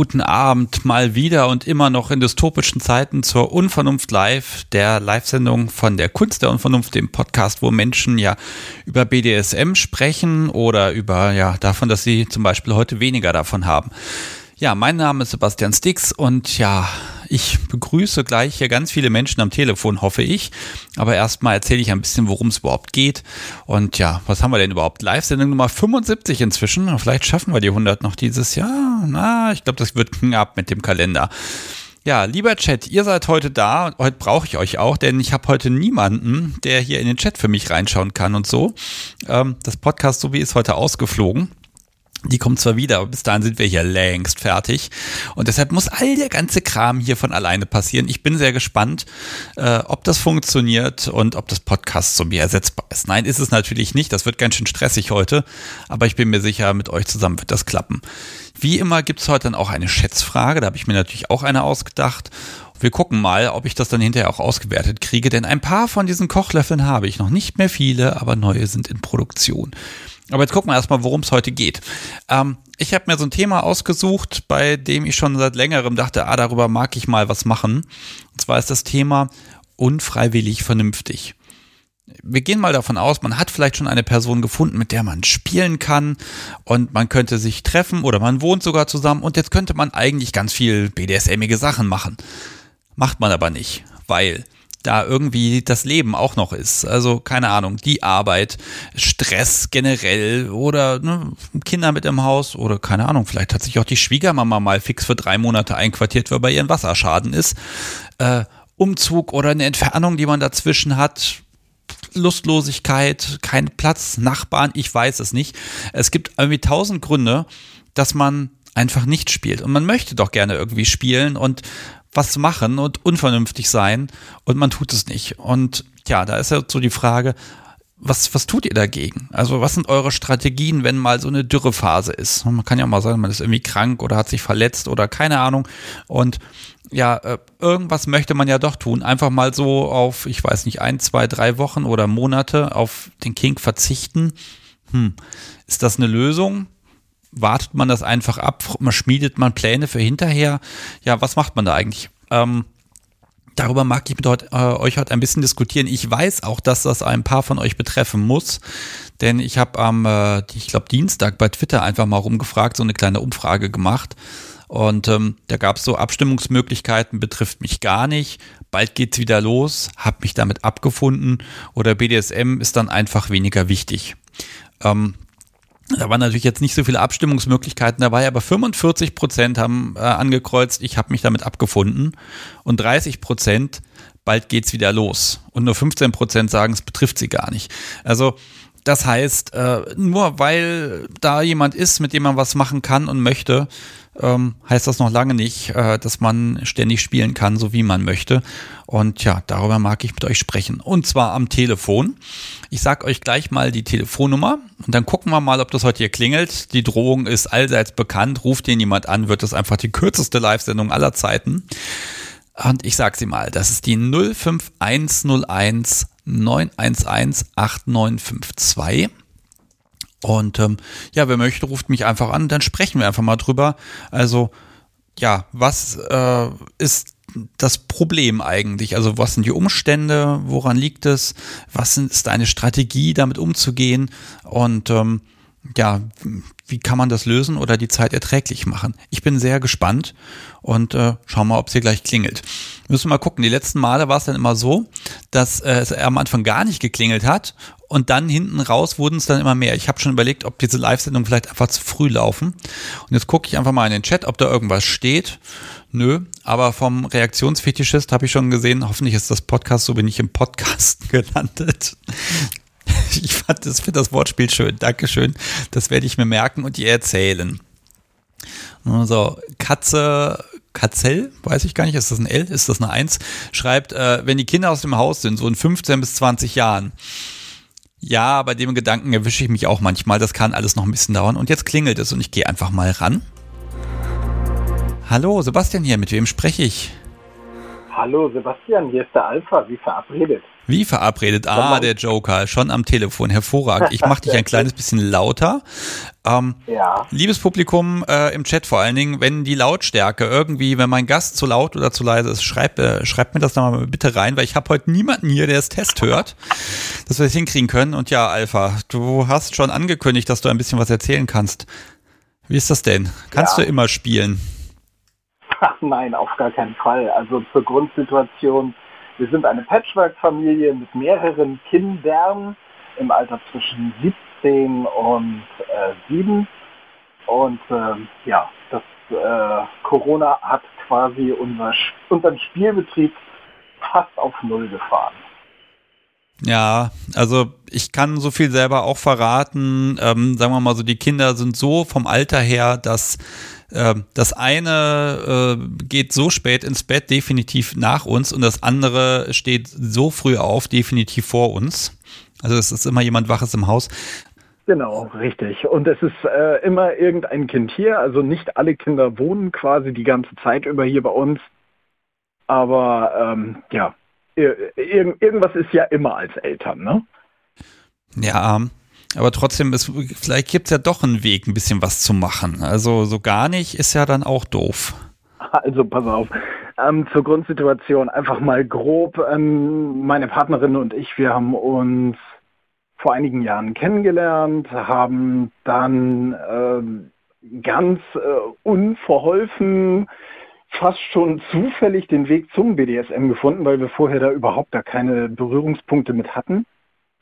Guten Abend mal wieder und immer noch in dystopischen Zeiten zur Unvernunft Live, der Live-Sendung von der Kunst der Unvernunft, dem Podcast, wo Menschen ja über BDSM sprechen oder über, ja, davon, dass sie zum Beispiel heute weniger davon haben. Ja, mein Name ist Sebastian Stix und ja, ich begrüße gleich hier ganz viele Menschen am Telefon, hoffe ich. Aber erstmal erzähle ich ein bisschen, worum es überhaupt geht. Und ja, was haben wir denn überhaupt? Live-Sendung Nummer 75 inzwischen. Vielleicht schaffen wir die 100 noch dieses Jahr. Na, ich glaube, das wird knapp mit dem Kalender. Ja, lieber Chat, ihr seid heute da. Heute brauche ich euch auch, denn ich habe heute niemanden, der hier in den Chat für mich reinschauen kann und so. Ähm, das Podcast, so wie ist heute ausgeflogen. Die kommt zwar wieder, aber bis dahin sind wir hier längst fertig. Und deshalb muss all der ganze Kram hier von alleine passieren. Ich bin sehr gespannt, äh, ob das funktioniert und ob das Podcast so mir ersetzbar ist. Nein, ist es natürlich nicht. Das wird ganz schön stressig heute. Aber ich bin mir sicher, mit euch zusammen wird das klappen. Wie immer gibt's heute dann auch eine Schätzfrage. Da habe ich mir natürlich auch eine ausgedacht. Wir gucken mal, ob ich das dann hinterher auch ausgewertet kriege, denn ein paar von diesen Kochlöffeln habe ich noch nicht mehr viele, aber neue sind in Produktion. Aber jetzt gucken wir erstmal, worum es heute geht. Ähm, ich habe mir so ein Thema ausgesucht, bei dem ich schon seit längerem dachte, ah, darüber mag ich mal was machen. Und zwar ist das Thema unfreiwillig vernünftig. Wir gehen mal davon aus, man hat vielleicht schon eine Person gefunden, mit der man spielen kann und man könnte sich treffen oder man wohnt sogar zusammen und jetzt könnte man eigentlich ganz viel BDSMige Sachen machen. Macht man aber nicht, weil da irgendwie das Leben auch noch ist. Also keine Ahnung, die Arbeit, Stress generell oder ne, Kinder mit im Haus oder keine Ahnung, vielleicht hat sich auch die Schwiegermama mal fix für drei Monate einquartiert, weil bei ihren Wasserschaden ist. Äh, Umzug oder eine Entfernung, die man dazwischen hat. Lustlosigkeit, kein Platz, Nachbarn, ich weiß es nicht. Es gibt irgendwie tausend Gründe, dass man einfach nicht spielt. Und man möchte doch gerne irgendwie spielen und was machen und unvernünftig sein und man tut es nicht. Und ja, da ist ja so die Frage, was, was tut ihr dagegen? Also was sind eure Strategien, wenn mal so eine Dürrephase ist? Man kann ja mal sagen, man ist irgendwie krank oder hat sich verletzt oder keine Ahnung. Und ja, äh, irgendwas möchte man ja doch tun. Einfach mal so auf, ich weiß nicht, ein, zwei, drei Wochen oder Monate auf den Kink verzichten. Hm, ist das eine Lösung? Wartet man das einfach ab, man schmiedet man Pläne für hinterher. Ja, was macht man da eigentlich? Ähm, darüber mag ich mit heute, äh, euch heute ein bisschen diskutieren. Ich weiß auch, dass das ein paar von euch betreffen muss, denn ich habe am, äh, ich glaube, Dienstag bei Twitter einfach mal rumgefragt, so eine kleine Umfrage gemacht. Und ähm, da gab es so Abstimmungsmöglichkeiten, betrifft mich gar nicht. Bald geht's wieder los, hab mich damit abgefunden oder BDSM ist dann einfach weniger wichtig. Ähm, da waren natürlich jetzt nicht so viele Abstimmungsmöglichkeiten dabei, aber 45 Prozent haben äh, angekreuzt, ich habe mich damit abgefunden. Und 30 Prozent, bald geht's wieder los. Und nur 15 Prozent sagen, es betrifft sie gar nicht. Also das heißt, äh, nur weil da jemand ist, mit dem man was machen kann und möchte, ähm, heißt das noch lange nicht, äh, dass man ständig spielen kann, so wie man möchte. Und ja, darüber mag ich mit euch sprechen. Und zwar am Telefon. Ich sag euch gleich mal die Telefonnummer und dann gucken wir mal, ob das heute hier klingelt. Die Drohung ist allseits bekannt. Ruft den jemand an, wird das einfach die kürzeste Live-Sendung aller Zeiten. Und ich sag sie mal, das ist die 05101 911 8952. Und ähm, ja, wer möchte, ruft mich einfach an, dann sprechen wir einfach mal drüber. Also ja, was äh, ist das Problem eigentlich? Also was sind die Umstände? Woran liegt es? Was ist deine Strategie, damit umzugehen? Und ähm, ja, wie kann man das lösen oder die Zeit erträglich machen? Ich bin sehr gespannt und äh, schauen mal, ob es hier gleich klingelt. Müssen wir mal gucken. Die letzten Male war es dann immer so, dass äh, es am Anfang gar nicht geklingelt hat und dann hinten raus wurden es dann immer mehr. Ich habe schon überlegt, ob diese Live-Sendungen vielleicht einfach zu früh laufen. Und jetzt gucke ich einfach mal in den Chat, ob da irgendwas steht. Nö, aber vom Reaktionsfetischist habe ich schon gesehen, hoffentlich ist das Podcast, so bin ich im Podcast gelandet. Ich finde das Wortspiel schön. Dankeschön. Das werde ich mir merken und ihr erzählen. So, Katze, Katzell, weiß ich gar nicht, ist das ein L, ist das eine 1, schreibt, äh, wenn die Kinder aus dem Haus sind, so in 15 bis 20 Jahren. Ja, bei dem Gedanken erwische ich mich auch manchmal. Das kann alles noch ein bisschen dauern. Und jetzt klingelt es und ich gehe einfach mal ran. Hallo, Sebastian hier, mit wem spreche ich? Hallo Sebastian, hier ist der Alpha, wie verabredet. Wie verabredet? Ah, der Joker, schon am Telefon. Hervorragend. Ich mache dich ein kleines bisschen lauter. Ähm, ja. Liebes Publikum äh, im Chat vor allen Dingen, wenn die Lautstärke irgendwie, wenn mein Gast zu laut oder zu leise ist, schreibt, äh, schreibt mir das da mal bitte rein, weil ich habe heute niemanden hier, der das Test hört, dass wir das hinkriegen können. Und ja, Alpha, du hast schon angekündigt, dass du ein bisschen was erzählen kannst. Wie ist das denn? Kannst ja. du immer spielen? Ach nein, auf gar keinen Fall. Also zur Grundsituation, wir sind eine Patchwork-Familie mit mehreren Kindern im Alter zwischen 17 und äh, 7. Und äh, ja, das äh, Corona hat quasi unser, unseren Spielbetrieb fast auf Null gefahren. Ja, also ich kann so viel selber auch verraten. Ähm, sagen wir mal so, die Kinder sind so vom Alter her, dass das eine äh, geht so spät ins Bett, definitiv nach uns, und das andere steht so früh auf, definitiv vor uns. Also es ist immer jemand Waches im Haus. Genau, richtig. Und es ist äh, immer irgendein Kind hier. Also nicht alle Kinder wohnen quasi die ganze Zeit über hier bei uns. Aber ähm, ja, Ir irgendwas ist ja immer als Eltern, ne? Ja, aber trotzdem ist, vielleicht gibt es ja doch einen Weg, ein bisschen was zu machen. Also so gar nicht ist ja dann auch doof. Also pass auf. Ähm, zur Grundsituation einfach mal grob. Ähm, meine Partnerin und ich, wir haben uns vor einigen Jahren kennengelernt, haben dann ähm, ganz äh, unverholfen fast schon zufällig den Weg zum BDSM gefunden, weil wir vorher da überhaupt gar keine Berührungspunkte mit hatten.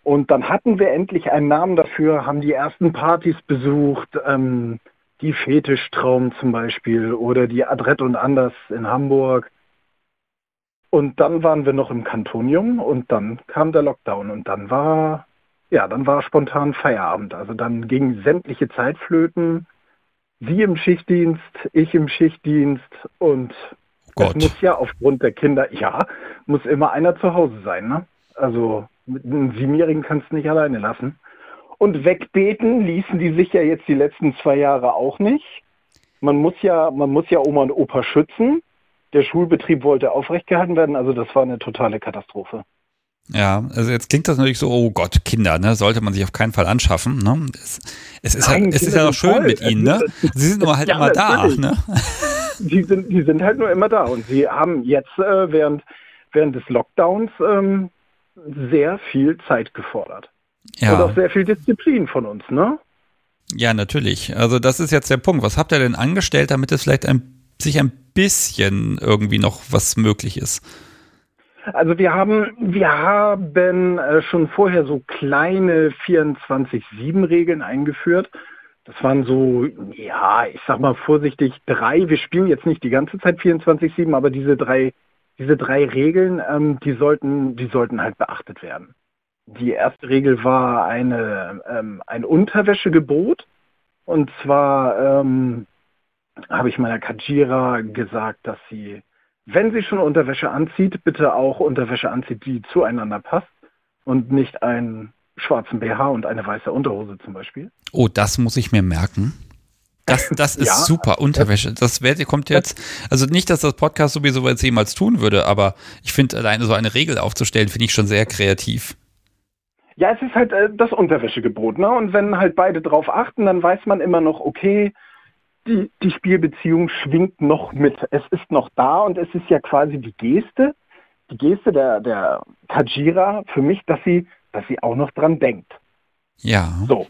Und dann hatten wir endlich einen Namen dafür, haben die ersten Partys besucht, ähm, die Fetischtraum zum Beispiel oder die Adrett und Anders in Hamburg. Und dann waren wir noch im Kantonium und dann kam der Lockdown und dann war, ja, dann war spontan Feierabend. Also dann ging sämtliche Zeitflöten Sie im Schichtdienst, ich im Schichtdienst und Gott. es muss ja aufgrund der Kinder, ja, muss immer einer zu Hause sein. Ne? Also mit einem Siebenjährigen kannst du nicht alleine lassen. Und wegbeten ließen die sich ja jetzt die letzten zwei Jahre auch nicht. Man muss ja, man muss ja Oma und Opa schützen. Der Schulbetrieb wollte aufrechtgehalten werden, also das war eine totale Katastrophe. Ja, also jetzt klingt das natürlich so, oh Gott, Kinder, ne, sollte man sich auf keinen Fall anschaffen. Ne? Es, es ist, Nein, halt, es ist ja noch schön toll. mit ihnen, ne? Sie sind nur halt ja, immer da, ne? Die sind, die sind halt nur immer da und sie haben jetzt äh, während, während des Lockdowns ähm, sehr viel Zeit gefordert. Ja. Und auch sehr viel Disziplin von uns, ne? Ja, natürlich. Also das ist jetzt der Punkt. Was habt ihr denn angestellt, damit es vielleicht ein, sich ein bisschen irgendwie noch was möglich ist? Also wir haben, wir haben äh, schon vorher so kleine 24-7-Regeln eingeführt. Das waren so, ja, ich sag mal vorsichtig drei. Wir spielen jetzt nicht die ganze Zeit 24-7, aber diese drei, diese drei Regeln, ähm, die sollten, die sollten halt beachtet werden. Die erste Regel war eine, ähm, ein Unterwäschegebot. Und zwar ähm, habe ich meiner Kajira gesagt, dass sie wenn sie schon Unterwäsche anzieht, bitte auch Unterwäsche anzieht, die zueinander passt und nicht einen schwarzen BH und eine weiße Unterhose zum Beispiel. Oh, das muss ich mir merken. Das, das ist ja, super, Unterwäsche. Das kommt jetzt, also nicht, dass das Podcast sowieso jetzt jemals tun würde, aber ich finde alleine so eine Regel aufzustellen, finde ich schon sehr kreativ. Ja, es ist halt äh, das Unterwäschegebot, ne? Und wenn halt beide drauf achten, dann weiß man immer noch, okay, die, die Spielbeziehung schwingt noch mit. Es ist noch da und es ist ja quasi die Geste, die Geste der, der Kajira für mich, dass sie, dass sie auch noch dran denkt. Ja. So.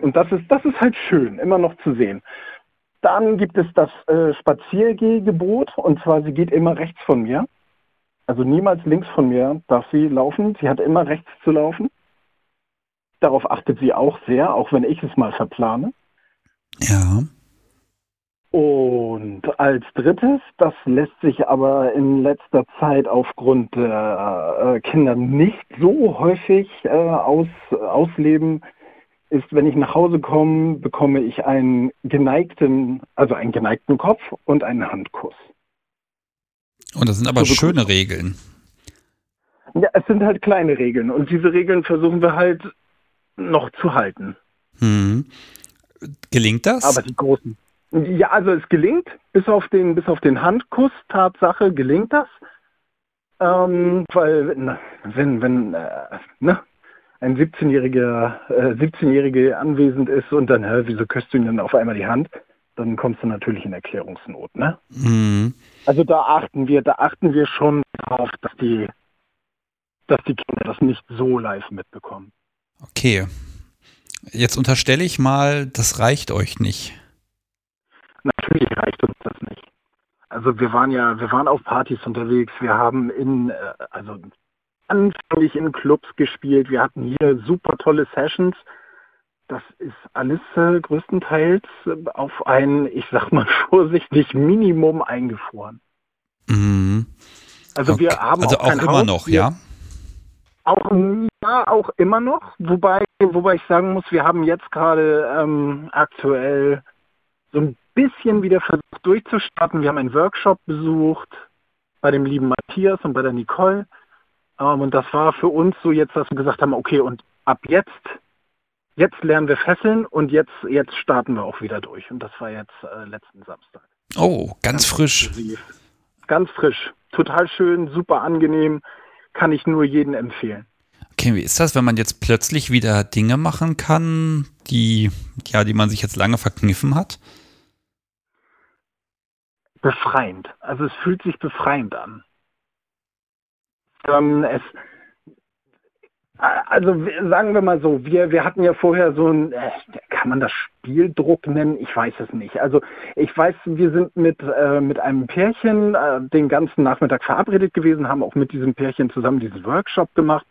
Und das ist, das ist halt schön, immer noch zu sehen. Dann gibt es das äh, Spaziergehgebot und zwar sie geht immer rechts von mir. Also niemals links von mir darf sie laufen. Sie hat immer rechts zu laufen. Darauf achtet sie auch sehr, auch wenn ich es mal verplane. Ja. Und als drittes, das lässt sich aber in letzter Zeit aufgrund der äh, Kinder nicht so häufig äh, aus, ausleben, ist, wenn ich nach Hause komme, bekomme ich einen geneigten, also einen geneigten Kopf und einen Handkuss. Und das sind aber so schöne Regeln. Ja, es sind halt kleine Regeln und diese Regeln versuchen wir halt noch zu halten. Hm. Gelingt das? Aber die großen. Ja, also es gelingt, bis auf den, bis auf den Handkuss, Tatsache gelingt das. Ähm, weil, na, wenn, wenn, äh, ne, ein 17-jähriger, äh, 17-jährige anwesend ist und dann, hä, wieso küsst du ihn dann auf einmal die Hand? Dann kommst du natürlich in Erklärungsnot, ne? Mhm. Also da achten wir, da achten wir schon darauf, dass die, dass die Kinder das nicht so live mitbekommen. Okay. Jetzt unterstelle ich mal, das reicht euch nicht. Natürlich reicht uns das nicht. Also wir waren ja, wir waren auf Partys unterwegs, wir haben in, äh, also anfänglich in Clubs gespielt, wir hatten hier super tolle Sessions. Das ist alles äh, größtenteils auf ein, ich sag mal vorsichtig, Minimum eingefroren. Mhm. Also okay. wir haben also auch, auch immer Haus, noch, ja? Auch ja, auch immer noch. Wobei, wobei ich sagen muss, wir haben jetzt gerade ähm, aktuell so ein bisschen wieder versucht durchzustarten. Wir haben einen Workshop besucht bei dem lieben Matthias und bei der Nicole. Ähm, und das war für uns so jetzt, dass wir gesagt haben, okay, und ab jetzt, jetzt lernen wir Fesseln und jetzt, jetzt starten wir auch wieder durch. Und das war jetzt äh, letzten Samstag. Oh, ganz, ganz frisch. Intensiv. Ganz frisch. Total schön, super angenehm. Kann ich nur jedem empfehlen. Okay, wie ist das, wenn man jetzt plötzlich wieder Dinge machen kann, die, ja, die man sich jetzt lange verkniffen hat? befreiend. Also es fühlt sich befreiend an. Ähm, es, also sagen wir mal so, wir, wir hatten ja vorher so ein, äh, kann man das Spieldruck nennen? Ich weiß es nicht. Also ich weiß, wir sind mit, äh, mit einem Pärchen äh, den ganzen Nachmittag verabredet gewesen, haben auch mit diesem Pärchen zusammen diesen Workshop gemacht.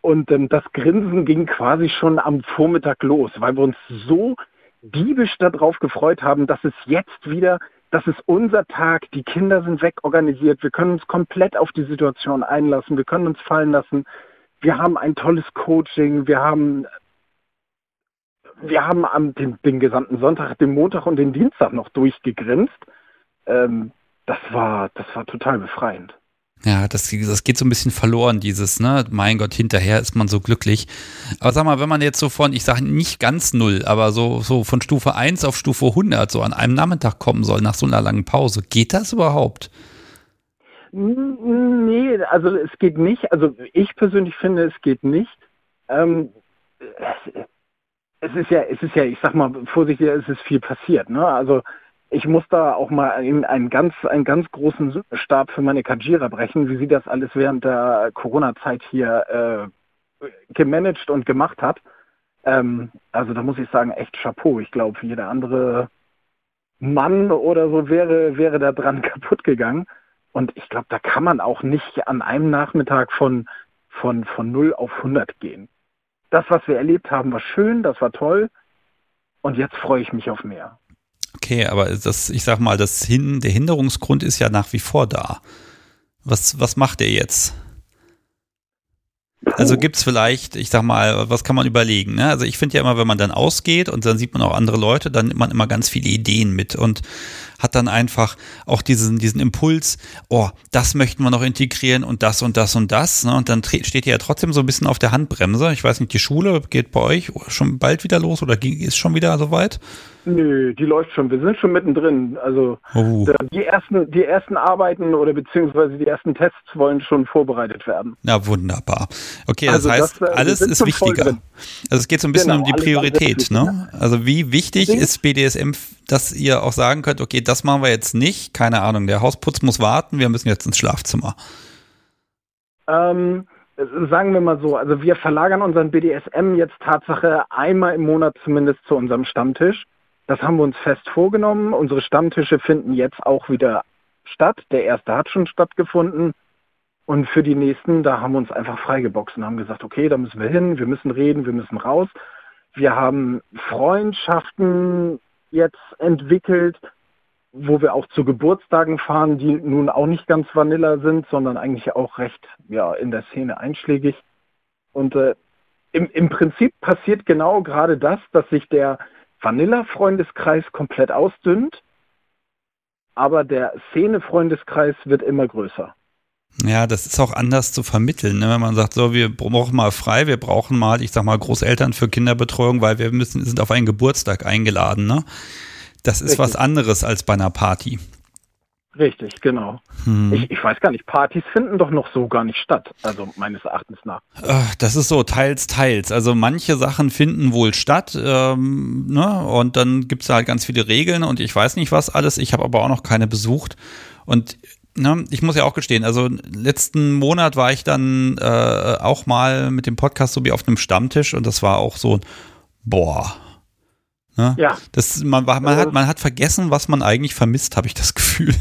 Und ähm, das Grinsen ging quasi schon am Vormittag los, weil wir uns so diebisch darauf gefreut haben, dass es jetzt wieder das ist unser Tag, die Kinder sind wegorganisiert, wir können uns komplett auf die Situation einlassen, wir können uns fallen lassen, wir haben ein tolles Coaching, wir haben wir haben am den, den gesamten Sonntag, den Montag und den Dienstag noch durchgegrinst. Ähm, das war das war total befreiend. Ja, das, das geht so ein bisschen verloren, dieses, ne, mein Gott, hinterher ist man so glücklich. Aber sag mal, wenn man jetzt so von, ich sage nicht ganz null, aber so, so von Stufe 1 auf Stufe 100 so an einem Nachmittag kommen soll nach so einer langen Pause, geht das überhaupt? Nee, also es geht nicht. Also ich persönlich finde, es geht nicht. Ähm, es ist ja, es ist ja, ich sag mal vorsichtig, es ist viel passiert. Ne? Also ich muss da auch mal einen ganz, einen ganz großen Stab für meine Kajira brechen, wie sie das alles während der Corona-Zeit hier äh, gemanagt und gemacht hat. Ähm, also da muss ich sagen, echt Chapeau. Ich glaube, jeder andere Mann oder so wäre, wäre da dran kaputt gegangen. Und ich glaube, da kann man auch nicht an einem Nachmittag von, von, von 0 auf 100 gehen. Das, was wir erlebt haben, war schön, das war toll. Und jetzt freue ich mich auf mehr. Okay, aber das, ich sag mal, das Hin, der Hinderungsgrund ist ja nach wie vor da. Was, was macht er jetzt? Also gibt es vielleicht, ich sag mal, was kann man überlegen? Ne? Also ich finde ja immer, wenn man dann ausgeht und dann sieht man auch andere Leute, dann nimmt man immer ganz viele Ideen mit und hat dann einfach auch diesen, diesen Impuls, oh, das möchten wir noch integrieren und das und das und das. Ne? Und dann steht ihr ja trotzdem so ein bisschen auf der Handbremse. Ich weiß nicht, die Schule geht bei euch schon bald wieder los oder ist schon wieder soweit? Nö, die läuft schon. Wir sind schon mittendrin. Also oh. die ersten, die ersten Arbeiten oder beziehungsweise die ersten Tests wollen schon vorbereitet werden. Na wunderbar. Okay, das also heißt, das, äh, alles ist wichtiger. Also es geht so ein bisschen genau, um die Priorität. Ne? Also wie wichtig ist BDSM, dass ihr auch sagen könnt, okay, das machen wir jetzt nicht. Keine Ahnung, der Hausputz muss warten. Wir müssen jetzt ins Schlafzimmer. Ähm, sagen wir mal so, also wir verlagern unseren BDSM jetzt Tatsache einmal im Monat zumindest zu unserem Stammtisch. Das haben wir uns fest vorgenommen. Unsere Stammtische finden jetzt auch wieder statt. Der erste hat schon stattgefunden. Und für die nächsten, da haben wir uns einfach freigeboxt und haben gesagt, okay, da müssen wir hin, wir müssen reden, wir müssen raus. Wir haben Freundschaften jetzt entwickelt, wo wir auch zu Geburtstagen fahren, die nun auch nicht ganz Vanilla sind, sondern eigentlich auch recht ja, in der Szene einschlägig. Und äh, im, im Prinzip passiert genau gerade das, dass sich der Vanilla-Freundeskreis komplett ausdünnt, aber der Szene-Freundeskreis wird immer größer. Ja, das ist auch anders zu vermitteln, ne? wenn man sagt, so, wir brauchen mal frei, wir brauchen mal, ich sag mal, Großeltern für Kinderbetreuung, weil wir müssen, sind auf einen Geburtstag eingeladen, ne? Das ist Richtig. was anderes als bei einer Party. Richtig, genau. Hm. Ich, ich, weiß gar nicht, Partys finden doch noch so gar nicht statt, also meines Erachtens nach. Das ist so, teils, teils. Also manche Sachen finden wohl statt, ähm, ne? und dann gibt es halt ganz viele Regeln und ich weiß nicht was alles. Ich habe aber auch noch keine besucht. Und ne, ich muss ja auch gestehen, also letzten Monat war ich dann äh, auch mal mit dem Podcast so wie auf einem Stammtisch und das war auch so, boah, Ne? Ja. Das, man, man, hat, also man hat vergessen, was man eigentlich vermisst, habe ich das Gefühl.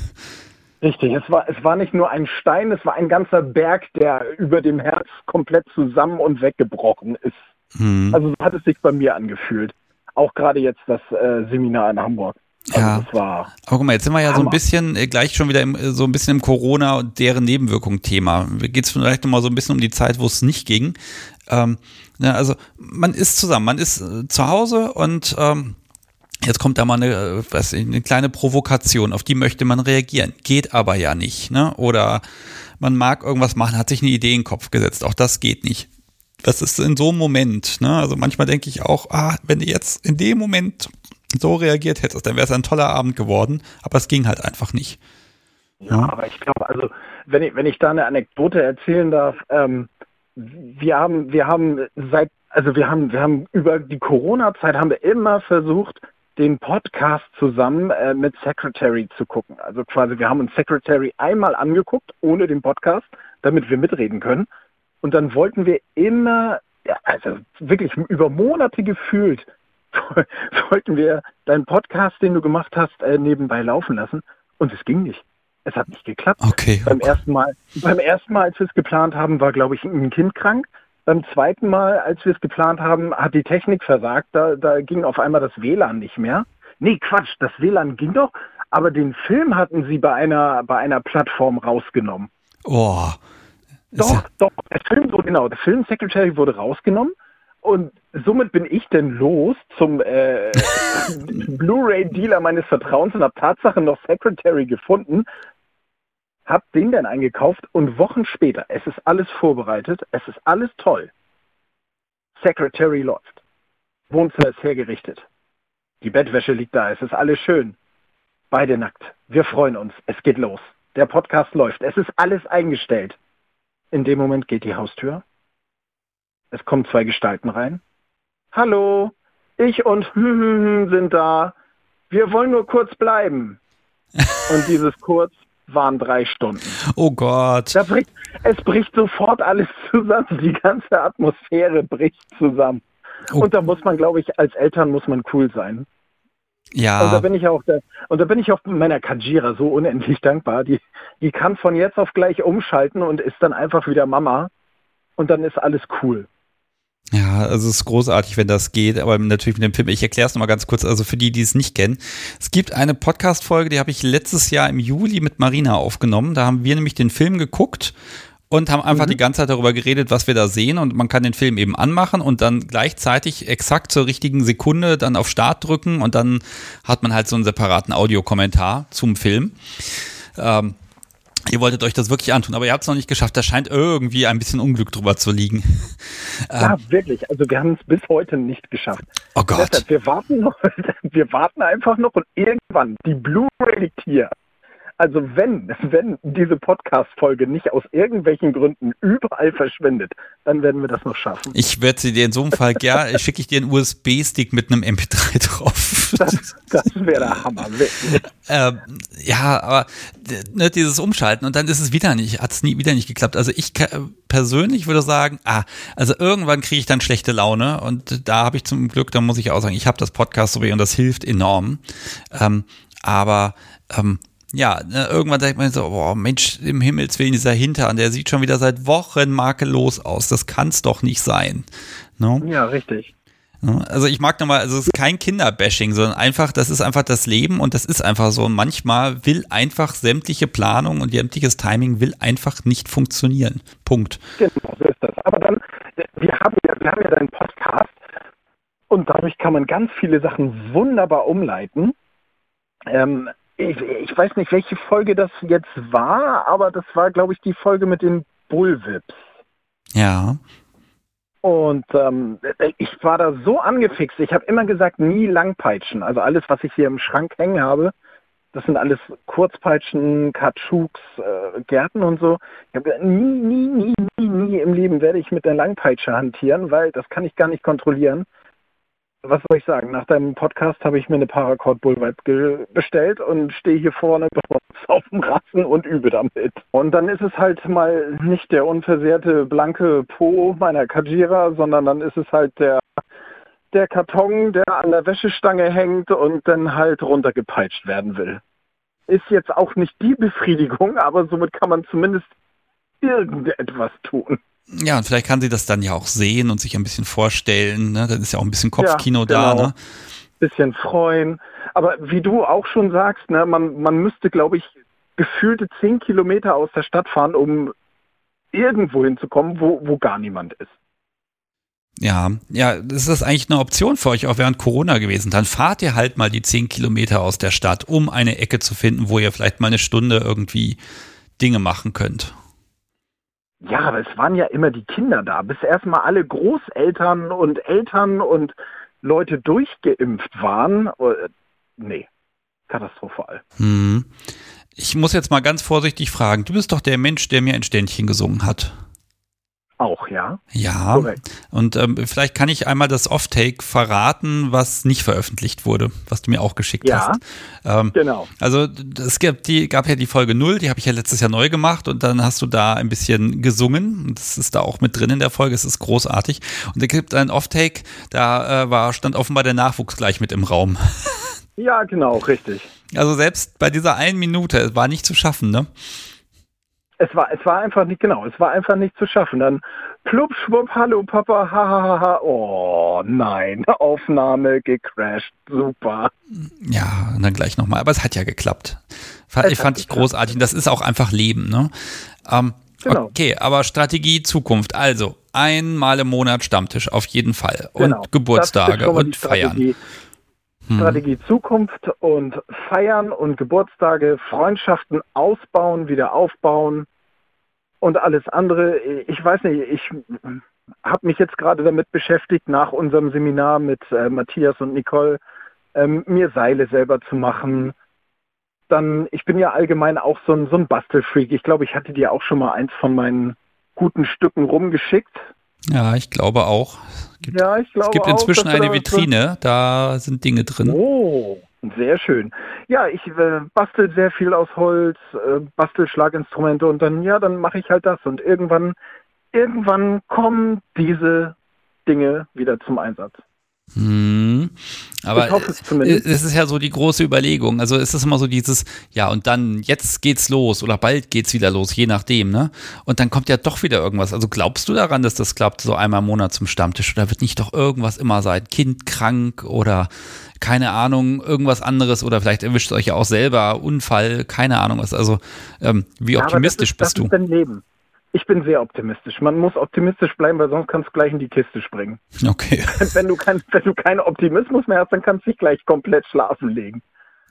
Richtig, es war, es war nicht nur ein Stein, es war ein ganzer Berg, der über dem Herz komplett zusammen und weggebrochen ist. Hm. Also so hat es sich bei mir angefühlt. Auch gerade jetzt das äh, Seminar in Hamburg. Also ja. Das war Aber guck mal, jetzt sind wir ja Hammer. so ein bisschen äh, gleich schon wieder im, äh, so ein bisschen im Corona und deren Nebenwirkungen-Thema. Geht es vielleicht nochmal so ein bisschen um die Zeit, wo es nicht ging. Ähm, ja, also man ist zusammen, man ist äh, zu Hause und ähm, jetzt kommt da mal eine, äh, was, eine kleine Provokation, auf die möchte man reagieren, geht aber ja nicht. Ne? Oder man mag irgendwas machen, hat sich eine Idee in den Kopf gesetzt, auch das geht nicht. Das ist in so einem Moment. Ne? Also manchmal denke ich auch, ah, wenn du jetzt in dem Moment so reagiert hättest, dann wäre es ein toller Abend geworden, aber es ging halt einfach nicht. Ja, ja. aber ich glaube, also wenn ich, wenn ich da eine Anekdote erzählen darf, ähm, wir haben, wir haben seit, also wir haben, wir haben über die Corona-Zeit haben wir immer versucht, den Podcast zusammen äh, mit Secretary zu gucken. Also quasi, wir haben uns Secretary einmal angeguckt, ohne den Podcast, damit wir mitreden können. Und dann wollten wir immer, ja, also wirklich über Monate gefühlt, wollten wir deinen Podcast, den du gemacht hast, äh, nebenbei laufen lassen. Und es ging nicht. Es hat nicht geklappt. Okay. Beim ersten Mal, beim ersten Mal, als wir es geplant haben, war, glaube ich, ein Kind krank. Beim zweiten Mal, als wir es geplant haben, hat die Technik versagt. Da, da ging auf einmal das WLAN nicht mehr. Nee, Quatsch, das WLAN ging doch, aber den Film hatten sie bei einer, bei einer Plattform rausgenommen. Oh. Doch, ja doch, der Film, so genau, der Film Secretary wurde rausgenommen und somit bin ich denn los zum äh, Blu-ray-Dealer meines Vertrauens und habe Tatsache noch Secretary gefunden, habe den dann eingekauft und Wochen später, es ist alles vorbereitet, es ist alles toll. Secretary läuft. Wohnzimmer ist hergerichtet. Die Bettwäsche liegt da, es ist alles schön. Beide nackt. Wir freuen uns. Es geht los. Der Podcast läuft. Es ist alles eingestellt. In dem Moment geht die Haustür es kommen zwei Gestalten rein. Hallo, ich und sind da. Wir wollen nur kurz bleiben. und dieses kurz waren drei Stunden. Oh Gott. Bricht, es bricht sofort alles zusammen. Die ganze Atmosphäre bricht zusammen. Oh. Und da muss man, glaube ich, als Eltern muss man cool sein. Ja. Und da bin ich auch, der, und da bin ich auch meiner Kajira so unendlich dankbar. Die, die kann von jetzt auf gleich umschalten und ist dann einfach wieder Mama. Und dann ist alles cool. Ja, also es ist großartig, wenn das geht, aber natürlich mit dem Film. Ich erkläre es nochmal ganz kurz, also für die, die es nicht kennen. Es gibt eine Podcast-Folge, die habe ich letztes Jahr im Juli mit Marina aufgenommen. Da haben wir nämlich den Film geguckt und haben einfach mhm. die ganze Zeit darüber geredet, was wir da sehen. Und man kann den Film eben anmachen und dann gleichzeitig exakt zur richtigen Sekunde dann auf Start drücken und dann hat man halt so einen separaten Audiokommentar zum Film. Ähm, Ihr wolltet euch das wirklich antun, aber ihr habt es noch nicht geschafft. Da scheint irgendwie ein bisschen Unglück drüber zu liegen. Ja, ähm, wirklich. Also wir haben es bis heute nicht geschafft. Oh Gott. Deshalb, wir warten noch, wir warten einfach noch und irgendwann, die Blu-ray liegt hier. Also wenn, wenn diese Podcast-Folge nicht aus irgendwelchen Gründen überall verschwindet, dann werden wir das noch schaffen. Ich werde sie dir in so einem Fall gerne, schicke ich dir einen USB-Stick mit einem MP3 drauf. Das, das wäre der Hammer. Ähm, ja, aber ne, dieses Umschalten und dann ist es wieder nicht, hat es nie wieder nicht geklappt. Also ich persönlich würde sagen, ah, also irgendwann kriege ich dann schlechte Laune und da habe ich zum Glück, da muss ich auch sagen, ich habe das Podcast so wie und das hilft enorm. Ähm, aber ähm, ja, ne, irgendwann sagt man so, oh Mensch, im Himmels Willen, dieser Hintern, der sieht schon wieder seit Wochen makellos aus. Das kann's doch nicht sein. No? Ja, richtig. Also ich mag nochmal, also es ist kein Kinderbashing, sondern einfach, das ist einfach das Leben und das ist einfach so. Und manchmal will einfach sämtliche Planung und sämtliches Timing will einfach nicht funktionieren. Punkt. Genau, so ist das. Aber dann, wir haben ja, wir haben ja deinen Podcast und dadurch kann man ganz viele Sachen wunderbar umleiten. Ähm, ich, ich weiß nicht, welche Folge das jetzt war, aber das war, glaube ich, die Folge mit den Bullwips. Ja. Und ähm, ich war da so angefixt. Ich habe immer gesagt, nie langpeitschen. Also alles, was ich hier im Schrank hängen habe, Das sind alles Kurzpeitschen, Katschuks, äh, Gärten und so. Ich habe nie, nie, nie, nie, nie im Leben werde ich mit der Langpeitsche hantieren, weil das kann ich gar nicht kontrollieren. Was soll ich sagen? Nach deinem Podcast habe ich mir eine Paracord Bullwhip bestellt und stehe hier vorne auf dem Rassen und übe damit. Und dann ist es halt mal nicht der unversehrte blanke Po meiner Kajira, sondern dann ist es halt der der Karton, der an der Wäschestange hängt und dann halt runtergepeitscht werden will. Ist jetzt auch nicht die Befriedigung, aber somit kann man zumindest irgendetwas tun. Ja, und vielleicht kann sie das dann ja auch sehen und sich ein bisschen vorstellen. Ne? Dann ist ja auch ein bisschen Kopfkino ja, genau. da. Ne? Bisschen freuen. Aber wie du auch schon sagst, ne, man, man müsste, glaube ich, gefühlte zehn Kilometer aus der Stadt fahren, um irgendwo hinzukommen, wo, wo gar niemand ist. Ja, ja, das ist eigentlich eine Option für euch auch während Corona gewesen. Dann fahrt ihr halt mal die zehn Kilometer aus der Stadt, um eine Ecke zu finden, wo ihr vielleicht mal eine Stunde irgendwie Dinge machen könnt. Ja, aber es waren ja immer die Kinder da, bis erstmal alle Großeltern und Eltern und Leute durchgeimpft waren. Äh, nee, katastrophal. Hm. Ich muss jetzt mal ganz vorsichtig fragen. Du bist doch der Mensch, der mir ein Ständchen gesungen hat. Auch, ja. Ja. Korrekt. Und ähm, vielleicht kann ich einmal das Off-Take verraten, was nicht veröffentlicht wurde, was du mir auch geschickt ja, hast. Ähm, genau. Also es gab, die, gab ja die Folge 0, die habe ich ja letztes Jahr neu gemacht und dann hast du da ein bisschen gesungen. Das ist da auch mit drin in der Folge, es ist großartig. Und es gibt einen Off-Take, da äh, war, stand offenbar der Nachwuchs gleich mit im Raum. Ja, genau, richtig. Also selbst bei dieser einen Minute, es war nicht zu schaffen, ne? Es war, es war einfach nicht, genau, es war einfach nicht zu schaffen. Dann plupp, schwupp, hallo Papa, hahaha, ha, ha, oh nein, Aufnahme gecrashed, super. Ja, und dann gleich nochmal, aber es hat ja geklappt. Fand, ich fand ich großartig und das ist auch einfach Leben, ne? Ähm, genau. Okay, aber Strategie Zukunft, also einmal im Monat Stammtisch, auf jeden Fall. Und genau. Geburtstage und Feiern. Hm. Strategie Zukunft und Feiern und Geburtstage, Freundschaften ausbauen, wieder aufbauen und alles andere. Ich weiß nicht, ich habe mich jetzt gerade damit beschäftigt, nach unserem Seminar mit äh, Matthias und Nicole, ähm, mir Seile selber zu machen. Dann, ich bin ja allgemein auch so ein, so ein Bastelfreak. Ich glaube, ich hatte dir auch schon mal eins von meinen guten Stücken rumgeschickt. Ja, ich glaube auch. Gibt, ja, ich glaube Es gibt inzwischen auch, eine Vitrine, da sind Dinge drin. Oh, sehr schön. Ja, ich äh, bastel sehr viel aus Holz, äh, bastel Schlaginstrumente und dann, ja, dann mache ich halt das. Und irgendwann, irgendwann kommen diese Dinge wieder zum Einsatz. Hm. Aber es, es ist ja so die große Überlegung. Also es ist immer so dieses, ja, und dann jetzt geht's los oder bald geht's wieder los, je nachdem, ne? Und dann kommt ja doch wieder irgendwas. Also glaubst du daran, dass das klappt, so einmal im Monat zum Stammtisch? Oder wird nicht doch irgendwas immer sein? Kind krank oder keine Ahnung, irgendwas anderes oder vielleicht erwischt euch ja auch selber Unfall, keine Ahnung was. Also ähm, wie ja, optimistisch das ist, bist du? Ist Leben. Ich bin sehr optimistisch. Man muss optimistisch bleiben, weil sonst kannst du gleich in die Kiste springen. Okay. Wenn du, kein, wenn du keinen Optimismus mehr hast, dann kannst du dich gleich komplett schlafen legen.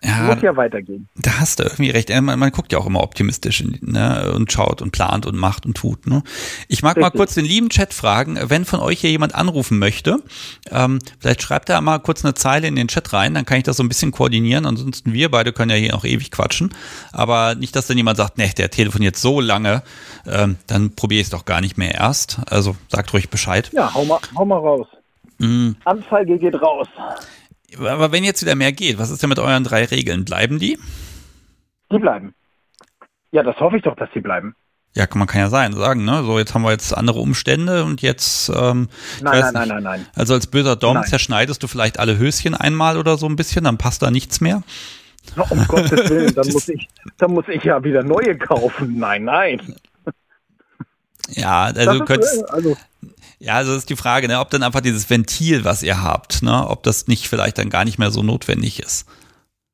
Ja, muss ja weitergehen. Da hast du irgendwie recht. Man, man guckt ja auch immer optimistisch ne, und schaut und plant und macht und tut. Ne? Ich mag Richtig. mal kurz den lieben Chat fragen, wenn von euch hier jemand anrufen möchte, ähm, vielleicht schreibt er mal kurz eine Zeile in den Chat rein, dann kann ich das so ein bisschen koordinieren. Ansonsten wir beide können ja hier noch ewig quatschen. Aber nicht, dass dann jemand sagt, ne, der telefoniert so lange, ähm, dann probiere ich es doch gar nicht mehr erst. Also sagt ruhig Bescheid. Ja, hau mal, hau mal raus. Mm. Anzeige geht raus. Aber wenn jetzt wieder mehr geht, was ist denn mit euren drei Regeln? Bleiben die? Die bleiben. Ja, das hoffe ich doch, dass die bleiben. Ja, man kann ja sein, sagen, ne? So, jetzt haben wir jetzt andere Umstände und jetzt. Ähm, nein, nein, nein, nein, nein. Also als böser Dom nein. zerschneidest du vielleicht alle Höschen einmal oder so ein bisschen, dann passt da nichts mehr. Na, um Gottes Willen, dann muss ich, dann muss ich ja wieder neue kaufen. Nein, nein. Ja, also du könntest. Also, ja, also ist die Frage, ne, ob dann einfach dieses Ventil, was ihr habt, ne, ob das nicht vielleicht dann gar nicht mehr so notwendig ist.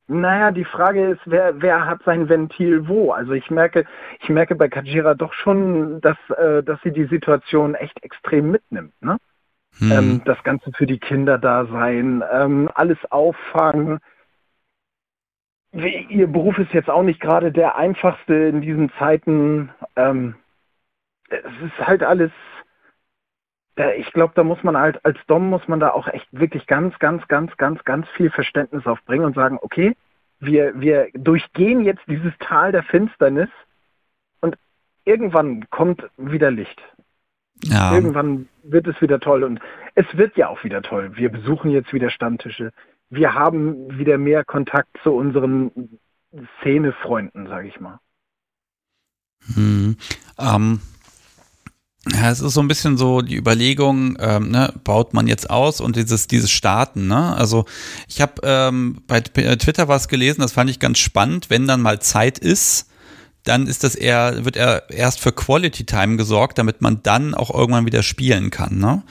Naja, die Frage ist, wer, wer hat sein Ventil wo? Also ich merke, ich merke bei Kajira doch schon, dass, äh, dass sie die Situation echt extrem mitnimmt. Ne? Hm. Ähm, das Ganze für die Kinder da sein, ähm, alles auffangen. Ihr Beruf ist jetzt auch nicht gerade der einfachste in diesen Zeiten. Ähm, es ist halt alles ich glaube, da muss man halt, als Dom muss man da auch echt wirklich ganz, ganz, ganz, ganz, ganz viel Verständnis aufbringen und sagen, okay, Wir, wir durchgehen jetzt dieses Tal der Finsternis und irgendwann kommt wieder Licht. Ja. Irgendwann wird es wieder toll und es wird ja auch wieder toll. Wir besuchen jetzt wieder Stammtische. Wir haben wieder mehr Kontakt zu unseren Szenefreunden, sage ich mal. Hm. Ähm, ja, es ist so ein bisschen so die Überlegung, ähm, ne, baut man jetzt aus und dieses dieses Starten, ne? Also ich habe ähm, bei Twitter was gelesen, das fand ich ganz spannend. Wenn dann mal Zeit ist, dann ist das eher wird er erst für Quality Time gesorgt, damit man dann auch irgendwann wieder spielen kann, ne?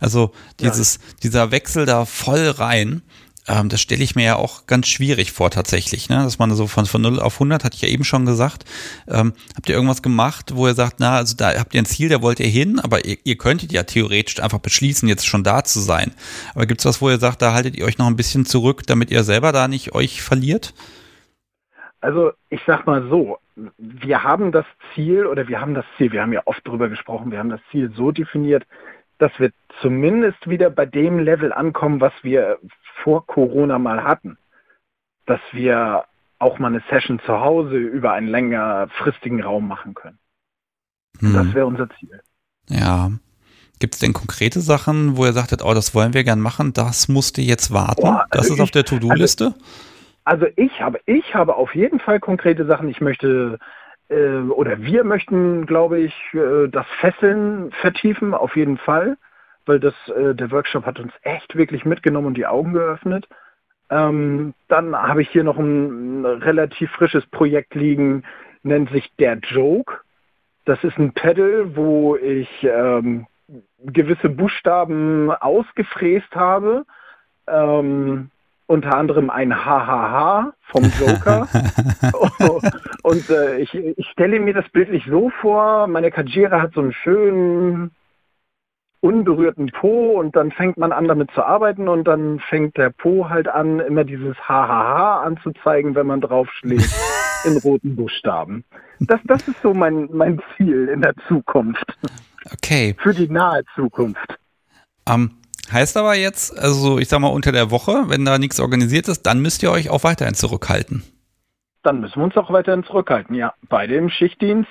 Also dieses ja. dieser Wechsel da voll rein ähm, das stelle ich mir ja auch ganz schwierig vor tatsächlich, ne? dass man so von, von 0 auf 100, hatte ich ja eben schon gesagt, ähm, habt ihr irgendwas gemacht, wo ihr sagt, na, also da habt ihr ein Ziel, da wollt ihr hin, aber ihr, ihr könntet ja theoretisch einfach beschließen, jetzt schon da zu sein. Aber gibt es was, wo ihr sagt, da haltet ihr euch noch ein bisschen zurück, damit ihr selber da nicht euch verliert? Also ich sag mal so, wir haben das Ziel oder wir haben das Ziel, wir haben ja oft drüber gesprochen, wir haben das Ziel so definiert, dass wir zumindest wieder bei dem Level ankommen, was wir vor Corona mal hatten. Dass wir auch mal eine Session zu Hause über einen längerfristigen Raum machen können. Hm. Das wäre unser Ziel. Ja. Gibt es denn konkrete Sachen, wo ihr sagtet, oh, das wollen wir gern machen, das musste jetzt warten? Boah, also das ist ich, auf der To-Do-Liste? Also, also, ich habe, ich habe auf jeden Fall konkrete Sachen. Ich möchte äh, oder wir möchten, glaube ich, äh, das Fesseln vertiefen, auf jeden Fall weil das, äh, der Workshop hat uns echt wirklich mitgenommen und die Augen geöffnet. Ähm, dann habe ich hier noch ein, ein, relativ frisches Projekt liegen, nennt sich Der Joke. Das ist ein Pedal, wo ich ähm, gewisse Buchstaben ausgefräst habe. Ähm, unter anderem ein HHH vom Joker. und äh, ich, ich stelle mir das bildlich so vor, meine Kajira hat so einen schönen unberührten Po und dann fängt man an damit zu arbeiten und dann fängt der Po halt an, immer dieses HHH anzuzeigen, wenn man draufschlägt in roten Buchstaben. Das, das ist so mein, mein Ziel in der Zukunft. Okay. Für die nahe Zukunft. Um, ähm, heißt aber jetzt, also ich sag mal unter der Woche, wenn da nichts organisiert ist, dann müsst ihr euch auch weiterhin zurückhalten. Dann müssen wir uns auch weiterhin zurückhalten, ja. Beide im Schichtdienst.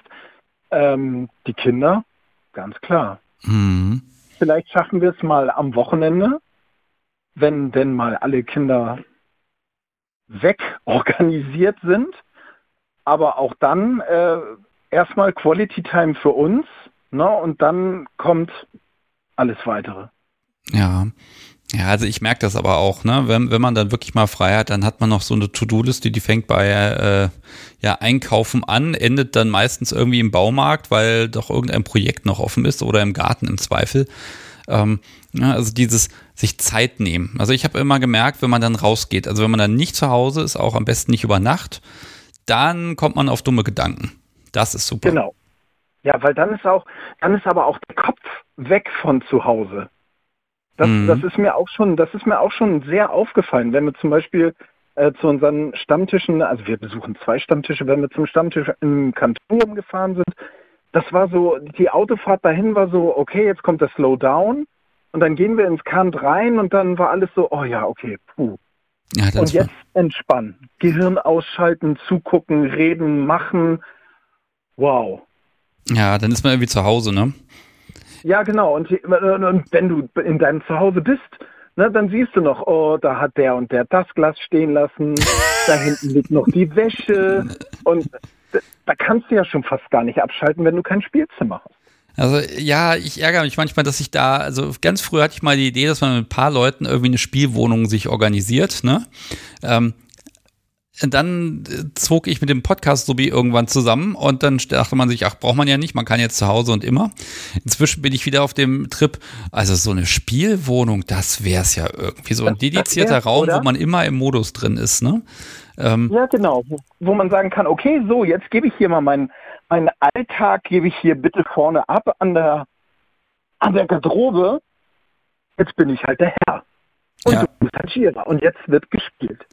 Ähm, die Kinder, ganz klar. Mhm. Vielleicht schaffen wir es mal am Wochenende, wenn denn mal alle Kinder weg organisiert sind. Aber auch dann äh, erstmal Quality Time für uns ne? und dann kommt alles weitere. Ja. Ja, also ich merke das aber auch, ne? Wenn, wenn man dann wirklich mal frei hat, dann hat man noch so eine To-Do-Liste, die fängt bei äh, ja, Einkaufen an, endet dann meistens irgendwie im Baumarkt, weil doch irgendein Projekt noch offen ist oder im Garten im Zweifel. Ähm, ja, also dieses sich Zeit nehmen. Also ich habe immer gemerkt, wenn man dann rausgeht, also wenn man dann nicht zu Hause ist, auch am besten nicht über Nacht, dann kommt man auf dumme Gedanken. Das ist super. Genau. Ja, weil dann ist auch, dann ist aber auch der Kopf weg von zu Hause. Das, mhm. das ist mir auch schon, das ist mir auch schon sehr aufgefallen, wenn wir zum Beispiel äh, zu unseren Stammtischen, also wir besuchen zwei Stammtische, wenn wir zum Stammtisch im Kanton gefahren sind, das war so, die Autofahrt dahin war so, okay, jetzt kommt der Slowdown und dann gehen wir ins Kant rein und dann war alles so, oh ja, okay, puh. Ja, und jetzt entspannen, Gehirn ausschalten, zugucken, reden, machen, wow. Ja, dann ist man irgendwie zu Hause, ne? Ja, genau. Und, und wenn du in deinem Zuhause bist, ne, dann siehst du noch, oh, da hat der und der das Glas stehen lassen, da hinten liegt noch die Wäsche. Und da kannst du ja schon fast gar nicht abschalten, wenn du kein Spielzimmer hast. Also ja, ich ärgere mich manchmal, dass ich da, also ganz früh hatte ich mal die Idee, dass man mit ein paar Leuten irgendwie eine Spielwohnung sich organisiert, ne? Ähm, dann äh, zog ich mit dem Podcast wie irgendwann zusammen und dann dachte man sich, ach, braucht man ja nicht, man kann jetzt zu Hause und immer. Inzwischen bin ich wieder auf dem Trip, also so eine Spielwohnung, das wäre es ja irgendwie so ein dedizierter Raum, oder? wo man immer im Modus drin ist, ne? Ähm, ja, genau, wo, man sagen kann, okay, so, jetzt gebe ich hier mal meinen mein Alltag, gebe ich hier bitte vorne ab an der, an der Garderobe. Jetzt bin ich halt der Herr. Und ja. du bist halt Gira. Und jetzt wird gespielt.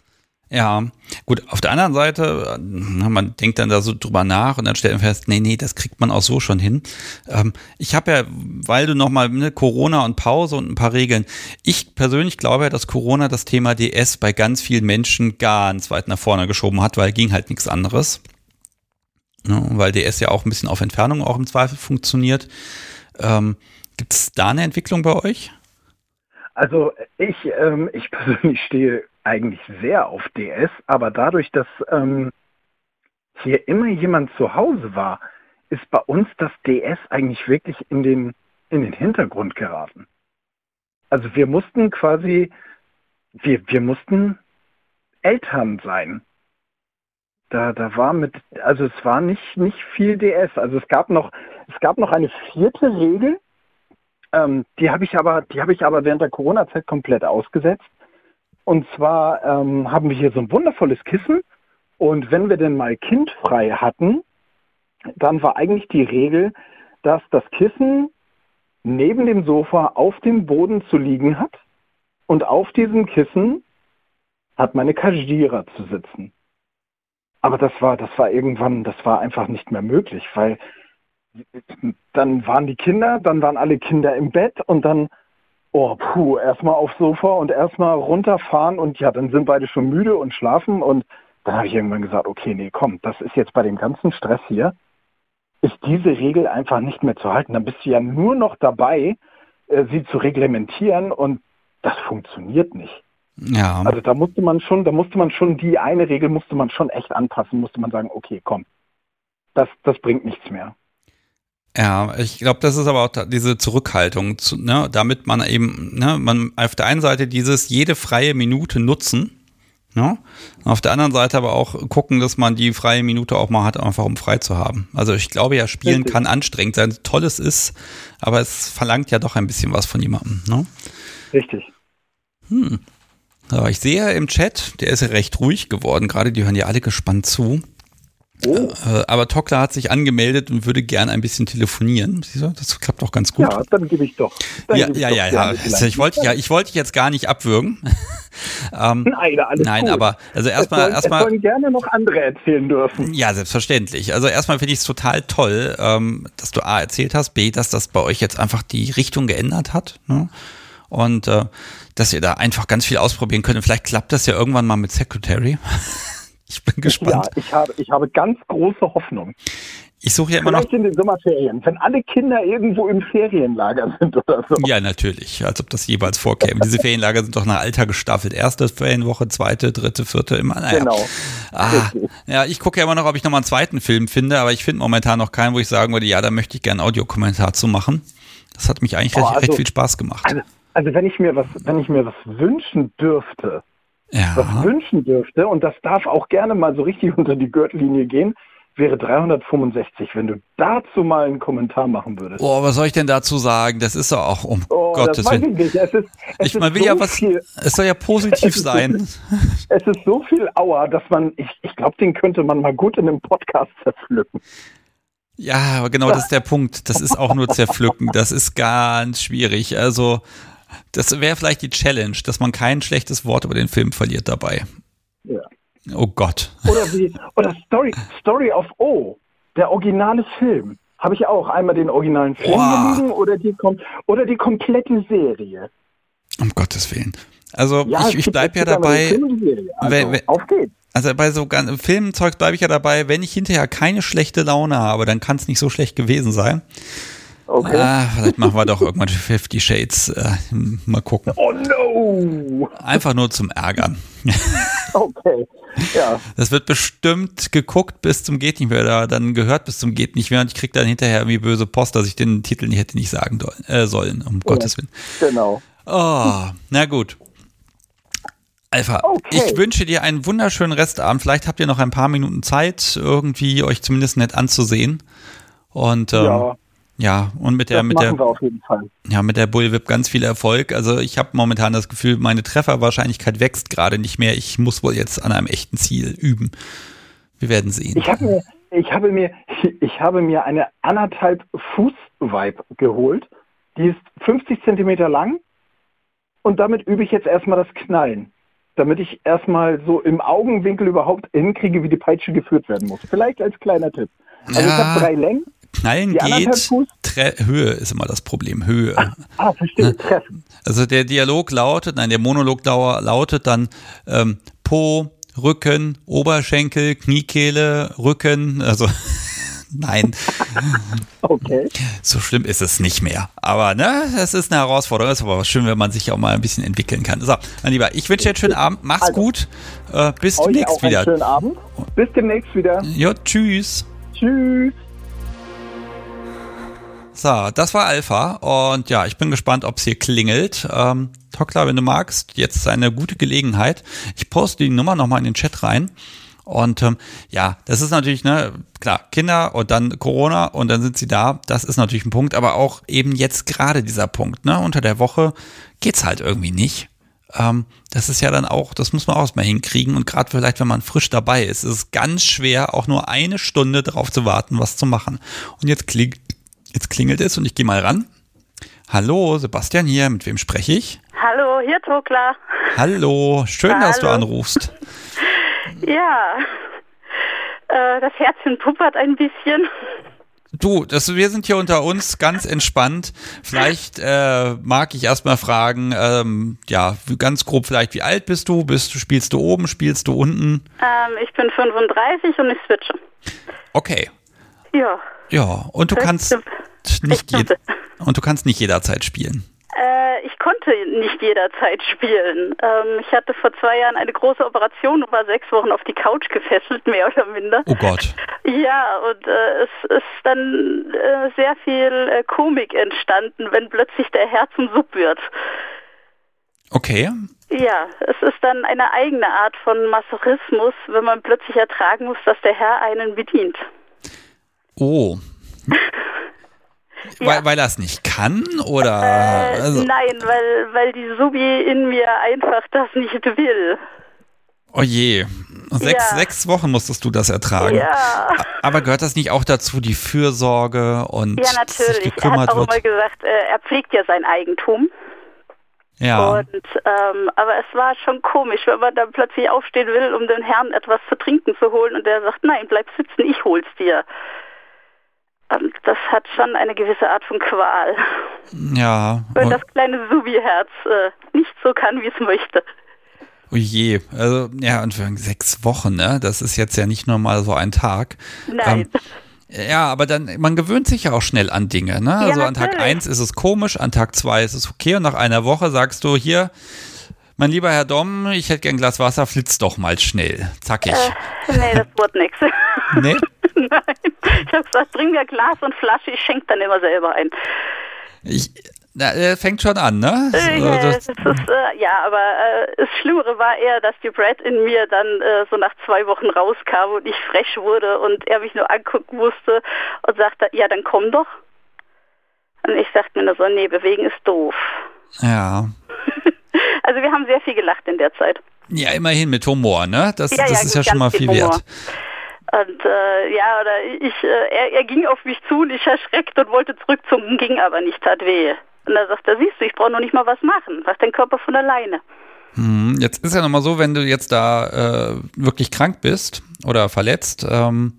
Ja, gut, auf der anderen Seite, man denkt dann da so drüber nach und dann stellt man fest, nee, nee, das kriegt man auch so schon hin. Ähm, ich habe ja, weil du nochmal ne, Corona und Pause und ein paar Regeln, ich persönlich glaube ja, dass Corona das Thema DS bei ganz vielen Menschen ganz weit nach vorne geschoben hat, weil ging halt nichts anderes. Ne, weil DS ja auch ein bisschen auf Entfernung auch im Zweifel funktioniert. Ähm, Gibt es da eine Entwicklung bei euch? Also ich, ähm, ich persönlich stehe eigentlich sehr auf DS, aber dadurch, dass ähm, hier immer jemand zu Hause war, ist bei uns das DS eigentlich wirklich in den, in den Hintergrund geraten. Also wir mussten quasi, wir, wir mussten Eltern sein. Da, da war mit, also es war nicht, nicht viel DS. Also es gab noch, es gab noch eine vierte Regel, ähm, die habe ich aber, die habe ich aber während der Corona-Zeit komplett ausgesetzt. Und zwar ähm, haben wir hier so ein wundervolles Kissen. Und wenn wir denn mal kindfrei hatten, dann war eigentlich die Regel, dass das Kissen neben dem Sofa auf dem Boden zu liegen hat. Und auf diesem Kissen hat meine Kajira zu sitzen. Aber das war, das war irgendwann, das war einfach nicht mehr möglich, weil dann waren die Kinder, dann waren alle Kinder im Bett und dann, oh puh, erstmal aufs Sofa und erstmal runterfahren und ja, dann sind beide schon müde und schlafen und dann habe ich irgendwann gesagt, okay, nee, komm, das ist jetzt bei dem ganzen Stress hier, ist diese Regel einfach nicht mehr zu halten. Dann bist du ja nur noch dabei, äh, sie zu reglementieren und das funktioniert nicht. Ja. Also da musste man schon, da musste man schon die eine Regel musste man schon echt anpassen, musste man sagen, okay, komm, das, das bringt nichts mehr. Ja, ich glaube, das ist aber auch diese Zurückhaltung, zu, ne, damit man eben, ne, man auf der einen Seite dieses jede freie Minute nutzen, ne, auf der anderen Seite aber auch gucken, dass man die freie Minute auch mal hat, einfach um frei zu haben. Also ich glaube ja, Spielen Richtig. kann anstrengend sein, tolles ist, aber es verlangt ja doch ein bisschen was von jemandem. Ne? Richtig. Hm. Aber ich sehe im Chat, der ist ja recht ruhig geworden, gerade die hören ja alle gespannt zu. Oh. Äh, aber Tokla hat sich angemeldet und würde gern ein bisschen telefonieren. Siehst du, das klappt doch ganz gut. Ja, dann gebe ich doch. Dann ja, ja, ja, ja. Also ich wollte ja, ich wollte jetzt gar nicht abwürgen. ähm, nein, alles nein, gut. aber also erstmal, erstmal. sollen gerne noch andere erzählen dürfen. Ja, selbstverständlich. Also erstmal finde ich es total toll, ähm, dass du A erzählt hast, B, dass das bei euch jetzt einfach die Richtung geändert hat. Ne? Und äh, dass ihr da einfach ganz viel ausprobieren könnt. Vielleicht klappt das ja irgendwann mal mit Secretary. Ich bin gespannt. Ja, ich habe, ich habe ganz große Hoffnung. Ich suche ja immer Vielleicht noch. in den Sommerferien, wenn alle Kinder irgendwo im Ferienlager sind oder so. Ja, natürlich, als ob das jeweils vorkäme. Diese Ferienlager sind doch nach Alter gestaffelt. Erste Ferienwoche, zweite, dritte, vierte, immer. Naja. Genau. Ah, ja, ich gucke ja immer noch, ob ich nochmal einen zweiten Film finde, aber ich finde momentan noch keinen, wo ich sagen würde, ja, da möchte ich gerne einen Audiokommentar zu machen. Das hat mich eigentlich oh, recht, also, recht, viel Spaß gemacht. Also, also wenn ich mir was, wenn ich mir was wünschen dürfte, ja. was wünschen dürfte, und das darf auch gerne mal so richtig unter die Gürtellinie gehen, wäre 365, wenn du dazu mal einen Kommentar machen würdest. Oh, was soll ich denn dazu sagen? Das ist doch auch um oh, Gottes Willen. Ich, es ist, es ich man will so ja was, viel, es soll ja positiv sein. So, es ist so viel Auer, dass man, ich, ich glaube, den könnte man mal gut in einem Podcast zerpflücken. Ja, aber genau das ist der Punkt. Das ist auch nur zerpflücken. Das ist ganz schwierig. Also, das wäre vielleicht die Challenge, dass man kein schlechtes Wort über den Film verliert dabei. Ja. Oh Gott. Oder wie, oder Story, Story of O, der originale Film. Habe ich auch einmal den originalen Film gelesen oder die, oder die komplette Serie. Um Gottes Willen. Also ja, ich, ich bleibe ja dabei. Also, wenn, wenn, auf geht's. Also bei so Filmzeug bleibe ich ja dabei, wenn ich hinterher keine schlechte Laune habe, dann kann es nicht so schlecht gewesen sein. Okay. Ah, vielleicht machen wir doch irgendwann 50 Shades. Äh, mal gucken. Oh no! Einfach nur zum Ärgern. okay. Ja. Das wird bestimmt geguckt bis zum geht nicht mehr oder dann gehört bis zum geht nicht mehr und ich kriege dann hinterher irgendwie böse Post, dass ich den Titel nicht hätte nicht sagen äh, sollen, um ja, Gottes Willen. Genau. Oh, na gut. Alpha, okay. ich wünsche dir einen wunderschönen Restabend. Vielleicht habt ihr noch ein paar Minuten Zeit, irgendwie euch zumindest nett anzusehen. Und ähm, ja. Ja, und mit der, das mit der, ja, mit der Bullwhip ganz viel Erfolg. Also ich habe momentan das Gefühl, meine Trefferwahrscheinlichkeit wächst gerade nicht mehr. Ich muss wohl jetzt an einem echten Ziel üben. Wir werden sehen. Ich habe mir, ich habe mir, ich habe mir eine anderthalb Fuß Vibe geholt. Die ist 50 Zentimeter lang und damit übe ich jetzt erstmal das Knallen. damit ich erstmal so im Augenwinkel überhaupt hinkriege, wie die Peitsche geführt werden muss. Vielleicht als kleiner Tipp. Also ja, ich habe drei Längen. Knallen geht, Höhe ist immer das Problem, Höhe. Ah, ah verstehe, ne? treffen. Also der Dialog lautet, nein, der Monolog lautet dann ähm, Po, Rücken, Oberschenkel, Kniekehle, Rücken, also Nein. Okay. So schlimm ist es nicht mehr. Aber ne, es ist eine Herausforderung. Es ist aber schön, wenn man sich auch mal ein bisschen entwickeln kann. So, mein Lieber, ich wünsche dir einen schönen Abend. Mach's also, gut. Äh, bis demnächst wieder. schönen Abend. Bis demnächst wieder. Ja, tschüss. Tschüss. So, das war Alpha und ja, ich bin gespannt, ob es hier klingelt. Ähm, Tokla, wenn du magst, jetzt ist eine gute Gelegenheit. Ich poste die Nummer nochmal in den Chat rein. Und ähm, ja, das ist natürlich, ne, klar, Kinder und dann Corona und dann sind sie da. Das ist natürlich ein Punkt, aber auch eben jetzt gerade dieser Punkt, ne? Unter der Woche geht's halt irgendwie nicht. Ähm, das ist ja dann auch, das muss man auch mal hinkriegen. Und gerade vielleicht, wenn man frisch dabei ist, ist es ganz schwer, auch nur eine Stunde darauf zu warten, was zu machen. Und jetzt, kling, jetzt klingelt es und ich gehe mal ran. Hallo, Sebastian hier, mit wem spreche ich? Hallo, hier Tokla. Hallo, schön, Hallo. dass du anrufst. Ja, äh, das Herzchen puppert ein bisschen. Du, das, wir sind hier unter uns ganz entspannt. Vielleicht äh, mag ich erstmal fragen, ähm, ja, ganz grob vielleicht, wie alt bist du? Bist du, spielst du oben, spielst du unten? Ähm, ich bin 35 und ich switche. Okay. Ja. Ja, und du kannst nicht und du kannst nicht jederzeit spielen. Äh, ich konnte nicht jederzeit spielen. Ähm, ich hatte vor zwei Jahren eine große Operation und war sechs Wochen auf die Couch gefesselt, mehr oder minder. Oh Gott. Ja, und äh, es ist dann äh, sehr viel äh, Komik entstanden, wenn plötzlich der Herr zum Sub wird. Okay. Ja, es ist dann eine eigene Art von Masochismus, wenn man plötzlich ertragen muss, dass der Herr einen bedient. Oh. Ja. Weil, weil er es nicht kann oder? Äh, also. Nein, weil, weil die Subi in mir einfach das nicht will. Oh je. Sechs, ja. sechs Wochen musstest du das ertragen. Ja. Aber gehört das nicht auch dazu, die Fürsorge und Ja, natürlich. er hat auch wird? immer gesagt, äh, er pflegt ja sein Eigentum. Ja. Und, ähm, aber es war schon komisch, wenn man dann plötzlich aufstehen will, um den Herrn etwas zu trinken zu holen und der sagt, nein, bleib sitzen, ich hol's dir. Und das hat schon eine gewisse Art von Qual. Ja. Wenn das kleine Subi-Herz äh, nicht so kann, wie es möchte. Oh je, also ja, und für sechs Wochen, ne? Das ist jetzt ja nicht nur mal so ein Tag. Nein. Ähm, ja, aber dann, man gewöhnt sich ja auch schnell an Dinge, ne? Also ja, an Tag 1 ist es komisch, an Tag 2 ist es okay und nach einer Woche sagst du hier, mein lieber Herr Dom, ich hätte gern ein Glas Wasser, flitzt doch mal schnell. Zackig. Äh, nee, das wird nichts. Nee? Nein. Ich habe gesagt, bring mir Glas und Flasche, ich schenke dann immer selber ein. Ich, na, äh, fängt schon an, ne? Äh, das ist, äh, ja, aber äh, das Schlimmere war eher, dass die Brad in mir dann äh, so nach zwei Wochen rauskam und ich frech wurde und er mich nur angucken musste und sagte, ja, dann komm doch. Und ich sagte mir nur so, nee, bewegen ist doof. Ja. Also wir haben sehr viel gelacht in der Zeit. Ja, immerhin mit Humor, ne? Das, ja, das ja, ist ja schon mal viel Humor. wert. Und äh, ja, oder ich, äh, er, er ging auf mich zu und ich erschreckt und wollte zurückzucken, ging aber nicht, tat weh. Und da sagt er, siehst du, ich brauche noch nicht mal was machen, was dein Körper von alleine. Hm, jetzt ist ja nochmal so, wenn du jetzt da äh, wirklich krank bist oder verletzt, ähm,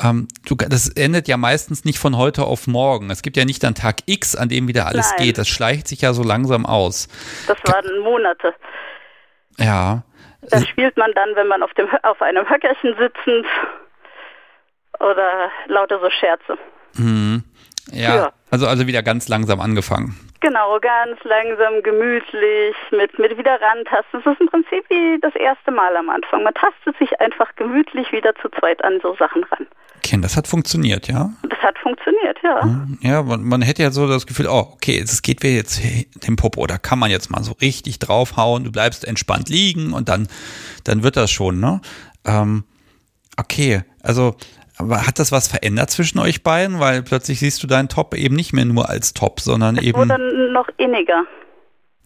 ähm, du, das endet ja meistens nicht von heute auf morgen. Es gibt ja nicht dann Tag X, an dem wieder alles Nein. geht. Das schleicht sich ja so langsam aus. Das waren Monate. Ja. Das spielt man dann, wenn man auf, dem, auf einem Höckerchen sitzend oder lauter so Scherze. Mhm. Ja, ja, Also, also wieder ganz langsam angefangen. Genau, ganz langsam, gemütlich, mit, mit wieder rantasten. Das ist im Prinzip wie das erste Mal am Anfang. Man tastet sich einfach gemütlich wieder zu zweit an so Sachen ran. Okay, das hat funktioniert, ja? Das hat funktioniert, ja. Ja, man, man hätte ja so das Gefühl, oh, okay, es geht wieder jetzt dem Popo, da kann man jetzt mal so richtig draufhauen, du bleibst entspannt liegen und dann, dann wird das schon, ne? Ähm, okay, also hat das was verändert zwischen euch beiden? Weil plötzlich siehst du deinen Top eben nicht mehr nur als Top, sondern es eben. wurde noch inniger.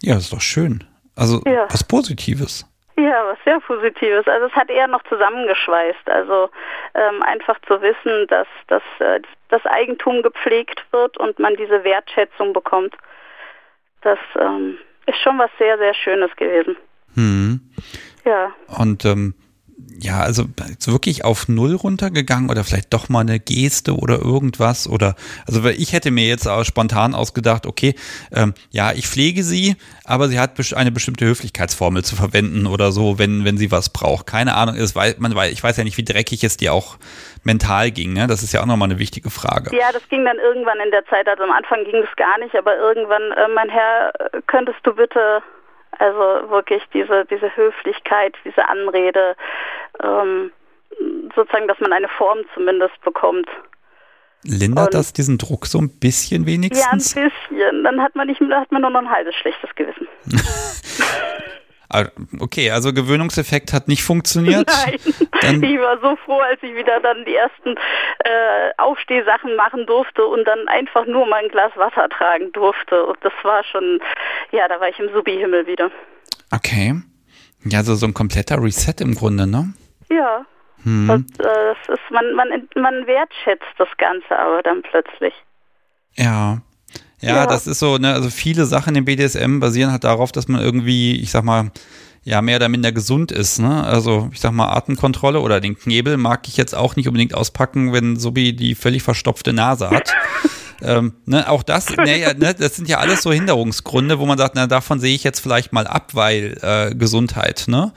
Ja, das ist doch schön. Also ja. was Positives. Ja, was sehr Positives. Also es hat eher noch zusammengeschweißt. Also ähm, einfach zu wissen, dass, dass äh, das Eigentum gepflegt wird und man diese Wertschätzung bekommt. Das ähm, ist schon was sehr, sehr Schönes gewesen. Hm. Ja. Und ähm, ja, also wirklich auf Null runtergegangen oder vielleicht doch mal eine Geste oder irgendwas oder also ich hätte mir jetzt auch spontan ausgedacht, okay, ähm, ja, ich pflege sie, aber sie hat eine bestimmte Höflichkeitsformel zu verwenden oder so, wenn wenn sie was braucht. Keine Ahnung, ist, weil man weil ich weiß ja nicht, wie dreckig es dir auch mental ging, ne? Das ist ja auch nochmal eine wichtige Frage. Ja, das ging dann irgendwann in der Zeit, also am Anfang ging das gar nicht, aber irgendwann, äh, mein Herr, könntest du bitte also wirklich diese, diese Höflichkeit, diese Anrede, ähm, sozusagen, dass man eine Form zumindest bekommt. Lindert Und, das diesen Druck so ein bisschen wenigstens? Ja, ein bisschen. Dann hat man nicht, dann hat man nur noch ein halbes schlechtes Gewissen. Ah, okay, also Gewöhnungseffekt hat nicht funktioniert. Nein, dann ich war so froh, als ich wieder dann die ersten äh, Aufstehsachen machen durfte und dann einfach nur mal ein Glas Wasser tragen durfte. Und das war schon, ja, da war ich im Subi-Himmel wieder. Okay. Ja, so, so ein kompletter Reset im Grunde, ne? Ja. Hm. Und, äh, das ist, man, man, man wertschätzt das Ganze aber dann plötzlich. Ja. Ja, ja, das ist so, ne, also viele Sachen im BDSM basieren halt darauf, dass man irgendwie, ich sag mal, ja, mehr oder minder gesund ist, ne? Also, ich sag mal, Atemkontrolle oder den Knebel mag ich jetzt auch nicht unbedingt auspacken, wenn Sobi die völlig verstopfte Nase hat. ähm, ne, auch das, naja, ne, das sind ja alles so Hinderungsgründe, wo man sagt, na, davon sehe ich jetzt vielleicht mal ab, weil äh, Gesundheit, ne?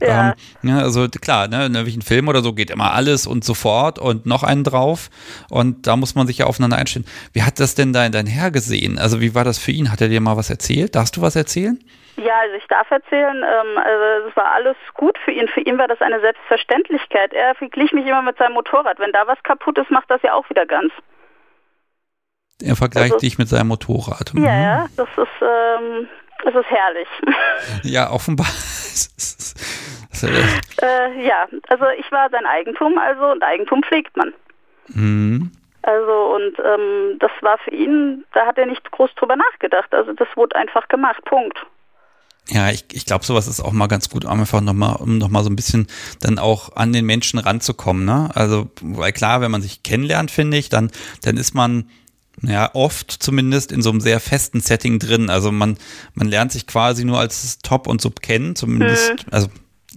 Ja. Ähm, ja, also klar, ne, in irgendwelchen Film oder so geht immer alles und sofort und noch einen drauf. Und da muss man sich ja aufeinander einstellen. Wie hat das denn dein, dein Herr gesehen? Also wie war das für ihn? Hat er dir mal was erzählt? Darfst du was erzählen? Ja, also ich darf erzählen, ähm, also es war alles gut für ihn. Für ihn war das eine Selbstverständlichkeit. Er verglich mich immer mit seinem Motorrad. Wenn da was kaputt ist, macht das ja auch wieder ganz. Er vergleicht also, dich mit seinem Motorrad. Mhm. Ja, ja, das ist, ähm, das ist herrlich. Ja, offenbar. äh, ja, also ich war sein Eigentum, also und Eigentum pflegt man. Mhm. Also und ähm, das war für ihn, da hat er nicht groß drüber nachgedacht. Also das wurde einfach gemacht, Punkt. Ja, ich, ich glaube, sowas ist auch mal ganz gut, um einfach nochmal, um nochmal so ein bisschen dann auch an den Menschen ranzukommen. Ne? Also, weil klar, wenn man sich kennenlernt, finde ich, dann, dann ist man ja, oft zumindest in so einem sehr festen Setting drin. Also man, man lernt sich quasi nur als Top und Sub kennen, zumindest, mhm. also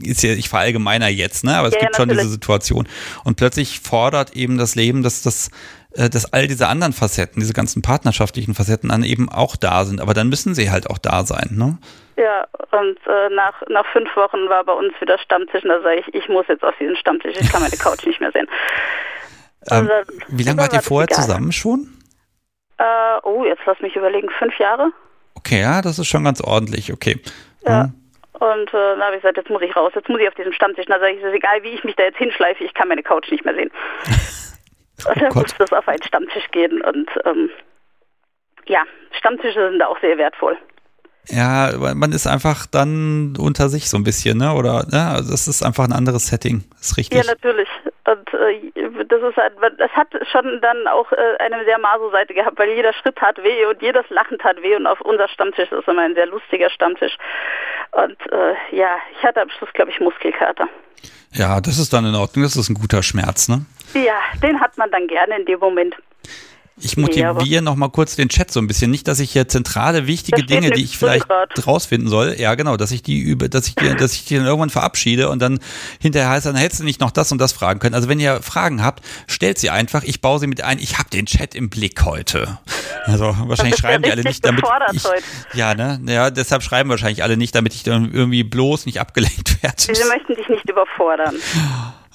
ist ja, ich verallgemeiner jetzt, ne? Aber es ja, gibt ja, schon diese Situation. Und plötzlich fordert eben das Leben, dass das, äh, dass all diese anderen Facetten, diese ganzen partnerschaftlichen Facetten dann eben auch da sind. Aber dann müssen sie halt auch da sein, ne? Ja, und äh, nach, nach fünf Wochen war bei uns wieder Stammtisch und da sage ich, ich muss jetzt auf diesen Stammtisch, ich kann meine Couch nicht mehr sehen. Ähm, also, wie lange wart ihr vorher egal. zusammen schon? Äh, oh, jetzt lass mich überlegen, fünf Jahre. Okay, ja, das ist schon ganz ordentlich, okay. Ja. Hm. Und äh, dann habe ich gesagt, jetzt muss ich raus, jetzt muss ich auf diesem Stammtisch. Und dann sage ich, es ist egal, wie ich mich da jetzt hinschleife, ich kann meine Couch nicht mehr sehen. oh und dann musste es auf einen Stammtisch gehen. Und ähm, ja, Stammtische sind da auch sehr wertvoll. Ja, man ist einfach dann unter sich so ein bisschen, ne? Oder ne? Also das ist einfach ein anderes Setting, ist richtig. Ja, natürlich. Und äh, das ist halt, das hat schon dann auch äh, eine sehr Maso-Seite gehabt, weil jeder Schritt tat weh und jedes Lachen tat weh und auf unser Stammtisch ist immer ein sehr lustiger Stammtisch. Und äh, ja, ich hatte am Schluss, glaube ich, Muskelkater. Ja, das ist dann in Ordnung, das ist ein guter Schmerz, ne? Ja, den hat man dann gerne in dem Moment. Ich motiviere nee, noch mal kurz den Chat so ein bisschen. Nicht, dass ich hier zentrale, wichtige Dinge, die ich vielleicht rausfinden soll, ja genau, dass ich die über, dass ich die, dass ich die dann irgendwann verabschiede und dann hinterher heißt, dann hättest du nicht noch das und das fragen können. Also wenn ihr Fragen habt, stellt sie einfach. Ich baue sie mit ein. Ich habe den Chat im Blick heute. Also wahrscheinlich schreiben die alle nicht, damit ich, heute. ja ne, ja, deshalb schreiben wahrscheinlich alle nicht, damit ich dann irgendwie bloß nicht abgelenkt werde. Sie möchten dich nicht überfordern.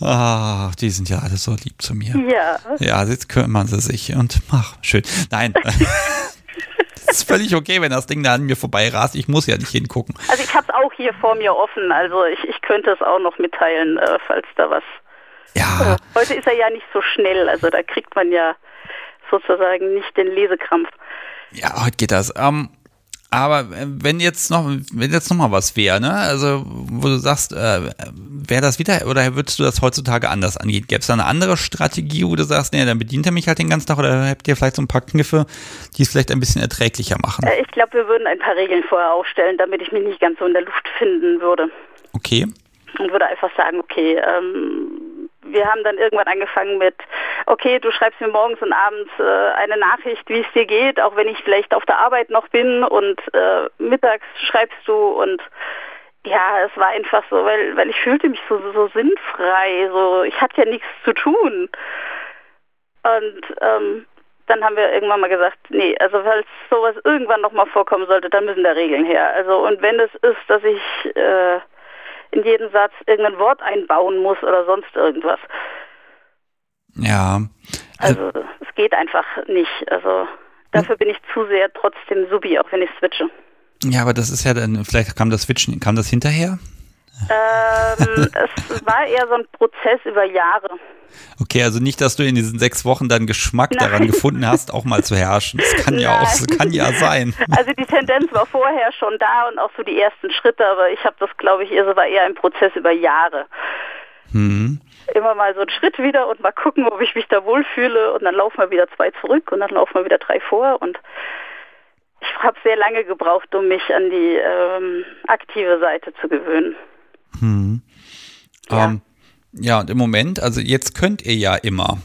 Ach, die sind ja alle so lieb zu mir. Ja. Ja, jetzt kümmern sie sich und ach, schön. Nein. Das ist völlig okay, wenn das Ding da an mir vorbei rast. Ich muss ja nicht hingucken. Also ich habe es auch hier vor mir offen. Also ich, ich könnte es auch noch mitteilen, äh, falls da was. Ja. Äh, heute ist er ja nicht so schnell. Also da kriegt man ja sozusagen nicht den Lesekrampf. Ja, heute geht das. Ähm, aber äh, wenn jetzt noch, wenn jetzt noch mal was wäre, ne? Also, wo du sagst, äh, wäre das wieder, oder würdest du das heutzutage anders angehen? Gäbe es da eine andere Strategie, wo du sagst, nee, dann bedient er mich halt den ganzen Tag, oder habt ihr vielleicht so ein paar Kniffe, die es vielleicht ein bisschen erträglicher machen? Äh, ich glaube, wir würden ein paar Regeln vorher aufstellen, damit ich mich nicht ganz so in der Luft finden würde. Okay. Und würde einfach sagen, okay, ähm, wir haben dann irgendwann angefangen mit, okay, du schreibst mir morgens und abends äh, eine Nachricht, wie es dir geht, auch wenn ich vielleicht auf der Arbeit noch bin und äh, mittags schreibst du und Ja, es war einfach so, weil, weil ich fühlte mich so, so sinnfrei. So, ich hatte ja nichts zu tun. Und ähm, dann haben wir irgendwann mal gesagt, nee, also falls sowas irgendwann nochmal vorkommen sollte, dann müssen da Regeln her. Also und wenn es ist, dass ich äh, in jeden Satz irgendein Wort einbauen muss oder sonst irgendwas. Ja. Also es geht einfach nicht. Also dafür bin ich zu sehr trotzdem Subi, auch wenn ich switche. Ja, aber das ist ja dann, vielleicht kam das Switchen, kam das hinterher? Ähm, es war eher so ein Prozess über Jahre. Okay, also nicht, dass du in diesen sechs Wochen dann Geschmack Nein. daran gefunden hast, auch mal zu herrschen. Das kann Nein. ja auch, das kann ja sein. Also die Tendenz war vorher schon da und auch so die ersten Schritte, aber ich habe das, glaube ich, eher, war eher ein Prozess über Jahre. Hm. Immer mal so einen Schritt wieder und mal gucken, ob ich mich da wohlfühle und dann laufen wir wieder zwei zurück und dann laufen wir wieder drei vor und ich habe sehr lange gebraucht, um mich an die ähm, aktive Seite zu gewöhnen. Hm. Ja. Ähm, ja, und im Moment, also jetzt könnt ihr ja immer.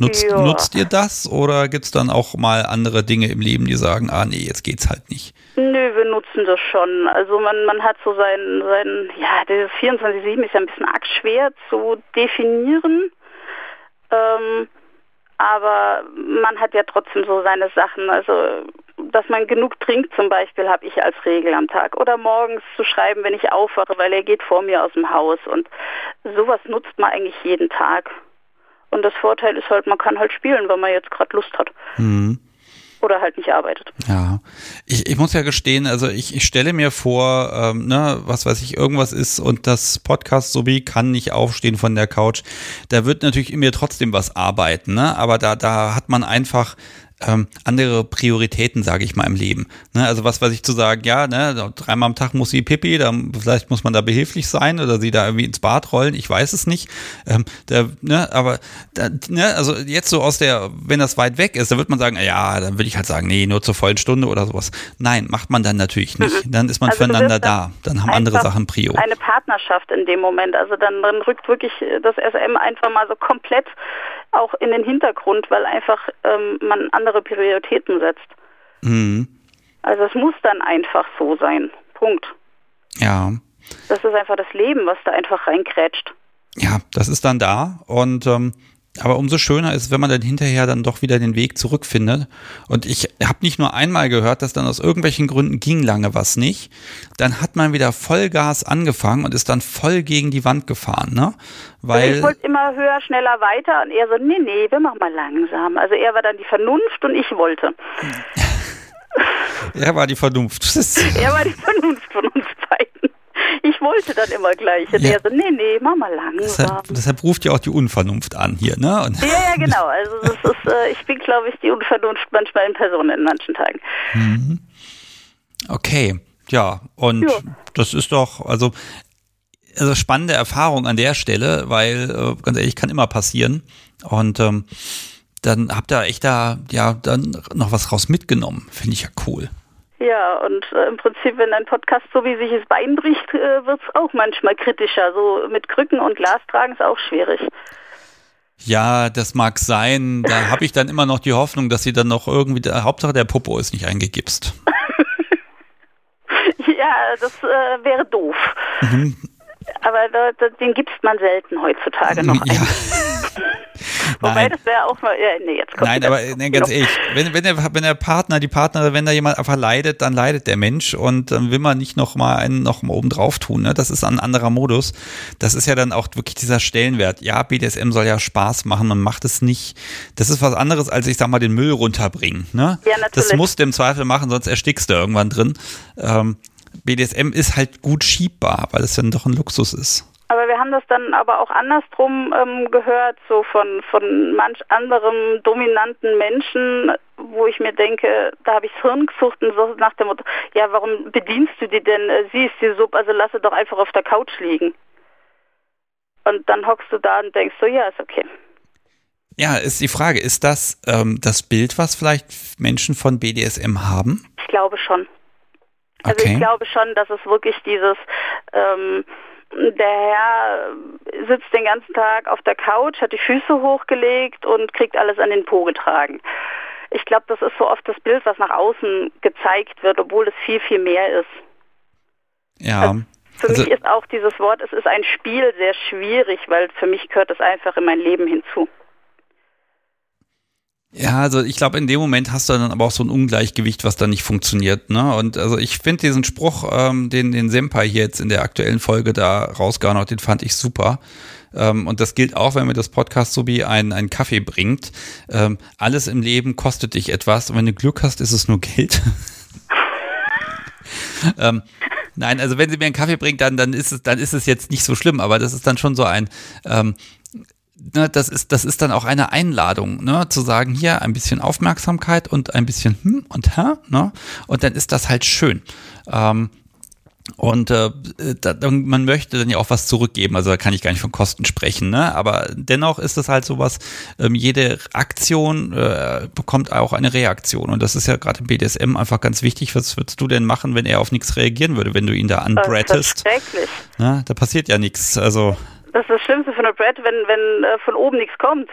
Nutzt, ja. nutzt ihr das oder gibt es dann auch mal andere Dinge im Leben, die sagen, ah nee, jetzt geht's halt nicht? Nö, wir nutzen das schon. Also man, man hat so sein, sein ja, dieses 24-7 ist ja ein bisschen arg schwer zu definieren. Ähm, aber man hat ja trotzdem so seine Sachen. Also dass man genug trinkt zum Beispiel, habe ich als Regel am Tag. Oder morgens zu schreiben, wenn ich aufwache, weil er geht vor mir aus dem Haus. Und sowas nutzt man eigentlich jeden Tag. Und das Vorteil ist halt, man kann halt spielen, wenn man jetzt gerade Lust hat. Mhm oder halt nicht arbeitet. Ja, ich, ich muss ja gestehen, also ich, ich stelle mir vor, ähm, ne, was weiß ich, irgendwas ist und das Podcast sowie kann nicht aufstehen von der Couch. Da wird natürlich in mir trotzdem was arbeiten, ne? Aber da, da hat man einfach ähm, andere Prioritäten, sage ich mal, im Leben. Ne? Also was weiß ich zu sagen, ja, ne, dreimal am Tag muss sie Pipi, dann vielleicht muss man da behilflich sein oder sie da irgendwie ins Bad rollen, ich weiß es nicht. Ähm, der, ne, aber da, ne, also jetzt so aus der, wenn das weit weg ist, da wird man sagen, ja, dann würde ich halt sagen, nee, nur zur vollen Stunde oder sowas. Nein, macht man dann natürlich nicht. Mhm. Dann ist man also füreinander da. Dann haben andere Sachen Prio. Eine Partnerschaft in dem Moment. Also dann, dann rückt wirklich das SM einfach mal so komplett auch in den Hintergrund, weil einfach ähm, man andere Prioritäten setzt. Mhm. Also es muss dann einfach so sein. Punkt. Ja. Das ist einfach das Leben, was da einfach reinkrätscht. Ja, das ist dann da und ähm, aber umso schöner ist, wenn man dann hinterher dann doch wieder den Weg zurückfindet. Und ich habe nicht nur einmal gehört, dass dann aus irgendwelchen Gründen ging lange was nicht. Dann hat man wieder Vollgas angefangen und ist dann voll gegen die Wand gefahren, ne? Weil ich wollte immer höher, schneller, weiter und er so, nee, nee, wir machen mal langsam. Also er war dann die Vernunft und ich wollte. er war die Vernunft. er war die Vernunft von uns ich wollte dann immer gleich. Und ja. er so, nee, nee, mach mal langsam. Deshalb, deshalb, ruft ja auch die Unvernunft an hier, ne? Und ja, ja, genau. Also das ist, äh, ich bin, glaube ich, die Unvernunft manchmal in Person in manchen Tagen. Mhm. Okay, ja, und ja. das ist doch, also also spannende Erfahrung an der Stelle, weil äh, ganz ehrlich kann immer passieren und ähm, dann habt ihr echt da ja dann noch was raus mitgenommen, finde ich ja cool. Ja, und äh, im Prinzip, wenn ein Podcast so wie sich es Bein bricht, äh, wird es auch manchmal kritischer. So mit Krücken und Glas tragen ist auch schwierig. Ja, das mag sein. Da habe ich dann immer noch die Hoffnung, dass sie dann noch irgendwie, der, Hauptsache der Popo ist nicht eingegipst. ja, das äh, wäre doof. Mhm. Aber da, da, den gibst man selten heutzutage noch. Ja. Wobei das wäre auch mal, ja, nee, jetzt kommt Nein, aber nee, ganz ehrlich, wenn, wenn, der, wenn der Partner, die Partnerin, wenn da jemand einfach leidet, dann leidet der Mensch und dann will man nicht noch mal einen noch mal oben drauf tun. Ne? Das ist ein anderer Modus. Das ist ja dann auch wirklich dieser Stellenwert. Ja, BDSM soll ja Spaß machen, man macht es nicht. Das ist was anderes, als ich sag mal den Müll runterbringen. Ne? Ja, natürlich. Das musst du im Zweifel machen, sonst erstickst du irgendwann drin. Ähm, BDSM ist halt gut schiebbar, weil es dann doch ein Luxus ist. Aber wir haben das dann aber auch andersrum ähm, gehört, so von, von manch anderem dominanten Menschen, wo ich mir denke, da habe ich das Hirn gesucht und so nach dem Motto, ja, warum bedienst du die denn? Äh, sie ist die Sub, also lass sie doch einfach auf der Couch liegen. Und dann hockst du da und denkst so, ja, ist okay. Ja, ist die Frage, ist das ähm, das Bild, was vielleicht Menschen von BDSM haben? Ich glaube schon. Also okay. ich glaube schon, dass es wirklich dieses ähm, der Herr sitzt den ganzen Tag auf der Couch, hat die Füße hochgelegt und kriegt alles an den Po getragen. Ich glaube, das ist so oft das Bild, was nach außen gezeigt wird, obwohl es viel, viel mehr ist. Ja. Also für also, mich ist auch dieses Wort, es ist ein Spiel, sehr schwierig, weil für mich gehört es einfach in mein Leben hinzu. Ja, also ich glaube, in dem Moment hast du dann aber auch so ein Ungleichgewicht, was da nicht funktioniert. Ne? Und also ich finde diesen Spruch, ähm, den den Senpai hier jetzt in der aktuellen Folge da rausgehauen hat, den fand ich super. Ähm, und das gilt auch, wenn mir das Podcast so wie ein, ein Kaffee bringt. Ähm, alles im Leben kostet dich etwas und wenn du Glück hast, ist es nur Geld. ähm, nein, also wenn sie mir einen Kaffee bringt, dann, dann ist es, dann ist es jetzt nicht so schlimm, aber das ist dann schon so ein, ähm, ne, das ist, das ist dann auch eine Einladung, ne, zu sagen, hier ein bisschen Aufmerksamkeit und ein bisschen hm und hä, ne, und dann ist das halt schön. Ähm, und äh, da, man möchte dann ja auch was zurückgeben, also da kann ich gar nicht von Kosten sprechen, ne? Aber dennoch ist es halt sowas, ähm, jede Aktion äh, bekommt auch eine Reaktion. Und das ist ja gerade im BDSM einfach ganz wichtig. Was würdest du denn machen, wenn er auf nichts reagieren würde, wenn du ihn da anbrettest? Ne? Da passiert ja nichts. Also. Das ist das Schlimmste von der Brett, wenn, wenn äh, von oben nichts kommt.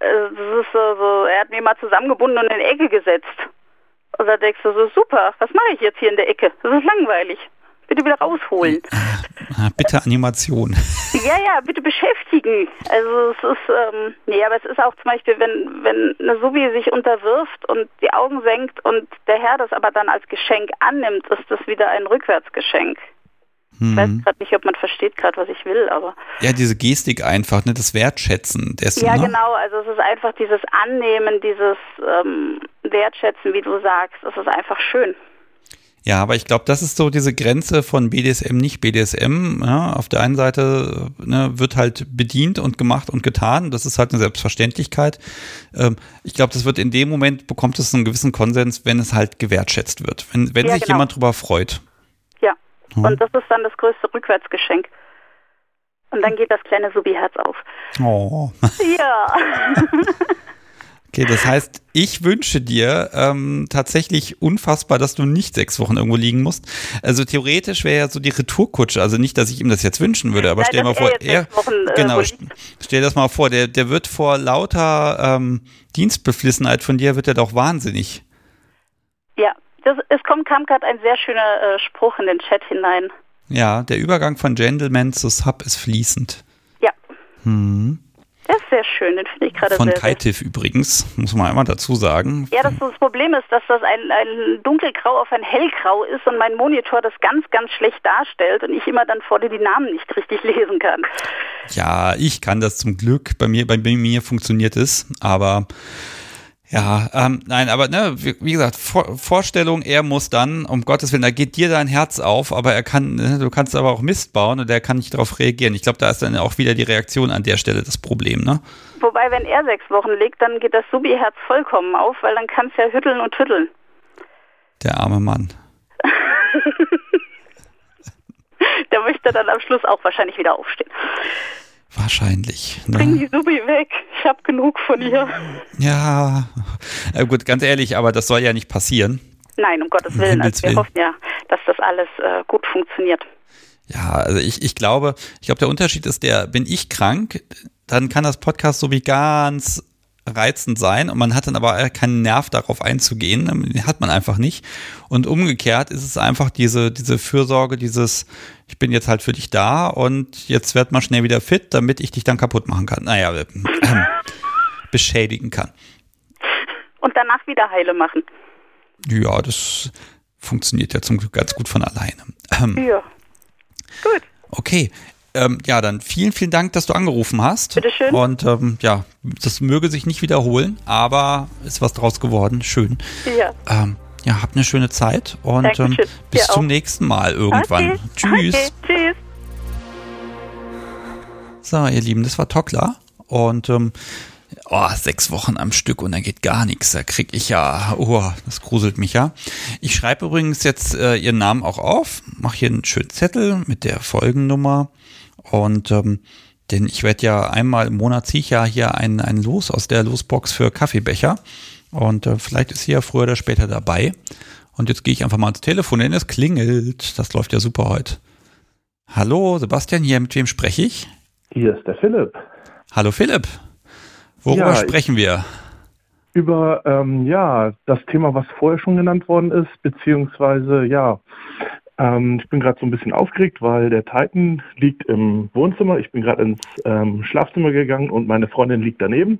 Äh, das ist so, so, er hat mir mal zusammengebunden und in die Ecke gesetzt. Und da denkst du so, super, was mache ich jetzt hier in der Ecke? Das ist langweilig. Bitte wieder rausholen. Ah, bitte Animation. Ja, ja, bitte beschäftigen. Also es ist, ähm, nee, aber es ist auch zum Beispiel, wenn, wenn eine Subi sich unterwirft und die Augen senkt und der Herr das aber dann als Geschenk annimmt, ist das wieder ein Rückwärtsgeschenk. Ich weiß mhm. gerade nicht, ob man versteht gerade, was ich will, aber. Ja, diese Gestik einfach, ne, das Wertschätzen dessen. Ja, ne? genau, also es ist einfach dieses Annehmen, dieses ähm, Wertschätzen, wie du sagst. Es ist einfach schön. Ja, aber ich glaube, das ist so diese Grenze von BDSM, nicht BDSM. Ja, auf der einen Seite ne, wird halt bedient und gemacht und getan. Das ist halt eine Selbstverständlichkeit. Ähm, ich glaube, das wird in dem Moment, bekommt es einen gewissen Konsens, wenn es halt gewertschätzt wird. Wenn, wenn ja, sich genau. jemand drüber freut. Hm. Und das ist dann das größte Rückwärtsgeschenk. Und dann geht das kleine Subi-Herz auf. Oh. Ja. Okay, das heißt, ich wünsche dir ähm, tatsächlich unfassbar, dass du nicht sechs Wochen irgendwo liegen musst. Also theoretisch wäre ja so die Retourkutsche, also nicht, dass ich ihm das jetzt wünschen würde, aber Nein, stell dir mal vor, er, Wochen, äh, genau, stell das mal vor, der, der wird vor lauter ähm, Dienstbeflissenheit von dir, wird er doch wahnsinnig. Ja, das, es kommt, kam gerade ein sehr schöner äh, Spruch in den Chat hinein. Ja, der Übergang von Gentleman zu Sub ist fließend. Ja. Hm. Das ist sehr schön, den finde ich gerade Von Kaitif übrigens, muss man einmal dazu sagen. Ja, das, das Problem ist, dass das ein, ein dunkelgrau auf ein hellgrau ist und mein Monitor das ganz, ganz schlecht darstellt und ich immer dann vor dir die Namen nicht richtig lesen kann. Ja, ich kann das zum Glück. Bei mir, bei mir funktioniert es, aber ja, ähm, nein, aber ne, wie, wie, gesagt, Vor Vorstellung, er muss dann, um Gottes Willen, da geht dir dein Herz auf, aber er kann, ne, du kannst aber auch Mist bauen und er kann nicht darauf reagieren. Ich glaube, da ist dann auch wieder die Reaktion an der Stelle das Problem, ne? Wobei, wenn er sechs Wochen legt, dann geht das Subi-Herz vollkommen auf, weil dann kannst du ja hütteln und tütteln. Der arme Mann. der möchte dann am Schluss auch wahrscheinlich wieder aufstehen. Wahrscheinlich. Ne? Bring die Subi weg. Ich habe genug von ihr. Ja, äh, gut, ganz ehrlich, aber das soll ja nicht passieren. Nein, um Gottes Willen. Also wir hoffen ja, dass das alles äh, gut funktioniert. Ja, also ich, ich glaube, ich glaube, der Unterschied ist der, bin ich krank, dann kann das Podcast so wie ganz reizend sein und man hat dann aber keinen Nerv darauf einzugehen, den hat man einfach nicht. Und umgekehrt ist es einfach diese, diese Fürsorge, dieses, ich bin jetzt halt für dich da und jetzt werd mal schnell wieder fit, damit ich dich dann kaputt machen kann. Naja, äh, äh, beschädigen kann. Und danach wieder heile machen. Ja, das funktioniert ja zum Glück ganz gut von alleine. Ähm, ja. Gut. Okay, ähm, ja, dann vielen, vielen Dank, dass du angerufen hast. Bitteschön. Und ähm, ja, das möge sich nicht wiederholen, aber ist was draus geworden. Schön. Ja. Ähm, ja, habt eine schöne Zeit und ähm, bis zum nächsten Mal irgendwann. Okay. Tschüss. Okay. Tschüss. So, ihr Lieben, das war Tokla. Und ähm, oh, sechs Wochen am Stück und dann geht gar nichts. Da krieg ich ja, oh, das gruselt mich ja. Ich schreibe übrigens jetzt äh, ihren Namen auch auf, mache hier einen schönen Zettel mit der Folgennummer und ähm, denn ich werde ja einmal im Monat ziehe ich ja hier ein, ein Los aus der Losbox für Kaffeebecher. Und äh, vielleicht ist sie ja früher oder später dabei. Und jetzt gehe ich einfach mal ans Telefon, denn es klingelt. Das läuft ja super heute. Hallo, Sebastian, hier, mit wem spreche ich? Hier ist der Philipp. Hallo Philipp. Worüber ja, sprechen wir? Über ähm, ja das Thema, was vorher schon genannt worden ist, beziehungsweise ja Ähm, ich bin gerade so ein bisschen aufgeregt, weil der Titan liegt im Wohnzimmer. Ich bin gerade ins ähm, Schlafzimmer gegangen und meine Freundin liegt daneben.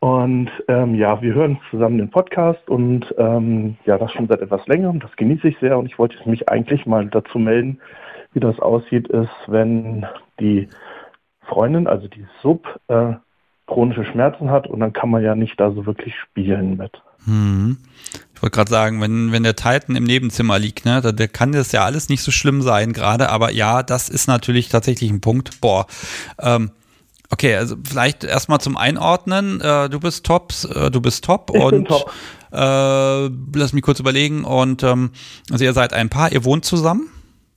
Und ähm, ja, wir hören zusammen den Podcast und ähm, ja, das schon seit etwas längerem. Das genieße ich sehr und ich wollte mich eigentlich mal dazu melden, wie das aussieht, ist, wenn die Freundin, also die Sub, äh, chronische Schmerzen hat und dann kann man ja nicht da so wirklich spielen mit. Hm. Ich wollte gerade sagen, wenn, wenn der Titan im Nebenzimmer liegt, ne, da, da kann das ja alles nicht so schlimm sein gerade, aber ja, das ist natürlich tatsächlich ein Punkt. Boah. Ähm, okay, also vielleicht erstmal zum Einordnen. Äh, du bist top, äh, du bist top Ich und top. Äh, lass mich kurz überlegen. Und ähm, also ihr seid ein Paar, ihr wohnt zusammen?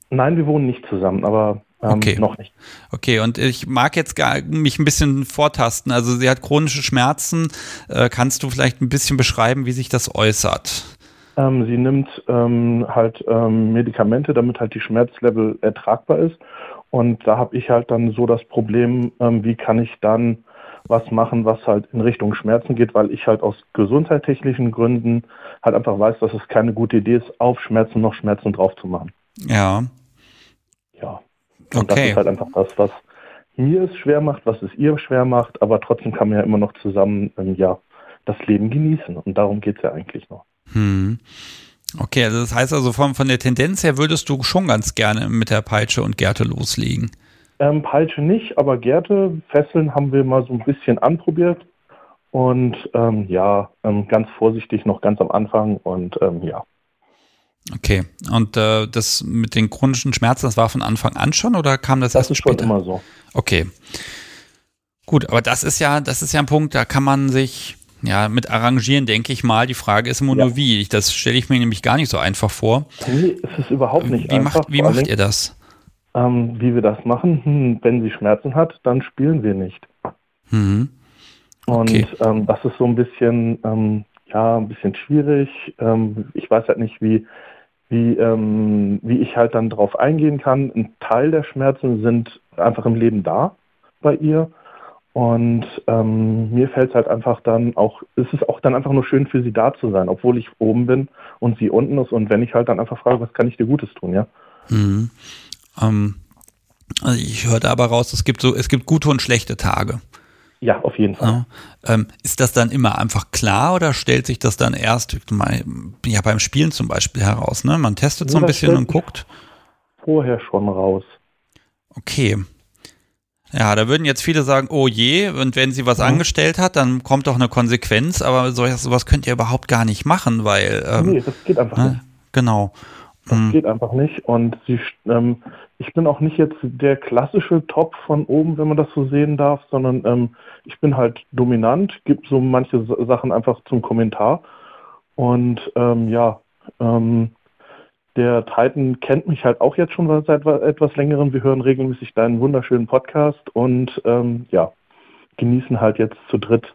Nein, wir wohnen nicht zusammen, aber ähm, Okay. noch nicht. Okay, und ich mag jetzt gar, mich ein bisschen vortasten. Also sie hat chronische Schmerzen. Äh, kannst du vielleicht ein bisschen beschreiben, wie sich das äußert? Ähm, sie nimmt ähm, halt ähm, Medikamente, damit halt die Schmerzlevel ertragbar ist. Und da habe ich halt dann so das Problem, ähm, wie kann ich dann was machen, was halt in Richtung Schmerzen geht, weil ich halt aus gesundheitstechnischen Gründen halt einfach weiß, dass es keine gute Idee ist, auf Schmerzen noch Schmerzen drauf zu machen. Ja, Und das Okay. ist halt einfach das, was mir es schwer macht, was es ihr schwer macht, aber trotzdem kann man ja immer noch zusammen ähm, ja, das Leben genießen. Und darum geht es ja eigentlich noch. Hm. Okay, also das heißt also von, von der Tendenz her würdest du schon ganz gerne mit der Peitsche und Gerte loslegen. Ähm, Peitsche nicht, aber Gerte, Fesseln haben wir mal so ein bisschen anprobiert. Und ähm, ja, ähm, ganz vorsichtig noch ganz am Anfang. Und ähm, ja, Okay, und äh, das mit den chronischen Schmerzen, das war von Anfang an schon oder kam das, das erst ist schon später? immer so. Okay. Gut, aber das ist ja, das ist ja ein Punkt, da kann man sich ja mit arrangieren, denke ich mal. Die Frage ist immer Ja. nur wie. Das stelle ich mir nämlich gar nicht so einfach vor. Nee, es ist überhaupt nicht Wie einfach. macht, wie macht ihr das? Ähm, wie wir das machen, hm, wenn sie Schmerzen hat, dann spielen wir nicht. Mhm. Und Okay. ähm, das ist so ein bisschen, ähm, ja, ein bisschen schwierig. Ähm, ich weiß halt nicht, wie, wie, ähm, wie ich halt dann drauf eingehen kann. Ein Teil der Schmerzen sind einfach im Leben da bei ihr. Und ähm, mir fällt es halt einfach dann auch, es ist auch dann einfach nur schön für sie da zu sein, obwohl ich oben bin und sie unten ist. Und wenn ich halt dann einfach frage, was kann ich dir Gutes tun, ja? Mhm. Ähm, also ich hörte aber raus, es gibt so, es gibt gute und schlechte Tage. Ja, auf jeden Fall. Ja. Ähm, ist das dann immer einfach klar oder stellt sich das dann erst mal, ja, beim Spielen zum Beispiel heraus? Ne? Man testet so ein bisschen und guckt. Vorher schon raus. Okay. Ja, da würden jetzt viele sagen, oh je, und wenn sie was Mhm. angestellt hat, dann kommt doch eine Konsequenz, aber sowas könnt ihr überhaupt gar nicht machen, weil, ähm, nee, das geht einfach nicht. ne? genau. Das Mhm. geht einfach nicht. Und sie, ähm, ich bin auch nicht jetzt der klassische Top von oben, wenn man das so sehen darf, sondern ähm, ich bin halt dominant, gebe so manche Sachen einfach zum Kommentar. Und ähm, ja, ähm, der Titan kennt mich halt auch jetzt schon seit wa- etwas längerem. Wir hören regelmäßig deinen wunderschönen Podcast und ähm, ja, genießen halt jetzt zu dritt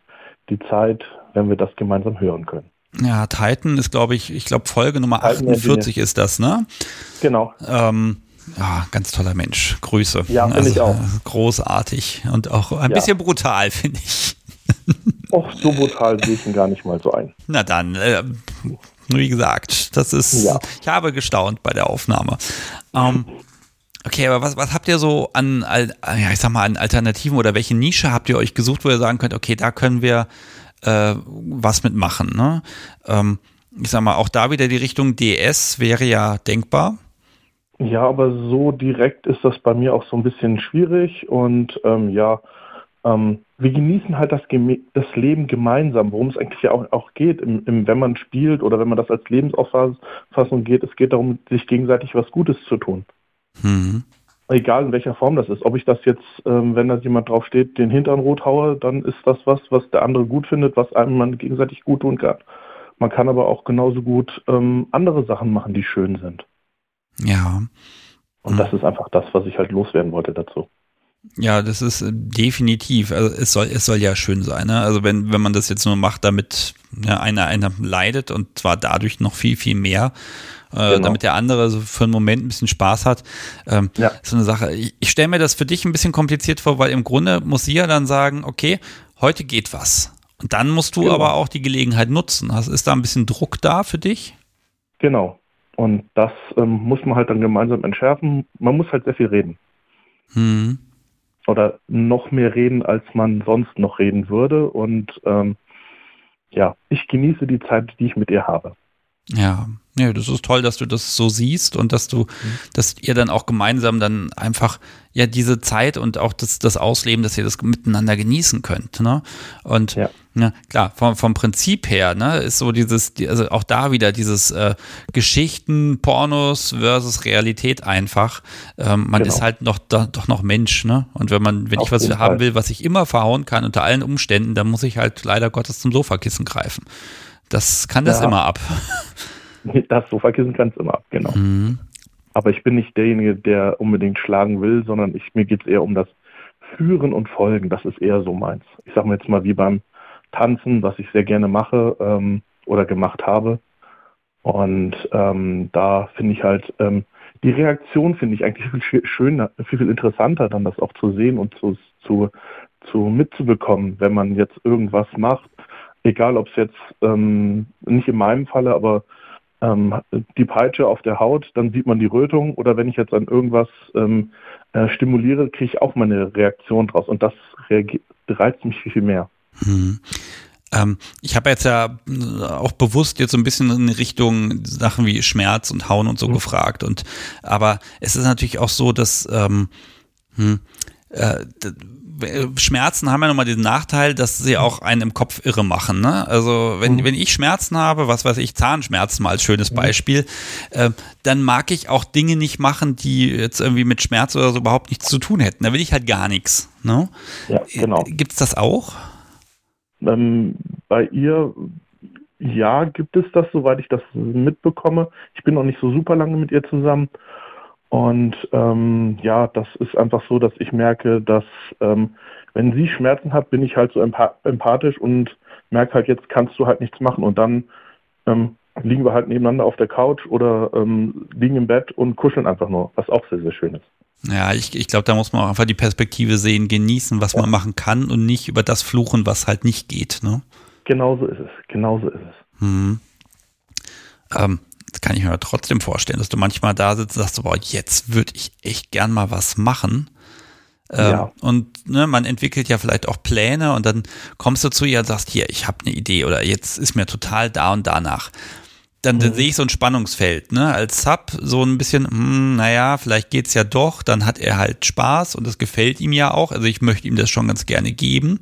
die Zeit, wenn wir das gemeinsam hören können. Ja, Titan ist, glaube ich, ich glaube, Folge Nummer Titan 48 ist das, ne? Genau. Ähm, ja, ganz toller Mensch. Grüße. Ja, finde ich auch. äh, Großartig und auch ein Ja. bisschen brutal, finde ich. Auch so brutal sehe ich ihn gar nicht mal so ein. Na dann, äh, wie gesagt, das ist, Ja. ich habe gestaunt bei der Aufnahme. Ähm, okay, aber was, was habt ihr so an, Al- ja, ich sag mal, an Alternativen oder welche Nische habt ihr euch gesucht, wo ihr sagen könnt, okay, da können wir äh, was mitmachen, ne? Ähm, ich sag mal, auch da wieder die Richtung DS wäre ja denkbar. Ja, aber so direkt ist das bei mir auch so ein bisschen schwierig und ähm, ja, ähm, wir genießen halt das, das Leben gemeinsam, worum es eigentlich ja auch, auch geht, im, im, wenn man spielt oder wenn man das als Lebensauffassung geht. Es geht darum, sich gegenseitig was Gutes zu tun. Hm. Egal in welcher Form das ist. Ob ich das jetzt, ähm, wenn da jemand drauf steht, den Hintern rot haue, dann ist das was, was der andere gut findet, was einem man gegenseitig gut tun kann. Man kann aber auch genauso gut ähm, andere Sachen machen, die schön sind. Ja. Und Mhm. das ist einfach das, was ich halt loswerden wollte dazu. Ja, das ist äh, definitiv, also es soll, es soll ja schön sein, ne? Also wenn, wenn man das jetzt nur macht, damit ja, einer, einer leidet und zwar dadurch noch viel, viel mehr, äh, Genau. damit der andere so für einen Moment ein bisschen Spaß hat, ähm, Ja. ist so eine Sache. Ich, ich stelle mir das für dich ein bisschen kompliziert vor, weil im Grunde muss sie ja dann sagen, okay, heute geht was. Und dann musst du Genau. aber auch die Gelegenheit nutzen. Also ist da ein bisschen Druck da für dich? Genau. Und das ähm, muss man halt dann gemeinsam entschärfen. Man muss halt sehr viel reden. Mhm. Oder noch mehr reden, als man sonst noch reden würde. Und ähm, ja, ich genieße die Zeit, die ich mit ihr habe. Ja, ja, das ist toll, dass du das so siehst und dass du, mhm. dass ihr dann auch gemeinsam dann einfach ja diese Zeit und auch das, das Ausleben, dass ihr das miteinander genießen könnt. Ne? Und ja. ja klar, vom, vom Prinzip her, ne, ist so dieses, also auch da wieder dieses äh, Geschichten, Pornos versus Realität einfach. Ähm, man genau. ist halt noch da, doch noch Mensch, ne? Und wenn man, wenn Auf ich was haben Fall. will, was ich immer verhauen kann unter allen Umständen, dann muss ich halt leider Gottes zum Sofakissen greifen. Das kann das ja. immer ab. Das Sofakissen kann es immer ab, genau. Mhm. Aber ich bin nicht derjenige, der unbedingt schlagen will, sondern ich, mir geht es eher um das Führen und Folgen. Das ist eher so meins. Ich sage mal jetzt mal wie beim Tanzen, was ich sehr gerne mache ähm, oder gemacht habe. Und ähm, da finde ich halt, ähm, die Reaktion finde ich eigentlich viel schöner, viel, viel interessanter, dann das auch zu sehen und zu, zu, zu mitzubekommen, wenn man jetzt irgendwas macht egal ob es jetzt ähm, nicht in meinem Falle, aber ähm, die Peitsche auf der Haut, dann sieht man die Rötung oder wenn ich jetzt an irgendwas ähm, äh, stimuliere, kriege ich auch meine Reaktion draus und das reizt mich viel, viel mehr. Mhm. Ähm, ich habe jetzt ja äh, auch bewusst jetzt so ein bisschen in Richtung Sachen wie Schmerz und Hauen und so mhm. gefragt und aber es ist natürlich auch so, dass ähm, hm, äh, Schmerzen haben ja nochmal den Nachteil, dass sie auch einen im Kopf irre machen. Ne? Also wenn, mhm. wenn ich Schmerzen habe, was weiß ich, Zahnschmerzen mal als schönes mhm. Beispiel, äh, dann mag ich auch Dinge nicht machen, die jetzt irgendwie mit Schmerz oder so überhaupt nichts zu tun hätten. Da will ich halt gar nichts. Ne? Ja, genau. Gibt es das auch? Ähm, bei ihr ja, gibt es das, soweit ich das mitbekomme. Ich bin noch nicht so super lange mit ihr zusammen. Und ähm, ja, das ist einfach so, dass ich merke, dass ähm, wenn sie Schmerzen hat, bin ich halt so empathisch und merke halt, jetzt kannst du halt nichts machen. Und dann ähm, liegen wir halt nebeneinander auf der Couch oder ähm, liegen im Bett und kuscheln einfach nur, was auch sehr, sehr schön ist. Ja, ich, ich glaube, da muss man auch einfach die Perspektive sehen, genießen, was ja. man machen kann und nicht über das fluchen, was halt nicht geht. Ne? Genauso ist es, genauso ist es. Hm. Ähm, das kann ich mir trotzdem vorstellen, dass du manchmal da sitzt und sagst, boah, jetzt würde ich echt gern mal was machen. Ähm, ja. Und ne, man entwickelt ja vielleicht auch Pläne und dann kommst du zu ihr und sagst, hier, ich habe eine Idee oder jetzt ist mir total da und danach dann, dann mhm. sehe ich so ein Spannungsfeld, ne? Als Sub so ein bisschen, hm, naja, vielleicht geht's ja doch, dann hat er halt Spaß und das gefällt ihm ja auch. Also ich möchte ihm das schon ganz gerne geben.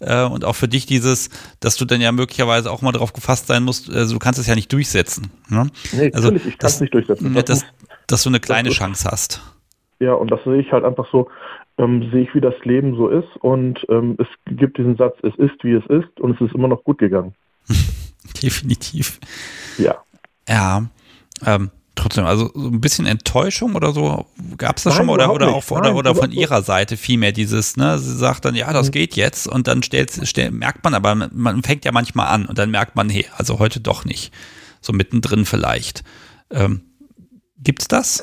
Äh, und auch für dich dieses, dass du dann ja möglicherweise auch mal darauf gefasst sein musst, also du kannst es ja nicht durchsetzen. Ne? Nee, also, natürlich, ich kann es nicht durchsetzen. Das, dass, dass du eine kleine Chance hast. Ja, und das sehe ich halt einfach so, ähm, sehe ich, wie das Leben so ist und ähm, es gibt diesen Satz, es ist, wie es ist und es ist immer noch gut gegangen. Definitiv. Ja. Ja. Ähm, trotzdem, also so ein bisschen Enttäuschung oder so, gab es das Nein, schon mal oder, oder, auch, oder, oder von ihrer Seite vielmehr dieses, ne, sie sagt dann, ja, das mhm. geht jetzt und dann stellt, stellt, merkt man, aber man fängt ja manchmal an und dann merkt man, hey, also heute doch nicht. So mittendrin vielleicht. Ähm, gibt's das?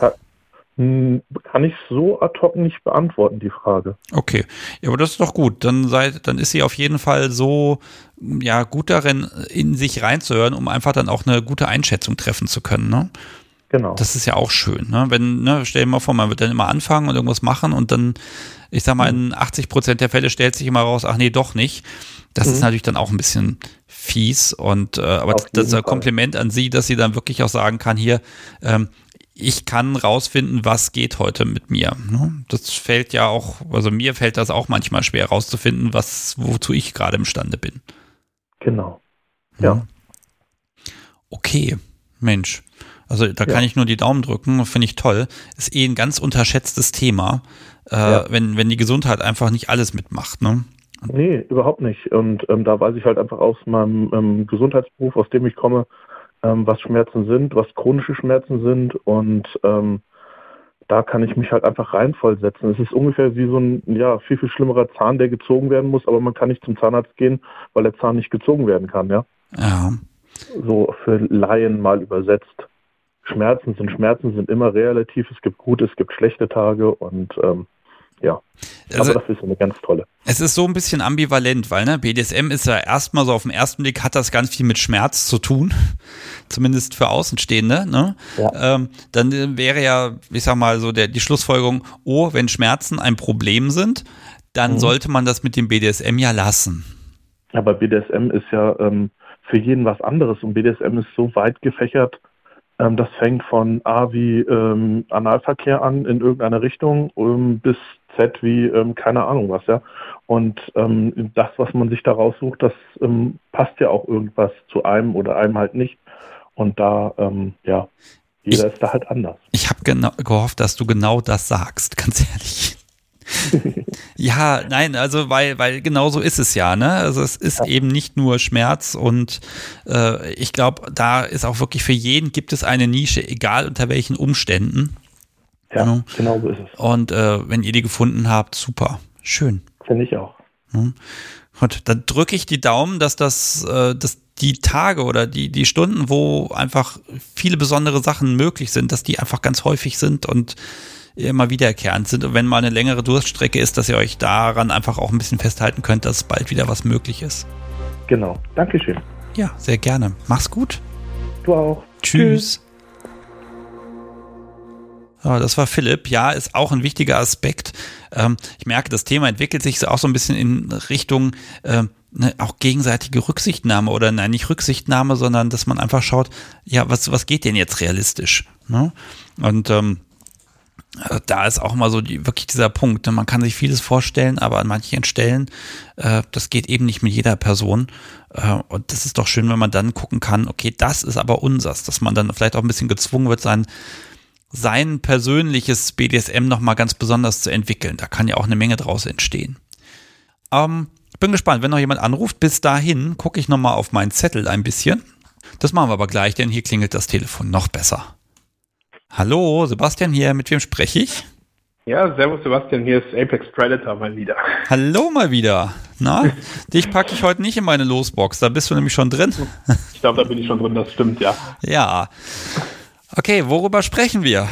Hm, kann ich so ad hoc nicht beantworten, die Frage. Okay, ja, aber das ist doch gut. Dann, seid, dann ist sie auf jeden Fall so ja, gut darin, in sich reinzuhören, um einfach dann auch eine gute Einschätzung treffen zu können. Ne? Genau. Das ist ja auch schön. Ne? Wenn, ne, stell dir mal vor, man wird dann immer anfangen und irgendwas machen und dann, ich sag mal, in 80 Prozent der Fälle stellt sich immer raus, ach nee, doch nicht. Das mhm. ist natürlich dann auch ein bisschen fies und äh, aber das ist ein Kompliment an sie, dass sie dann wirklich auch sagen kann, hier, ähm, ich kann rausfinden, was geht heute mit mir. Ne? Das fällt ja auch, also mir fällt das auch manchmal schwer rauszufinden, was, wozu ich gerade imstande bin. Genau. Ja. Okay, Mensch. Also da kann ich nur die Daumen drücken, finde ich toll. Ist eh ein ganz unterschätztes Thema, äh, ja. wenn, wenn die Gesundheit einfach nicht alles mitmacht, ne? Nee, überhaupt nicht. Und ähm, da weiß ich halt einfach aus meinem ähm, Gesundheitsberuf, aus dem ich komme, ähm, was Schmerzen sind, was chronische Schmerzen sind und ähm, da kann ich mich halt einfach reinvollsetzen. Es ist ungefähr wie so ein ja, viel, viel schlimmerer Zahn, der gezogen werden muss, aber man kann nicht zum Zahnarzt gehen, weil der Zahn nicht gezogen werden kann, ja. Ja. So für Laien mal übersetzt. Schmerzen sind Schmerzen sind immer relativ. Es gibt gute, es gibt schlechte Tage und ähm, ja. Also, Aber das ist eine ganz tolle. Es ist so ein bisschen ambivalent, weil ne, BDSM ist ja erstmal so auf den ersten Blick hat das ganz viel mit Schmerz zu tun, zumindest für Außenstehende. Ne? Ja. Ähm, dann wäre ja, ich sag mal so der, die Schlussfolgerung, oh, wenn Schmerzen ein Problem sind, dann mhm. sollte man das mit dem BDSM ja lassen. Aber BDSM ist ja ähm, für jeden was anderes und BDSM ist so weit gefächert, ähm, das fängt von A wie ähm, Analverkehr an in irgendeine Richtung um, bis Z wie ähm, keine Ahnung was, ja. Und ähm, das, was man sich da raussucht, das ähm, passt ja auch irgendwas zu einem oder einem halt nicht. Und da, ähm, ja, jeder ich, ist da halt anders. Ich habe genau gehofft, dass du genau das sagst, ganz ehrlich. ja, nein, also weil, weil genau so ist es ja, ne? Also es ist ja. eben nicht nur Schmerz und äh, ich glaube, da ist auch wirklich für jeden gibt es eine Nische, egal unter welchen Umständen. Ja, ja. genau so ist es. Und äh, wenn ihr die gefunden habt, super. Schön. Finde ich auch. Mhm. Gut, dann drücke ich die Daumen, dass das, äh, dass die Tage oder die, die Stunden, wo einfach viele besondere Sachen möglich sind, dass die einfach ganz häufig sind und immer wiederkehrend sind. Und wenn mal eine längere Durststrecke ist, dass ihr euch daran einfach auch ein bisschen festhalten könnt, dass bald wieder was möglich ist. Genau. Dankeschön. Ja, sehr gerne. Mach's gut. Du auch. Tschüss. Ja, das war Philipp. Ja, ist auch ein wichtiger Aspekt. Ähm, ich merke, das Thema entwickelt sich auch so ein bisschen in Richtung äh, ne, auch gegenseitige Rücksichtnahme oder nein, nicht Rücksichtnahme, sondern dass man einfach schaut, ja, was, was geht denn jetzt realistisch? Ne? Und ähm, äh, da ist auch mal so die, wirklich dieser Punkt. Ne? Man kann sich vieles vorstellen, aber an manchen Stellen, äh, das geht eben nicht mit jeder Person. Äh, und das ist doch schön, wenn man dann gucken kann, okay, das ist aber unsers, dass man dann vielleicht auch ein bisschen gezwungen wird, sein, sein persönliches BDSM nochmal ganz besonders zu entwickeln. Da kann ja auch eine Menge draus entstehen. Ähm, bin gespannt, wenn noch jemand anruft. Bis dahin gucke ich nochmal auf meinen Zettel ein bisschen. Das machen wir aber gleich, denn hier klingelt das Telefon noch besser. Hallo, Sebastian hier, mit wem spreche ich? Ja, servus Sebastian, hier ist Apex Predator mal wieder. Hallo mal wieder. Na, dich packe ich heute nicht in meine Losbox, da bist du nämlich schon drin. Ich glaube, da bin ich schon drin, das stimmt, ja. Ja. Okay, worüber sprechen wir?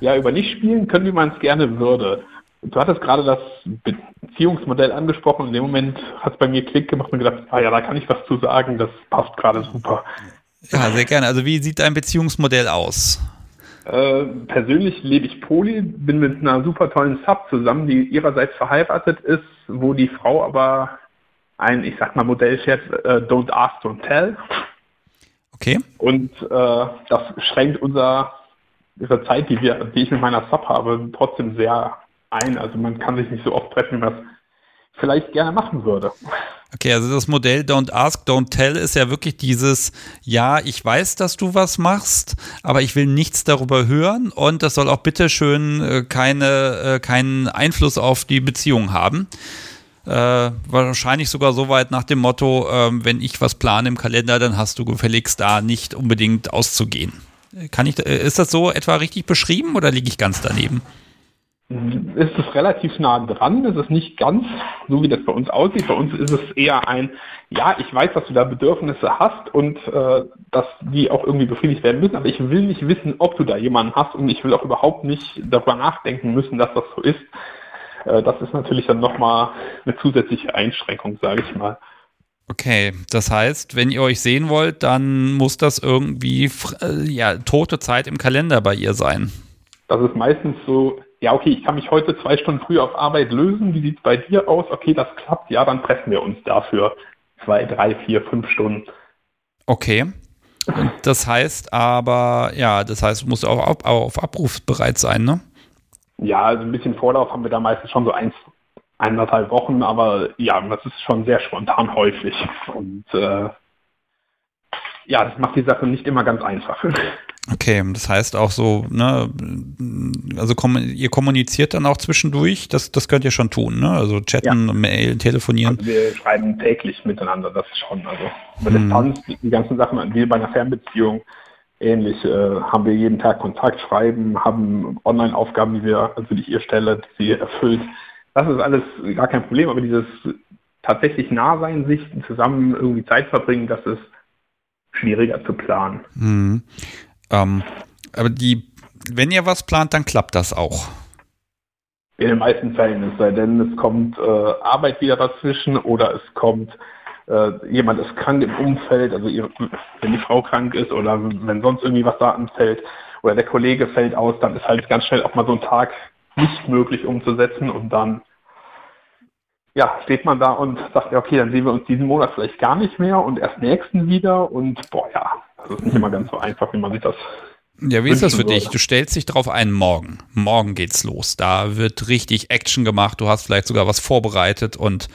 Ja, über nicht spielen können, wie man es gerne würde. Du hattest gerade das Beziehungsmodell angesprochen. In dem Moment hat es bei mir Klick gemacht und gedacht, ah ja, da kann ich was zu sagen, das passt gerade super. Ja, sehr gerne. Also wie sieht dein Beziehungsmodell aus? Äh, persönlich lebe ich Poli, bin mit einer super tollen Sub zusammen, die ihrerseits verheiratet ist, wo die Frau aber ein, ich sag mal, Modell fährt, äh, don't ask, don't tell. Okay. Und äh, das schränkt unser, unsere Zeit, die, wir, die ich mit meiner Sub habe, trotzdem sehr ein. Also man kann sich nicht so oft treffen, wie man das vielleicht gerne machen würde. Okay, also das Modell Don't Ask, Don't Tell ist ja wirklich dieses, ja, ich weiß, dass du was machst, aber ich will nichts darüber hören und das soll auch bitteschön äh, keine, äh, keinen Einfluss auf die Beziehung haben. Äh, wahrscheinlich sogar so weit nach dem Motto, äh, wenn ich was plane im Kalender, dann hast du gefälligst da nicht unbedingt auszugehen. Kann ich, äh, ist das so etwa richtig beschrieben oder liege ich ganz daneben? ist es relativ nah dran. Es ist nicht ganz so, wie das bei uns aussieht. Bei uns ist es eher ein, ja, ich weiß, dass du da Bedürfnisse hast und äh, dass die auch irgendwie befriedigt werden müssen, aber ich will nicht wissen, ob du da jemanden hast und ich will auch überhaupt nicht darüber nachdenken müssen, dass das so ist. Äh, das ist natürlich dann nochmal eine zusätzliche Einschränkung, sage ich mal. Okay, das heißt, wenn ihr euch sehen wollt, dann muss das irgendwie äh, ja, tote Zeit im Kalender bei ihr sein. Das ist meistens so ja, okay, ich kann mich heute zwei Stunden früher auf Arbeit lösen. Wie sieht es bei dir aus? Okay, das klappt. Ja, dann treffen wir uns dafür zwei, drei, vier, fünf Stunden. Okay. Das heißt aber, ja, das heißt, du musst auch auf, auf Abruf bereit sein, ne? Ja, also ein bisschen Vorlauf haben wir da meistens schon so eins, eineinhalb Wochen, aber ja, das ist schon sehr spontan häufig. Und äh, ja, das macht die Sache nicht immer ganz einfach. Okay, das heißt auch so, ne, also ihr kommuniziert dann auch zwischendurch, das, das könnt ihr schon tun, ne? Also chatten, ja. Mail, telefonieren. Also wir schreiben täglich miteinander, das schon. Also über hm. Distanz, die ganzen Sachen, wie bei einer Fernbeziehung, ähnlich, äh, haben wir jeden Tag Kontakt, schreiben, haben Online-Aufgaben, die wir, also die ich ihr stelle, die sie erfüllt. Das ist alles gar kein Problem, aber dieses tatsächlich Nahsein, sich zusammen irgendwie Zeit verbringen, das ist schwieriger zu planen. Hm. Ähm, aber die, wenn ihr was plant, dann klappt das auch. In den meisten Fällen, es sei denn, es kommt äh, Arbeit wieder dazwischen oder es kommt äh, jemand ist krank im Umfeld, also ihre, wenn die Frau krank ist oder wenn sonst irgendwie was da anfällt oder der Kollege fällt aus, dann ist halt ganz schnell auch mal so ein Tag nicht möglich umzusetzen und dann ja, steht man da und sagt, ja, okay, dann sehen wir uns diesen Monat vielleicht gar nicht mehr und erst nächsten wieder und boah, ja, das ist nicht immer ganz so einfach, wie man sich das ja, wie ist das für dich? Du stellst dich drauf ein, morgen. Morgen geht's los. Da wird richtig Action gemacht. Du hast vielleicht sogar was vorbereitet und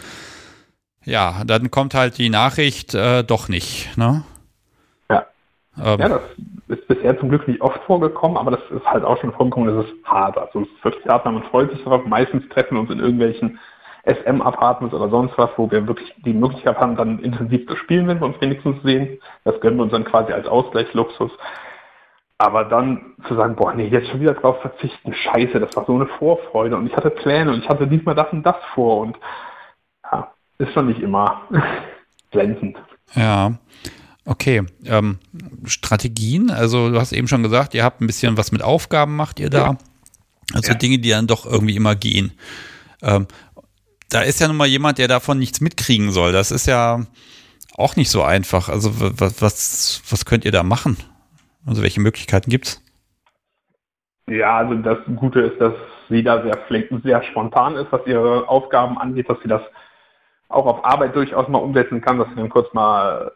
ja, dann kommt halt die Nachricht äh, doch nicht, ne? Ja. Ähm, ja, das ist bisher zum Glück nicht oft vorgekommen, aber das ist halt auch schon vorgekommen, das ist hart. Also es ist wirklich hart, man freut sich darauf. Meistens treffen wir uns in irgendwelchen SM-Apartments oder sonst was, wo wir wirklich die Möglichkeit haben, dann intensiv zu spielen, wenn wir uns wenigstens sehen. Das gönnen wir uns dann quasi als Ausgleichsluxus. Aber dann zu sagen, boah, nee, jetzt schon wieder drauf verzichten, scheiße, das war so eine Vorfreude und ich hatte Pläne und ich hatte diesmal das und das vor und ist schon nicht immer glänzend. Ja. Okay, ähm, Strategien, also du hast eben schon gesagt, ihr habt ein bisschen was mit Aufgaben, macht ihr da. Also ja. Dinge, die dann doch irgendwie immer gehen. Ähm, da ist ja nun mal jemand, der davon nichts mitkriegen soll. Das ist ja auch nicht so einfach. Also was, was, was könnt ihr da machen? Also welche Möglichkeiten gibt's? Ja, also das Gute ist, dass sie da sehr, sehr spontan ist, was ihre Aufgaben angeht, dass sie das auch auf Arbeit durchaus mal umsetzen kann, dass sie dann kurz mal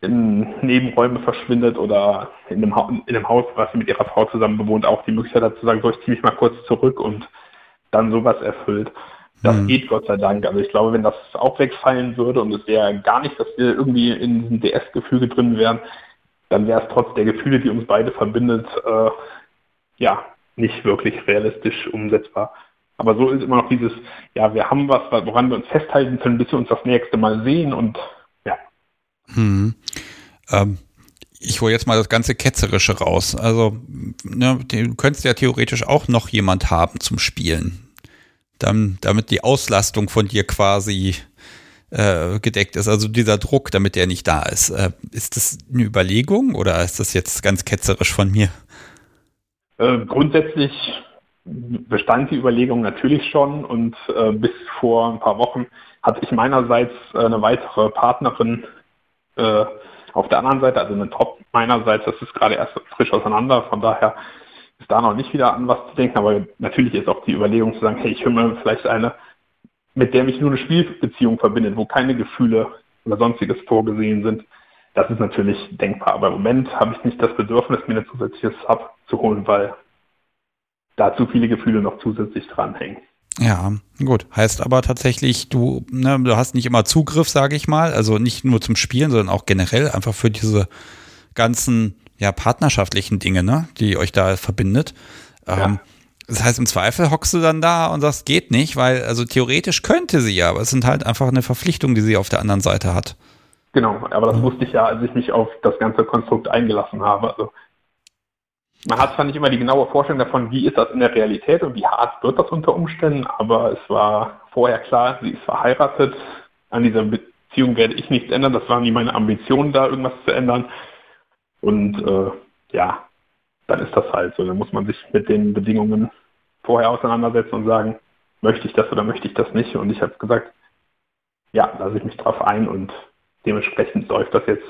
in Nebenräume verschwindet oder in dem, ha in dem Haus, was sie mit ihrer Frau zusammen bewohnt, auch die Möglichkeit hat zu sagen, so ich ziehe mich mal kurz zurück und dann sowas erfüllt. Das mhm. geht Gott sei Dank. Also ich glaube, wenn das auch wegfallen würde und es wäre gar nicht, dass wir irgendwie in diesem DS-Gefüge drin wären, dann wäre es trotz der Gefühle, die uns beide verbindet, äh, ja, nicht wirklich realistisch umsetzbar. Aber so ist immer noch dieses, ja, wir haben was, woran wir uns festhalten können, bis wir uns das nächste Mal sehen und ja. Hm. Ähm, ich hole jetzt mal das ganze Ketzerische raus. Also, ne, du könntest ja theoretisch auch noch jemand haben zum Spielen. Dann, damit die Auslastung von dir quasi äh, gedeckt ist, also dieser Druck, damit der nicht da ist. Äh, ist das eine Überlegung oder ist das jetzt ganz ketzerisch von mir? Äh, grundsätzlich bestand die Überlegung natürlich schon und äh, bis vor ein paar Wochen hatte ich meinerseits äh, eine weitere Partnerin äh, auf der anderen Seite, also eine Top meinerseits, das ist gerade erst frisch auseinander, von daher ist da noch nicht wieder an was zu denken, aber natürlich ist auch die Überlegung zu sagen, hey, ich höre mir vielleicht eine, mit der mich nur eine Spielbeziehung verbindet, wo keine Gefühle oder sonstiges vorgesehen sind. Das ist natürlich denkbar, aber im Moment habe ich nicht das Bedürfnis, mir ein zusätzliches Sub zu holen, weil da zu viele Gefühle noch zusätzlich dranhängen. Ja, gut. Heißt aber tatsächlich, du, ne, du hast nicht immer Zugriff, sage ich mal. Also nicht nur zum Spielen, sondern auch generell einfach für diese ganzen ja, partnerschaftlichen Dinge, ne, die euch da verbindet. Ja. Ähm, das heißt, im Zweifel hockst du dann da und sagst, geht nicht, weil, also theoretisch könnte sie ja, aber es sind halt einfach eine Verpflichtung, die sie auf der anderen Seite hat. Genau, aber das wusste ich ja, als ich mich auf das ganze Konstrukt eingelassen habe. Also man hat zwar nicht immer die genaue Vorstellung davon, wie ist das in der Realität und wie hart wird das unter Umständen, aber es war vorher klar, sie ist verheiratet. An dieser Beziehung werde ich nichts ändern. Das waren nie meine Ambitionen, da irgendwas zu ändern. Und äh, ja, dann ist das halt so. Dann muss man sich mit den Bedingungen vorher auseinandersetzen und sagen, möchte ich das oder möchte ich das nicht? Und ich habe gesagt, ja, lasse ich mich drauf ein und dementsprechend läuft das jetzt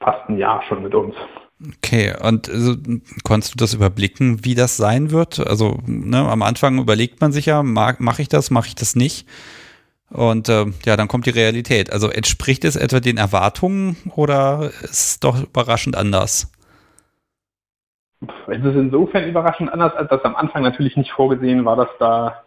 fast ein Jahr schon mit uns. Okay, und also, konntest du das überblicken, wie das sein wird? Also ne, am Anfang überlegt man sich ja, mache ich das, mache ich das nicht? Und äh, ja, dann kommt die Realität. Also entspricht es etwa den Erwartungen oder ist es doch überraschend anders? Es ist insofern überraschend anders, als das am Anfang natürlich nicht vorgesehen war, dass da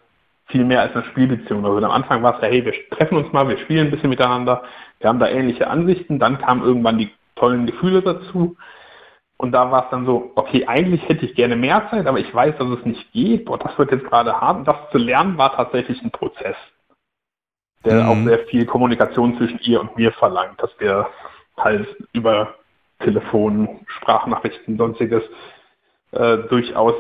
viel mehr als eine Spielbeziehung. Also am Anfang war es ja, hey, wir treffen uns mal, wir spielen ein bisschen miteinander, wir haben da ähnliche Ansichten, dann kamen irgendwann die tollen Gefühle dazu und da war es dann so, okay, eigentlich hätte ich gerne mehr Zeit, aber ich weiß, dass es nicht geht. Boah, das wird jetzt gerade hart. Und das zu lernen war tatsächlich ein Prozess, der mhm. auch sehr viel Kommunikation zwischen ihr und mir verlangt, dass wir halt über Telefon, Sprachnachrichten, sonstiges äh, durchaus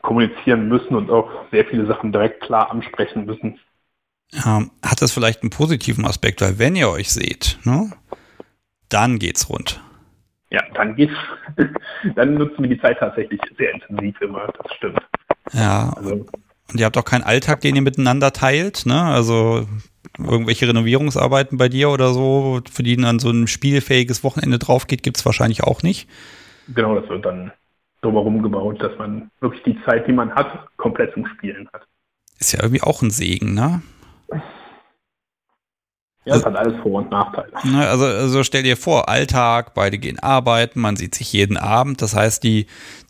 kommunizieren müssen und auch sehr viele Sachen direkt klar ansprechen müssen. Ja, hat das vielleicht einen positiven Aspekt, weil wenn ihr euch seht, ne, dann geht's rund. Ja, dann geht's, dann nutzen wir die Zeit tatsächlich sehr intensiv immer, das stimmt. Ja, also. Und ihr habt auch keinen Alltag, den ihr miteinander teilt, ne? Also irgendwelche Renovierungsarbeiten bei dir oder so, für die dann so ein spielfähiges Wochenende drauf geht, gibt es wahrscheinlich auch nicht. Genau, das wird dann drumherum gebaut, dass man wirklich die Zeit, die man hat, komplett zum Spielen hat. Ist ja irgendwie auch ein Segen, ne? Ja, es hat alles Vor- und Nachteile. Ne, also, also stell dir vor, Alltag, beide gehen arbeiten, man sieht sich jeden Abend. Das heißt, die,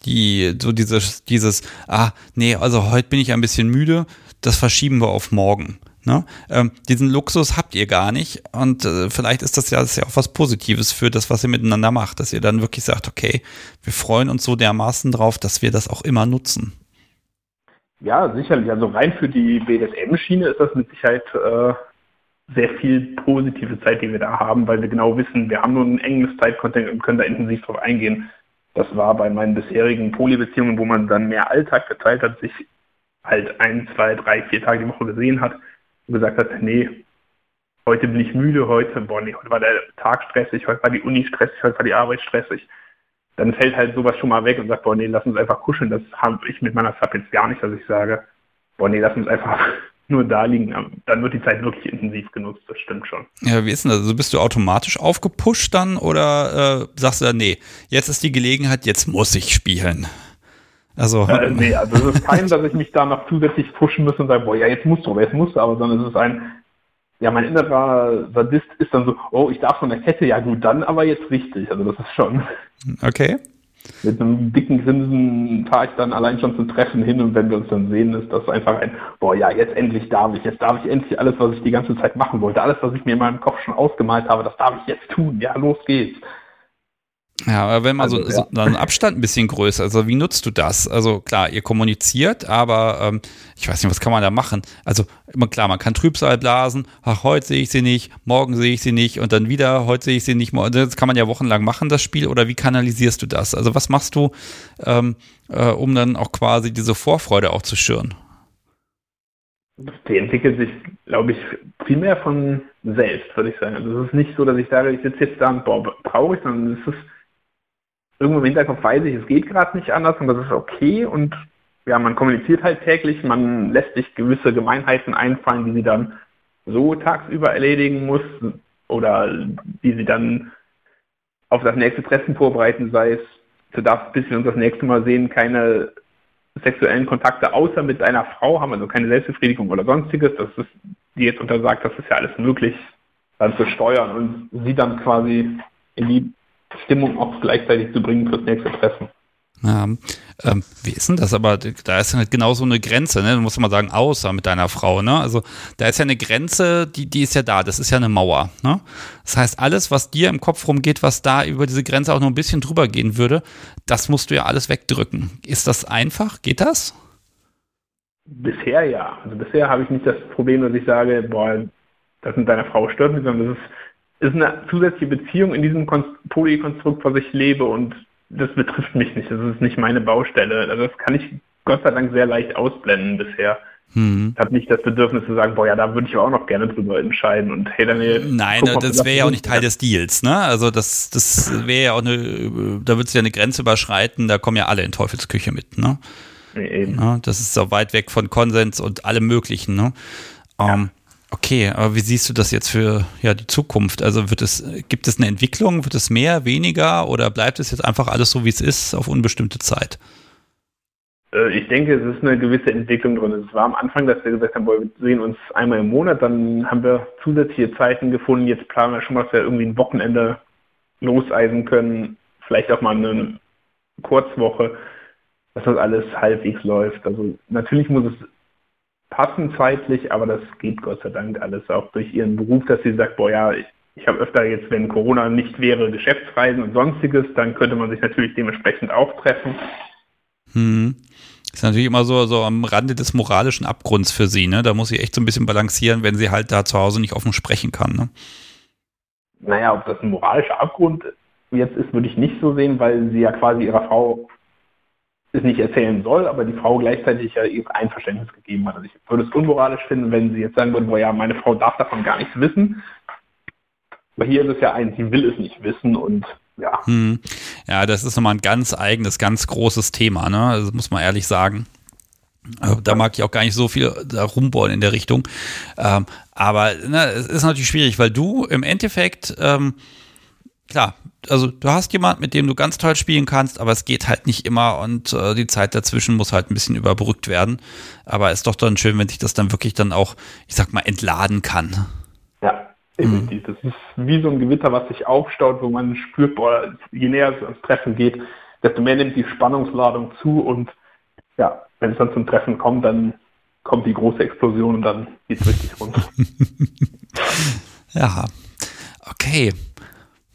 die, so dieses, dieses, ah, nee, also heute bin ich ein bisschen müde, das verschieben wir auf morgen. Ne? Ähm, diesen Luxus habt ihr gar nicht und äh, vielleicht ist das ja, das ist ja auch was Positives für das, was ihr miteinander macht, dass ihr dann wirklich sagt, okay, wir freuen uns so dermaßen drauf, dass wir das auch immer nutzen. Ja, sicherlich. Also rein für die BDSM-Schiene ist das mit Sicherheit äh, sehr viel positive Zeit, die wir da haben, weil wir genau wissen, wir haben nur ein enges Zeitkontent und können da intensiv drauf eingehen. Das war bei meinen bisherigen Polybeziehungen, wo man dann mehr Alltag geteilt hat, sich halt ein, zwei, drei, vier Tage die Woche gesehen hat und gesagt hat, nee, heute bin ich müde, heute, boah, nee, heute war der Tag stressig, heute war die Uni stressig, heute war die Arbeit stressig. Dann fällt halt sowas schon mal weg und sagt, boah, nee, lass uns einfach kuscheln. Das habe ich mit meiner Sub jetzt gar nicht, dass ich sage, boah, nee, lass uns einfach nur da liegen. Dann wird die Zeit wirklich intensiv genutzt, das stimmt schon. Ja, wie ist denn das? Also bist du automatisch aufgepusht dann oder äh, sagst du dann, nee, jetzt ist die Gelegenheit, jetzt muss ich spielen? Also, äh, nee, also es ist kein, dass ich mich da noch zusätzlich pushen muss und sage, boah, ja, jetzt musst du, jetzt musst du, aber sondern es ist ein, ja, mein innerer Sadist ist dann so, oh, ich darf von der Kette, ja gut, dann aber jetzt richtig. Also das ist schon. Okay. Mit einem dicken Grinsen fahre ich dann allein schon zum Treffen hin und wenn wir uns dann sehen, ist das einfach ein, boah, ja, jetzt endlich darf ich, jetzt darf ich endlich alles, was ich die ganze Zeit machen wollte, alles, was ich mir in meinem Kopf schon ausgemalt habe, das darf ich jetzt tun, ja, los geht's. Ja, aber wenn man also, so, ja. so einen Abstand ein bisschen größer, also wie nutzt du das? Also klar, ihr kommuniziert, aber ähm, ich weiß nicht, was kann man da machen? Also immer klar, man kann Trübsal blasen, ach, heute sehe ich sie nicht, morgen sehe ich sie nicht und dann wieder, heute sehe ich sie nicht, das kann man ja wochenlang machen, das Spiel, oder wie kanalisierst du das? Also was machst du, ähm, äh, um dann auch quasi diese Vorfreude auch zu schüren? Die entwickelt sich, glaube ich, mehr von selbst, würde ich sagen. Also es ist nicht so, dass ich sage, ich sitze jetzt da und boah, traurig, sondern es ist irgendwo im Hinterkopf weiß ich, es geht gerade nicht anders und das ist okay und ja, man kommuniziert halt täglich, man lässt sich gewisse Gemeinheiten einfallen, die sie dann so tagsüber erledigen muss oder die sie dann auf das nächste Treffen vorbereiten, sei es, du darfst bis wir uns das nächste Mal sehen, keine sexuellen Kontakte außer mit deiner Frau haben, also keine Selbstbefriedigung oder sonstiges, das ist, die jetzt untersagt, das ist ja alles möglich, dann zu steuern und sie dann quasi in die Stimmung auch gleichzeitig zu bringen fürs nächste Treffen. Ja, ähm, wie ist denn das? Aber da ist ja halt genau so eine Grenze, ne? Du musst mal sagen, außer mit deiner Frau, ne? Also da ist ja eine Grenze, die, die ist ja da, das ist ja eine Mauer, ne? Das heißt, alles, was dir im Kopf rumgeht, was da über diese Grenze auch noch ein bisschen drüber gehen würde, das musst du ja alles wegdrücken. Ist das einfach? Geht das? Bisher ja. Also bisher habe ich nicht das Problem, dass ich sage, boah, das mit deiner Frau stört mich, sondern das ist ist eine zusätzliche Beziehung in diesem Polykonstrukt, was ich lebe und das betrifft mich nicht. Das ist nicht meine Baustelle. Also das kann ich Gott sei Dank sehr leicht ausblenden bisher. Hm. Ich habe nicht das Bedürfnis zu sagen, boah, ja, da würde ich auch noch gerne drüber entscheiden. Und hey, Daniel, Nein, mal, das wäre ja auch nicht Teil des Deals, ne? Also das, das wäre ja auch eine, da würdest du ja eine Grenze überschreiten, da kommen ja alle in Teufelsküche mit, ne? Eben. Ja, das ist so weit weg von Konsens und allem möglichen, ne? Ja. Um, ähm, Okay, aber wie siehst du das jetzt für ja, die Zukunft? Also wird es, gibt es eine Entwicklung? Wird es mehr, weniger oder bleibt es jetzt einfach alles so, wie es ist, auf unbestimmte Zeit? Äh, ich denke, es ist eine gewisse Entwicklung drin. Es war am Anfang, dass wir gesagt haben, wir sehen uns einmal im Monat, dann haben wir zusätzliche Zeiten gefunden. Jetzt planen wir schon mal, dass wir irgendwie ein Wochenende loseisen können, vielleicht auch mal eine Kurzwoche, dass das alles halbwegs läuft. Also natürlich muss es passen zeitlich, aber das geht Gott sei Dank alles auch durch ihren Beruf, dass sie sagt, boah ja, ich, ich habe öfter jetzt, wenn Corona nicht wäre, Geschäftsreisen und sonstiges, dann könnte man sich natürlich dementsprechend auch treffen. Hm. Ist natürlich immer so, so am Rande des moralischen Abgrunds für sie, ne? Da muss sie echt so ein bisschen balancieren, wenn sie halt da zu Hause nicht offen sprechen kann, ne? Naja, ob das ein moralischer Abgrund jetzt ist, würde ich nicht so sehen, weil sie ja quasi ihrer Frau es nicht erzählen soll, aber die Frau gleichzeitig ja ihr Einverständnis gegeben hat. Also ich würde es unmoralisch finden, wenn sie jetzt sagen würde, boah ja, meine Frau darf davon gar nichts wissen. Aber hier ist es ja ein, sie will es nicht wissen und ja. Hm. Ja, das ist nochmal ein ganz eigenes, ganz großes Thema, ne? Das muss man ehrlich sagen. Äh, da mag ich auch gar nicht so viel rumbohren in der Richtung. Ähm, aber na, es ist natürlich schwierig, weil du im Endeffekt, ähm, klar, also du hast jemand, mit dem du ganz toll spielen kannst, aber es geht halt nicht immer und äh, die Zeit dazwischen muss halt ein bisschen überbrückt werden. Aber es ist doch dann schön, wenn sich das dann wirklich dann auch, ich sag mal, entladen kann. Ja, definitiv. Mhm. Das ist wie so ein Gewitter, was sich aufstaut, wo man spürt, boah, je näher es ans Treffen geht, desto mehr nimmt die Spannungsladung zu und ja, wenn es dann zum Treffen kommt, dann kommt die große Explosion und dann geht es richtig runter. ja, okay.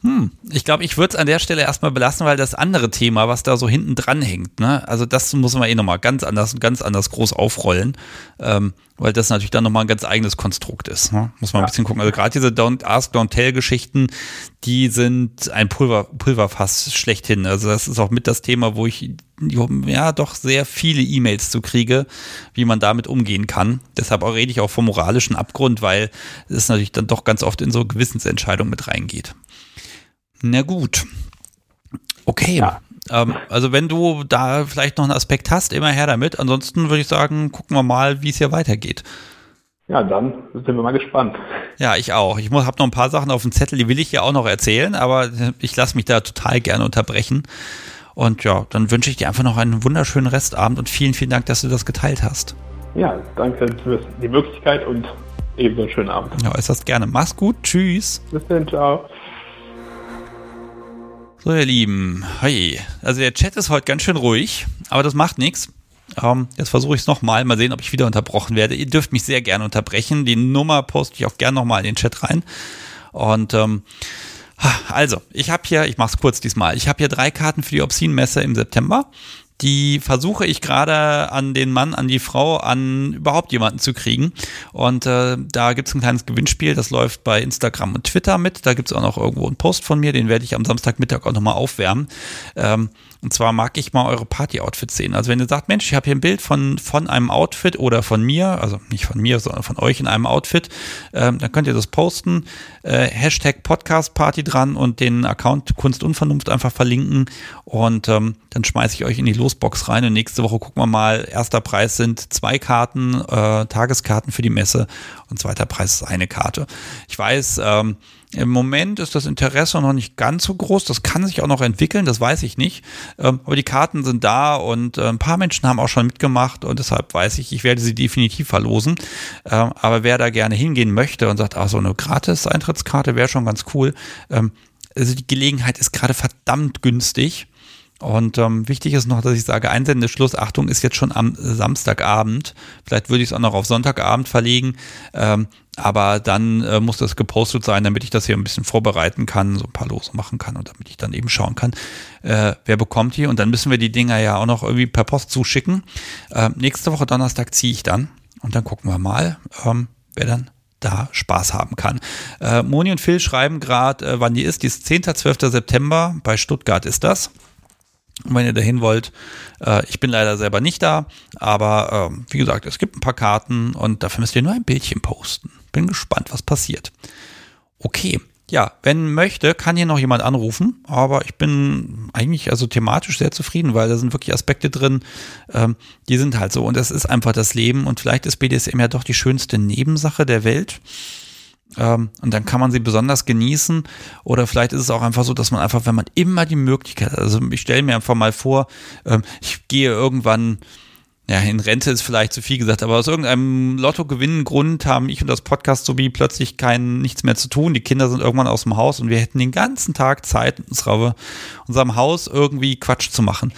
Hm, ich glaube, ich würde es an der Stelle erstmal belassen, weil das andere Thema, was da so hinten dran hängt, ne, also das muss man eh nochmal ganz anders und ganz anders groß aufrollen, ähm, weil das natürlich dann nochmal ein ganz eigenes Konstrukt ist. Ne? Muss man ja. ein bisschen gucken. Also gerade diese Don't Ask, Don't Tell Geschichten, die sind ein Pulver, Pulverfass schlechthin. Also das ist auch mit das Thema, wo ich ja doch sehr viele E-Mails zu kriege, wie man damit umgehen kann. Deshalb auch rede ich auch vom moralischen Abgrund, weil es natürlich dann doch ganz oft in so Gewissensentscheidungen mit reingeht. Na gut. Okay. Ja. Ähm, also wenn du da vielleicht noch einen Aspekt hast, immer her damit. Ansonsten würde ich sagen, gucken wir mal, wie es hier weitergeht. Ja, dann sind wir mal gespannt. Ja, ich auch. Ich habe noch ein paar Sachen auf dem Zettel, die will ich ja auch noch erzählen, aber ich lasse mich da total gerne unterbrechen. Und ja, dann wünsche ich dir einfach noch einen wunderschönen Restabend und vielen, vielen Dank, dass du das geteilt hast. Ja, danke für die Möglichkeit und ebenso einen schönen Abend. Ja, äußerst gerne. Mach's gut. Tschüss. Bis dann. Ciao. So, ihr Lieben, hey, also der Chat ist heute ganz schön ruhig, aber das macht nichts. Ähm, jetzt versuche ich es nochmal, mal sehen, ob ich wieder unterbrochen werde. Ihr dürft mich sehr gerne unterbrechen. Die Nummer poste ich auch gerne nochmal in den Chat rein. Und ähm, also, ich habe hier, ich mache es kurz diesmal, ich habe hier drei Karten für die Obscene-Messe im September die versuche ich gerade an den Mann, an die Frau, an überhaupt jemanden zu kriegen. Und äh, da gibt es ein kleines Gewinnspiel, das läuft bei Instagram und Twitter mit. Da gibt es auch noch irgendwo einen Post von mir, den werde ich am Samstagmittag auch nochmal aufwärmen. Ähm, und zwar mag ich mal eure Party-Outfits sehen. Also wenn ihr sagt, Mensch, ich habe hier ein Bild von, von einem Outfit oder von mir, also nicht von mir, sondern von euch in einem Outfit, ähm, dann könnt ihr das posten. Äh, Hashtag Podcast Party dran und den Account Kunst und Vernunft einfach verlinken. Und ähm, dann schmeiße ich euch in die Losbox rein. Und nächste Woche gucken wir mal. Erster Preis sind zwei Karten, äh, Tageskarten für die Messe und zweiter Preis ist eine Karte. Ich weiß, ähm, im Moment ist das Interesse noch nicht ganz so groß. Das kann sich auch noch entwickeln, das weiß ich nicht. Ähm, aber die Karten sind da und äh, ein paar Menschen haben auch schon mitgemacht und deshalb weiß ich, ich werde sie definitiv verlosen. Ähm, aber wer da gerne hingehen möchte und sagt, ach, so eine Gratis-Eintrittskarte wäre schon ganz cool. Ähm, also die Gelegenheit ist gerade verdammt günstig. Und ähm, wichtig ist noch, dass ich sage, Einsendeschluss, Achtung, ist jetzt schon am Samstagabend. Vielleicht würde ich es auch noch auf Sonntagabend verlegen. Ähm, aber dann äh, muss das gepostet sein, damit ich das hier ein bisschen vorbereiten kann, so ein paar Lose machen kann und damit ich dann eben schauen kann, äh, wer bekommt die. Und dann müssen wir die Dinger ja auch noch irgendwie per Post zuschicken. Äh, nächste Woche Donnerstag ziehe ich dann und dann gucken wir mal, ähm, wer dann da Spaß haben kann. Äh, Moni und Phil schreiben gerade, äh, wann die ist. Die ist 10. 12. September. Bei Stuttgart ist das. Und wenn ihr dahin wollt, äh, ich bin leider selber nicht da, aber äh, wie gesagt, es gibt ein paar Karten und dafür müsst ihr nur ein Bildchen posten. Bin gespannt, was passiert. Okay. Ja, wenn möchte, kann hier noch jemand anrufen, aber ich bin eigentlich also thematisch sehr zufrieden, weil da sind wirklich Aspekte drin, ähm, die sind halt so und das ist einfach das Leben und vielleicht ist BDSM ja doch die schönste Nebensache der Welt. Ähm, und dann kann man sie besonders genießen. Oder vielleicht ist es auch einfach so, dass man einfach, wenn man immer die Möglichkeit hat, also ich stelle mir einfach mal vor, ähm, ich gehe irgendwann, ja, in Rente ist vielleicht zu viel gesagt, aber aus irgendeinem Lottogewinnengrund haben ich und das Podcast so wie plötzlich kein nichts mehr zu tun. Die Kinder sind irgendwann aus dem Haus und wir hätten den ganzen Tag Zeit, unserem Haus irgendwie Quatsch zu machen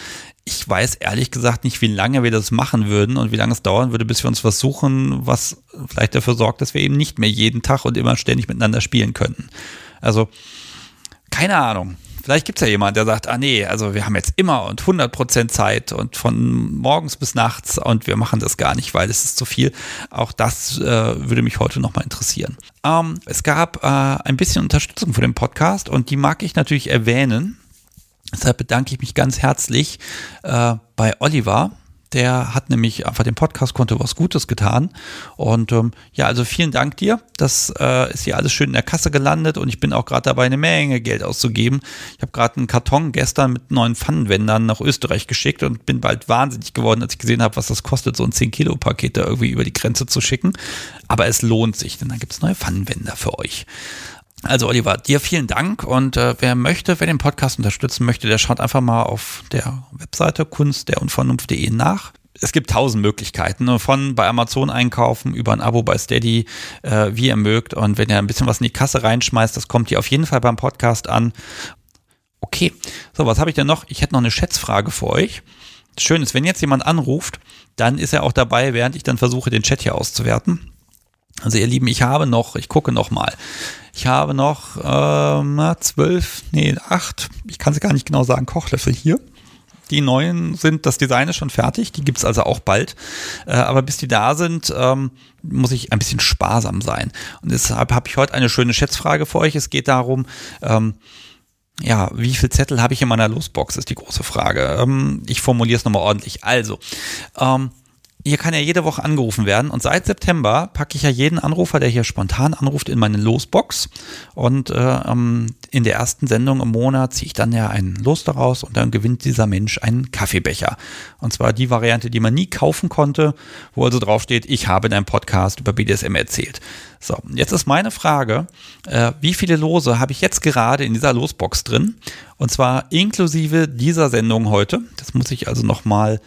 ich weiß ehrlich gesagt nicht, wie lange wir das machen würden und wie lange es dauern würde, bis wir uns was suchen, was vielleicht dafür sorgt, dass wir eben nicht mehr jeden Tag und immer ständig miteinander spielen könnten. Also, keine Ahnung. Vielleicht gibt es ja jemand, der sagt, ah nee, also wir haben jetzt immer und 100% Zeit und von morgens bis nachts und wir machen das gar nicht, weil es ist zu viel. Auch das äh, würde mich heute nochmal interessieren. Ähm, es gab äh, ein bisschen Unterstützung für den Podcast und die mag ich natürlich erwähnen. Deshalb bedanke ich mich ganz herzlich äh, bei Oliver, Der hat nämlich einfach dem Podcast konnte was Gutes getan. Und ähm, ja, also vielen Dank dir. Das äh, ist hier alles schön in der Kasse gelandet und ich bin auch gerade dabei, eine Menge Geld auszugeben. Ich habe gerade einen Karton gestern mit neuen Pfannenwändern nach Österreich geschickt und bin bald wahnsinnig geworden, als ich gesehen habe, was das kostet, so ein 10-Kilo-Paket da irgendwie über die Grenze zu schicken. Aber es lohnt sich, denn dann gibt es neue Pfannenwänder für euch. Also Oliver, dir vielen Dank und äh, wer möchte, wer den Podcast unterstützen möchte, der schaut einfach mal auf der Webseite kunst nach. Es gibt tausend Möglichkeiten, ne, von bei Amazon einkaufen, über ein Abo bei Steady, äh, wie ihr mögt. Und wenn ihr ein bisschen was in die Kasse reinschmeißt, das kommt hier auf jeden Fall beim Podcast an. Okay, so, was habe ich denn noch? Ich hätte noch eine Schätzfrage für euch. Schön ist, wenn jetzt jemand anruft, dann ist er auch dabei, während ich dann versuche, den Chat hier auszuwerten. Also ihr Lieben, ich habe noch, ich gucke noch mal. Ich habe noch ähm, zwölf, nee, acht, ich kann es gar nicht genau sagen, Kochlöffel hier. Die neuen sind, das Design ist schon fertig, die gibt's also auch bald. Äh, aber bis die da sind, ähm, muss ich ein bisschen sparsam sein. Und deshalb habe ich heute eine schöne Schätzfrage für euch. Es geht darum, ähm, ja, wie viel Zettel habe ich in meiner Losbox, ist die große Frage. Ähm, ich formuliere es nochmal ordentlich. Also, ähm, hier kann ja jede Woche angerufen werden und seit September packe ich ja jeden Anrufer, der hier spontan anruft, in meine Losbox und äh, ähm, in der ersten Sendung im Monat ziehe ich dann ja einen Los daraus und dann gewinnt dieser Mensch einen Kaffeebecher. Und zwar die Variante, die man nie kaufen konnte, wo also draufsteht, ich habe in einem Podcast über BDSM erzählt. So, jetzt ist meine Frage, äh, wie viele Lose habe ich jetzt gerade in dieser Losbox drin? Und zwar inklusive dieser Sendung heute. Das muss ich also nochmal mal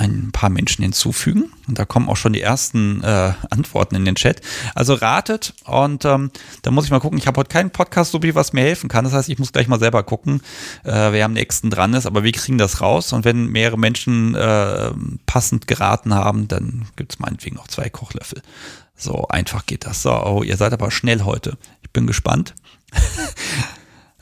ein paar Menschen hinzufügen. Und da kommen auch schon die ersten äh, Antworten in den Chat. Also ratet und ähm, da muss ich mal gucken. Ich habe heute keinen Podcast, so wie was mir helfen kann. Das heißt, ich muss gleich mal selber gucken, äh, wer am nächsten dran ist. Aber wir kriegen das raus. Und wenn mehrere Menschen äh, passend geraten haben, dann gibt es meinetwegen noch zwei Kochlöffel. So einfach geht das. So, oh, ihr seid aber schnell heute. Ich bin gespannt.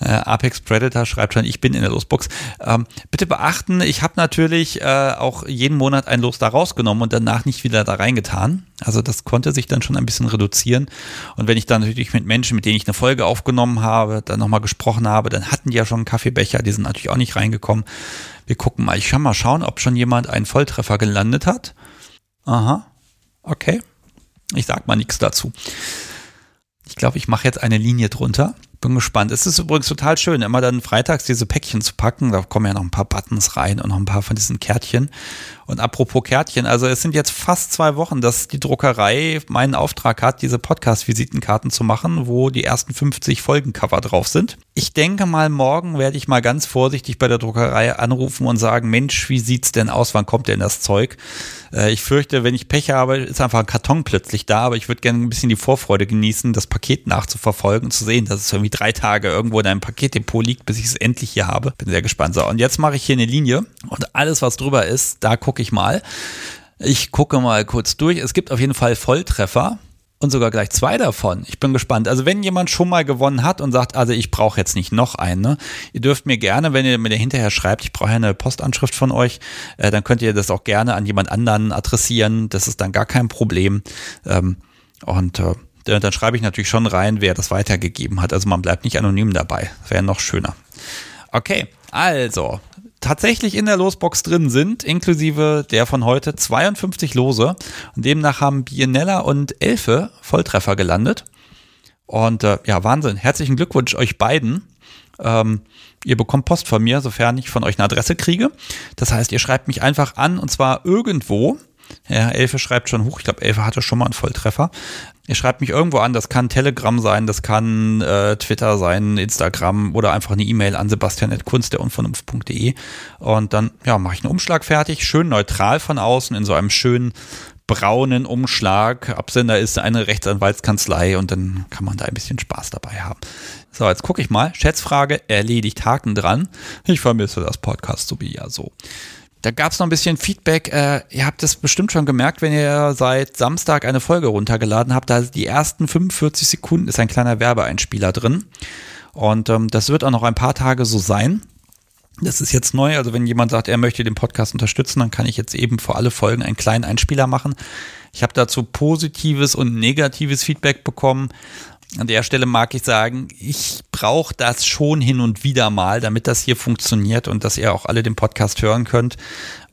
Äh, Apex Predator schreibt schon, ich bin in der Losbox. Ähm, bitte beachten, ich habe natürlich äh, auch jeden Monat ein Los da rausgenommen und danach nicht wieder da reingetan. Also das konnte sich dann schon ein bisschen reduzieren. Und wenn ich dann natürlich mit Menschen, mit denen ich eine Folge aufgenommen habe, dann nochmal gesprochen habe, dann hatten die ja schon einen Kaffeebecher, die sind natürlich auch nicht reingekommen. Wir gucken mal, ich kann mal schauen, ob schon jemand einen Volltreffer gelandet hat. Aha, okay. Ich sag mal nichts dazu. Ich glaube, ich mache jetzt eine Linie drunter. Bin gespannt. Es ist übrigens total schön, immer dann freitags diese Päckchen zu packen. Da kommen ja noch ein paar Buttons rein und noch ein paar von diesen Kärtchen. Und apropos Kärtchen, also es sind jetzt fast zwei Wochen, dass die Druckerei meinen Auftrag hat, diese Podcast-Visitenkarten zu machen, wo die ersten 50 Folgencover drauf sind. Ich denke mal, morgen werde ich mal ganz vorsichtig bei der Druckerei anrufen und sagen, Mensch, wie sieht's denn aus? Wann kommt denn das Zeug? Äh, ich fürchte, wenn ich Pech habe, ist einfach ein Karton plötzlich da, aber ich würde gerne ein bisschen die Vorfreude genießen, das Paket nachzuverfolgen zu sehen, dass es irgendwie drei Tage irgendwo in einem Paketdepot liegt, bis ich es endlich hier habe. Bin sehr gespannt. So, und jetzt mache ich hier eine Linie und alles, was drüber ist, da gucke gucke ich mal. Ich gucke mal kurz durch. Es gibt auf jeden Fall Volltreffer und sogar gleich zwei davon. Ich bin gespannt. Also wenn jemand schon mal gewonnen hat und sagt, also ich brauche jetzt nicht noch einen, ne? ihr dürft mir gerne, wenn ihr mir hinterher schreibt, ich brauche eine Postanschrift von euch, äh, dann könnt ihr das auch gerne an jemand anderen adressieren. Das ist dann gar kein Problem. Ähm, und äh, dann schreibe ich natürlich schon rein, wer das weitergegeben hat. Also man bleibt nicht anonym dabei. Wäre noch schöner. Okay, also tatsächlich in der Losbox drin sind, inklusive der von heute, 52 Lose. Und demnach haben Bienella und Elfe Volltreffer gelandet. Und äh, ja, Wahnsinn. Herzlichen Glückwunsch euch beiden. Ähm, ihr bekommt Post von mir, sofern ich von euch eine Adresse kriege. Das heißt, ihr schreibt mich einfach an und zwar irgendwo ja, Elfe schreibt schon hoch. Ich glaube, Elfe hatte schon mal einen Volltreffer. Ihr schreibt mich irgendwo an. Das kann Telegram sein, das kann äh, Twitter sein, Instagram oder einfach eine E-Mail an sebastian.kunst.der Und dann ja, mache ich einen Umschlag fertig. Schön neutral von außen in so einem schönen braunen Umschlag. Absender ist eine Rechtsanwaltskanzlei und dann kann man da ein bisschen Spaß dabei haben. So, jetzt gucke ich mal. Schätzfrage erledigt, Haken dran. Ich vermisse das Podcast so wie ja so. Da gab es noch ein bisschen Feedback. Äh, ihr habt es bestimmt schon gemerkt, wenn ihr seit Samstag eine Folge runtergeladen habt. Da die ersten 45 Sekunden ist ein kleiner Werbeeinspieler drin. Und ähm, das wird auch noch ein paar Tage so sein. Das ist jetzt neu. Also wenn jemand sagt, er möchte den Podcast unterstützen, dann kann ich jetzt eben vor alle Folgen einen kleinen Einspieler machen. Ich habe dazu positives und negatives Feedback bekommen. An der Stelle mag ich sagen, ich brauche das schon hin und wieder mal, damit das hier funktioniert und dass ihr auch alle den Podcast hören könnt.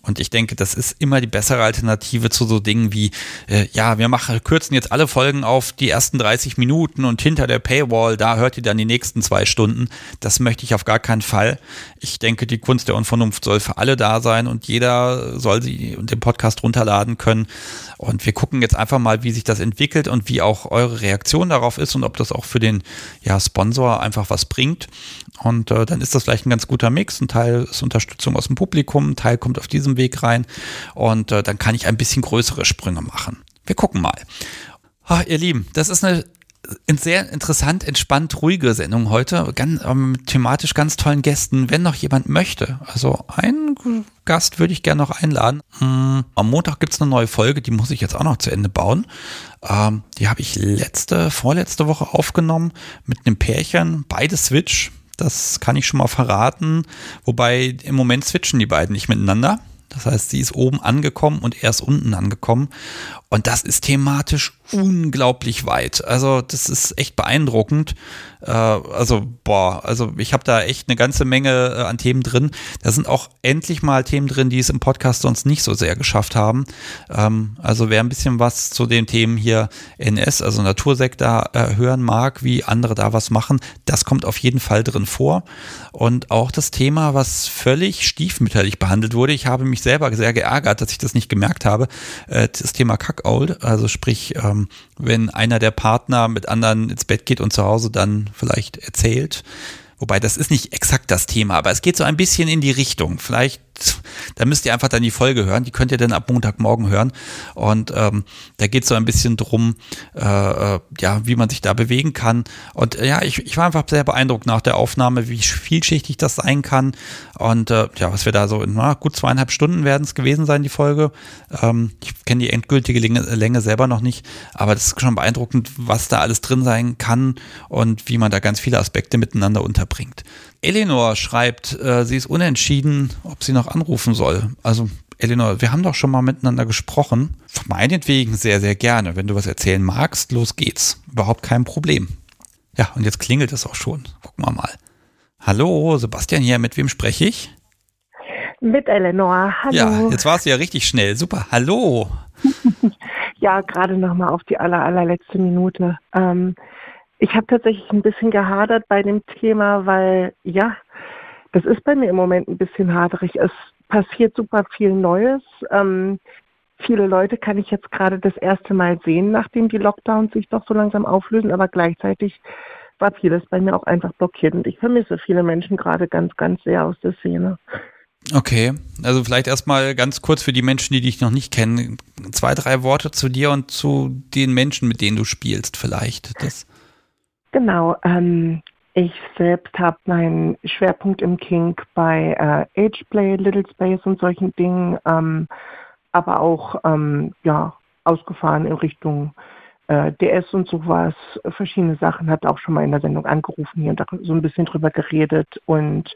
Und ich denke, das ist immer die bessere Alternative zu so Dingen wie, äh, ja, wir machen, kürzen jetzt alle Folgen auf die ersten 30 Minuten und hinter der Paywall, da hört ihr dann die nächsten zwei Stunden. Das möchte ich auf gar keinen Fall. Ich denke, die Kunst der Unvernunft soll für alle da sein und jeder soll sie und den Podcast runterladen können. Und wir gucken jetzt einfach mal, wie sich das entwickelt und wie auch eure Reaktion darauf ist und ob das auch für den ja, Sponsor einfach was bringt. Und äh, dann ist das vielleicht ein ganz guter Mix. Ein Teil ist Unterstützung aus dem Publikum, ein Teil kommt auf diesem Weg rein. Und äh, dann kann ich ein bisschen größere Sprünge machen. Wir gucken mal. Oh, ihr Lieben, das ist eine sehr interessant, entspannt, ruhige Sendung heute. Ganz, ähm, thematisch ganz tollen Gästen. Wenn noch jemand möchte, also einen Gast würde ich gerne noch einladen. Mm, am Montag gibt es eine neue Folge, die muss ich jetzt auch noch zu Ende bauen. Ähm, die habe ich letzte, vorletzte Woche aufgenommen mit einem Pärchen, beide Switch. Das kann ich schon mal verraten. Wobei im Moment switchen die beiden nicht miteinander. Das heißt, sie ist oben angekommen und er ist unten angekommen. Und das ist thematisch unglaublich weit. Also das ist echt beeindruckend. Äh, also boah, also ich habe da echt eine ganze Menge äh, an Themen drin. Da sind auch endlich mal Themen drin, die es im Podcast sonst nicht so sehr geschafft haben. Ähm, also wer ein bisschen was zu den Themen hier NS, also Natursektor, äh, hören mag, wie andere da was machen, das kommt auf jeden Fall drin vor. Und auch das Thema, was völlig stiefmütterlich behandelt wurde. Ich habe mich selber sehr geärgert, dass ich das nicht gemerkt habe. Äh, das Thema Kackold, also sprich ähm, wenn einer der Partner mit anderen ins Bett geht und zu Hause dann vielleicht erzählt. Wobei das ist nicht exakt das Thema, aber es geht so ein bisschen in die Richtung. Vielleicht da müsst ihr einfach dann die Folge hören. Die könnt ihr dann ab Montagmorgen hören. Und ähm, da geht es so ein bisschen drum, äh, äh, ja, wie man sich da bewegen kann. Und äh, ja, ich, ich war einfach sehr beeindruckt nach der Aufnahme, wie vielschichtig das sein kann. Und äh, ja, was wir da so in na, gut zweieinhalb Stunden werden es gewesen sein, die Folge. Ähm, ich kenne die endgültige Länge, Länge selber noch nicht, aber das ist schon beeindruckend, was da alles drin sein kann und wie man da ganz viele Aspekte miteinander unterbringt. Eleanor schreibt, äh, sie ist unentschieden, ob sie noch anrufen soll. Also, Eleanor, wir haben doch schon mal miteinander gesprochen. Meinetwegen sehr, sehr gerne. Wenn du was erzählen magst, los geht's. Überhaupt kein Problem. Ja, und jetzt klingelt es auch schon. Gucken wir mal. Hallo, Sebastian hier. Mit wem spreche ich? Mit Eleanor. Hallo. Ja, jetzt warst du ja richtig schnell. Super. Hallo. ja, gerade noch mal auf die aller, allerletzte Minute. Ähm, ich habe tatsächlich ein bisschen gehadert bei dem Thema, weil ja, das ist bei mir im Moment ein bisschen haderig. Es passiert super viel Neues. Ähm, viele Leute kann ich jetzt gerade das erste Mal sehen, nachdem die Lockdowns sich doch so langsam auflösen, aber gleichzeitig war vieles bei mir auch einfach blockiert und ich vermisse viele Menschen gerade ganz, ganz sehr aus der Szene. Okay, also vielleicht erstmal ganz kurz für die Menschen, die dich noch nicht kennen, zwei, drei Worte zu dir und zu den Menschen, mit denen du spielst, vielleicht. Das Genau. Ähm, ich selbst habe meinen Schwerpunkt im Kink bei äh, Ageplay, Little Space und solchen Dingen, ähm, aber auch ähm, ja, ausgefahren in Richtung äh, DS und sowas, verschiedene Sachen, hat auch schon mal in der Sendung angerufen hier und da so ein bisschen drüber geredet und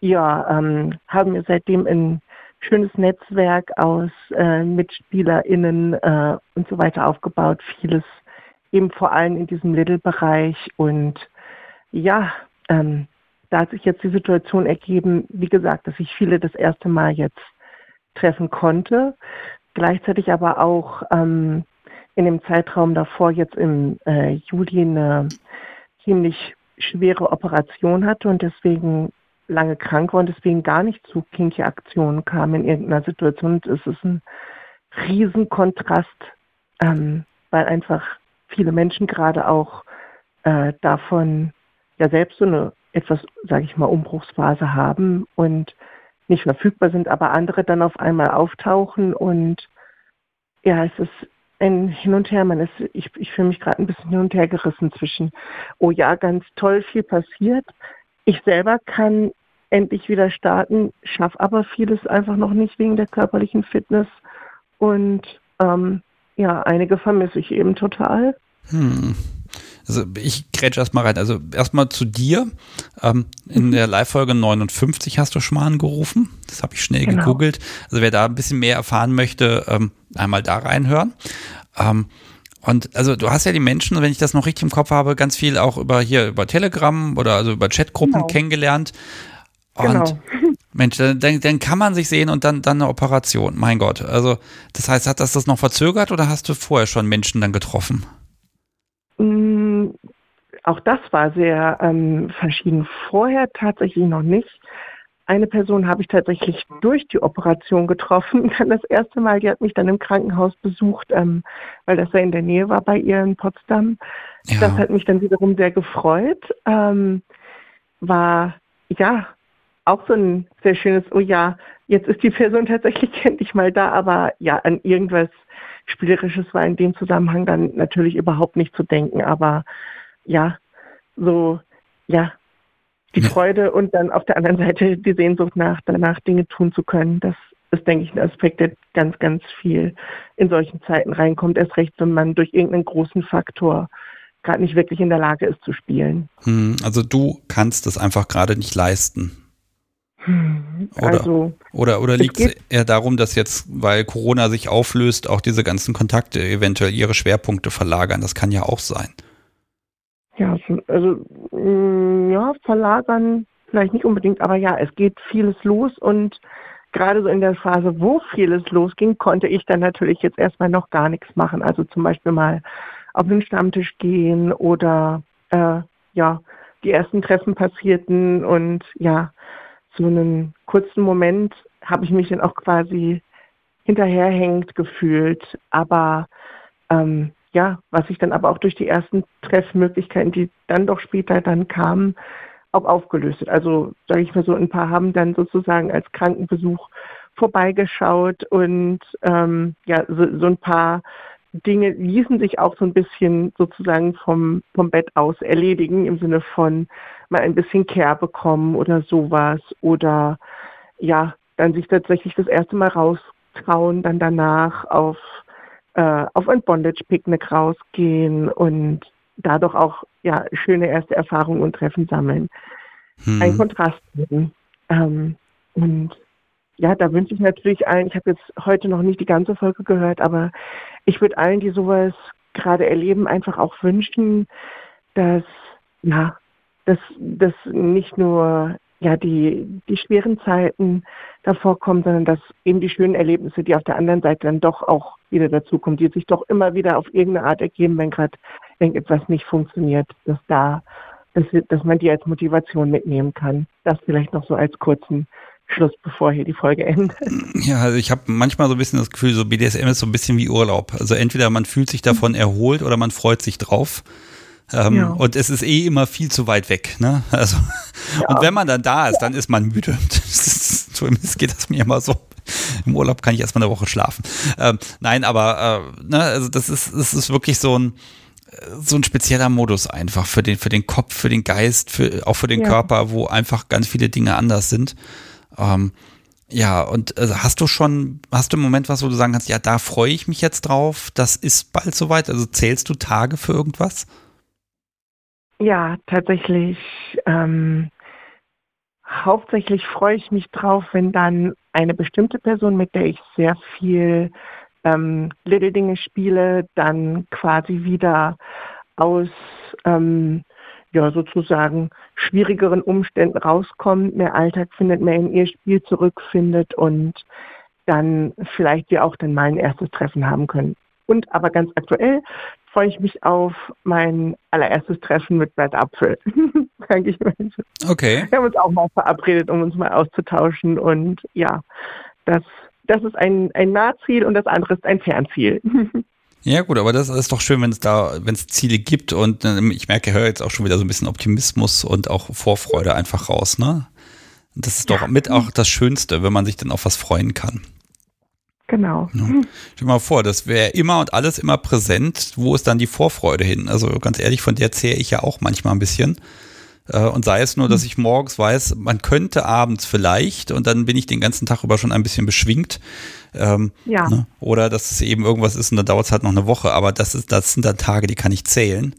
ja, ähm, haben mir seitdem ein schönes Netzwerk aus äh, MitspielerInnen äh, und so weiter aufgebaut, vieles eben vor allem in diesem Little-Bereich. Und ja, ähm, da hat sich jetzt die Situation ergeben, wie gesagt, dass ich viele das erste Mal jetzt treffen konnte. Gleichzeitig aber auch ähm, in dem Zeitraum davor jetzt im äh, Juli eine ziemlich schwere Operation hatte und deswegen lange krank war und deswegen gar nicht zu kinky Aktionen kam in irgendeiner Situation. Und es ist ein Riesenkontrast, ähm, weil einfach viele Menschen gerade auch äh, davon ja selbst so eine etwas, sage ich mal, Umbruchsphase haben und nicht verfügbar sind, aber andere dann auf einmal auftauchen und ja, es ist ein Hin und Her. Man ist, ich, ich fühle mich gerade ein bisschen hin und her gerissen zwischen, oh ja, ganz toll, viel passiert. Ich selber kann endlich wieder starten, schaffe aber vieles einfach noch nicht wegen der körperlichen Fitness und ähm, ja, einige vermisse ich eben total. Hm. Also ich grätsche erstmal rein. Also erstmal zu dir. Ähm, in der Live-Folge 59 hast du schon mal angerufen. Das habe ich schnell genau. gegoogelt. Also wer da ein bisschen mehr erfahren möchte, ähm, einmal da reinhören. Ähm, und also du hast ja die Menschen, wenn ich das noch richtig im Kopf habe, ganz viel auch über hier über Telegram oder also über Chatgruppen genau. kennengelernt. Und genau. Mensch, dann, dann kann man sich sehen und dann, dann eine Operation. Mein Gott. Also, das heißt, hat das das noch verzögert oder hast du vorher schon Menschen dann getroffen? Mm, auch das war sehr ähm, verschieden. Vorher tatsächlich noch nicht. Eine Person habe ich tatsächlich durch die Operation getroffen. Dann das erste Mal, die hat mich dann im Krankenhaus besucht, ähm, weil das ja in der Nähe war bei ihr in Potsdam. Ja. Das hat mich dann wiederum sehr gefreut. Ähm, war ja auch so ein sehr schönes, oh ja, jetzt ist die Person tatsächlich endlich mal da, aber ja, an irgendwas Spielerisches war in dem Zusammenhang dann natürlich überhaupt nicht zu denken, aber ja, so, ja, die ja. Freude und dann auf der anderen Seite die Sehnsucht nach, danach Dinge tun zu können. Das ist, denke ich, ein Aspekt, der ganz, ganz viel in solchen Zeiten reinkommt. Erst recht, wenn man durch irgendeinen großen Faktor gerade nicht wirklich in der Lage ist zu spielen. Hm, also du kannst es einfach gerade nicht leisten. Oder, also, oder, oder liegt es eher darum, dass jetzt, weil Corona sich auflöst, auch diese ganzen Kontakte eventuell ihre Schwerpunkte verlagern? Das kann ja auch sein. Ja, also mm, ja, verlagern vielleicht nicht unbedingt, aber ja, es geht vieles los und gerade so in der Phase, wo vieles losging, konnte ich dann natürlich jetzt erstmal noch gar nichts machen. Also zum Beispiel mal auf den Stammtisch gehen oder äh, ja, die ersten Treffen passierten und ja, so einen kurzen Moment habe ich mich dann auch quasi hinterherhängend gefühlt. Aber ähm, ja, was sich dann aber auch durch die ersten Treffmöglichkeiten, die dann doch später dann kamen, auch aufgelöst hat. Also sage ich mal so, ein paar haben dann sozusagen als Krankenbesuch vorbeigeschaut und ähm, ja, so, so ein paar Dinge ließen sich auch so ein bisschen sozusagen vom, vom Bett aus erledigen, im Sinne von mal ein bisschen Care bekommen oder sowas oder ja, dann sich tatsächlich das erste Mal raustrauen, dann danach auf äh, auf ein Bondage-Picknick rausgehen und dadurch auch ja, schöne erste Erfahrungen und Treffen sammeln. Hm. Ein Kontrast. Ähm, und ja, da wünsche ich natürlich allen, ich habe jetzt heute noch nicht die ganze Folge gehört, aber ich würde allen, die sowas gerade erleben, einfach auch wünschen, dass, ja, dass, dass nicht nur ja, die, die schweren Zeiten davor kommen, sondern dass eben die schönen Erlebnisse, die auf der anderen Seite dann doch auch wieder dazukommen, die sich doch immer wieder auf irgendeine Art ergeben, wenn gerade irgendetwas nicht funktioniert, dass da, dass, dass man die als Motivation mitnehmen kann. Das vielleicht noch so als kurzen Schluss, bevor hier die Folge endet. Ja, also ich habe manchmal so ein bisschen das Gefühl, so BDSM ist so ein bisschen wie Urlaub. Also entweder man fühlt sich davon erholt oder man freut sich drauf. Ähm, ja. Und es ist eh immer viel zu weit weg. Ne? Also, ja. Und wenn man dann da ist, dann ist man müde. Zumindest geht das mir immer so. Im Urlaub kann ich erstmal eine Woche schlafen. Ähm, nein, aber äh, ne, also das ist, das ist wirklich so ein, so ein spezieller Modus einfach für den, für den Kopf, für den Geist, für, auch für den ja. Körper, wo einfach ganz viele Dinge anders sind. Ähm, ja, und also hast du schon, hast du im Moment was, wo du sagen kannst, ja, da freue ich mich jetzt drauf, das ist bald soweit? Also zählst du Tage für irgendwas? Ja, tatsächlich. Ähm, hauptsächlich freue ich mich drauf, wenn dann eine bestimmte Person, mit der ich sehr viel ähm, Little Dinge spiele, dann quasi wieder aus ähm, ja sozusagen schwierigeren Umständen rauskommt, mehr Alltag findet, mehr in ihr Spiel zurückfindet und dann vielleicht wir auch dann mal ein erstes Treffen haben können. Und aber ganz aktuell freue ich mich auf mein allererstes Treffen mit Brad Apfel. Sag ich mal. Okay. Wir haben uns auch mal verabredet, um uns mal auszutauschen. Und ja, das, das ist ein, ein Nahziel und das andere ist ein Fernziel. Ja gut, aber das ist doch schön, wenn es da, wenn es Ziele gibt und äh, ich merke, ich höre jetzt auch schon wieder so ein bisschen Optimismus und auch Vorfreude einfach raus, ne? Das ist doch ja. mit auch das Schönste, wenn man sich dann auf was freuen kann. Genau. Ja. Stell dir mal vor, das wäre immer und alles immer präsent. Wo ist dann die Vorfreude hin? Also ganz ehrlich, von der zehre ich ja auch manchmal ein bisschen. Äh, und sei es nur, dass hm. ich morgens weiß, man könnte abends vielleicht und dann bin ich den ganzen Tag über schon ein bisschen beschwingt. Ähm, ja. Ne? Oder dass es eben irgendwas ist und dann dauert es halt noch eine Woche. Aber das, ist, das sind dann Tage, die kann ich zählen.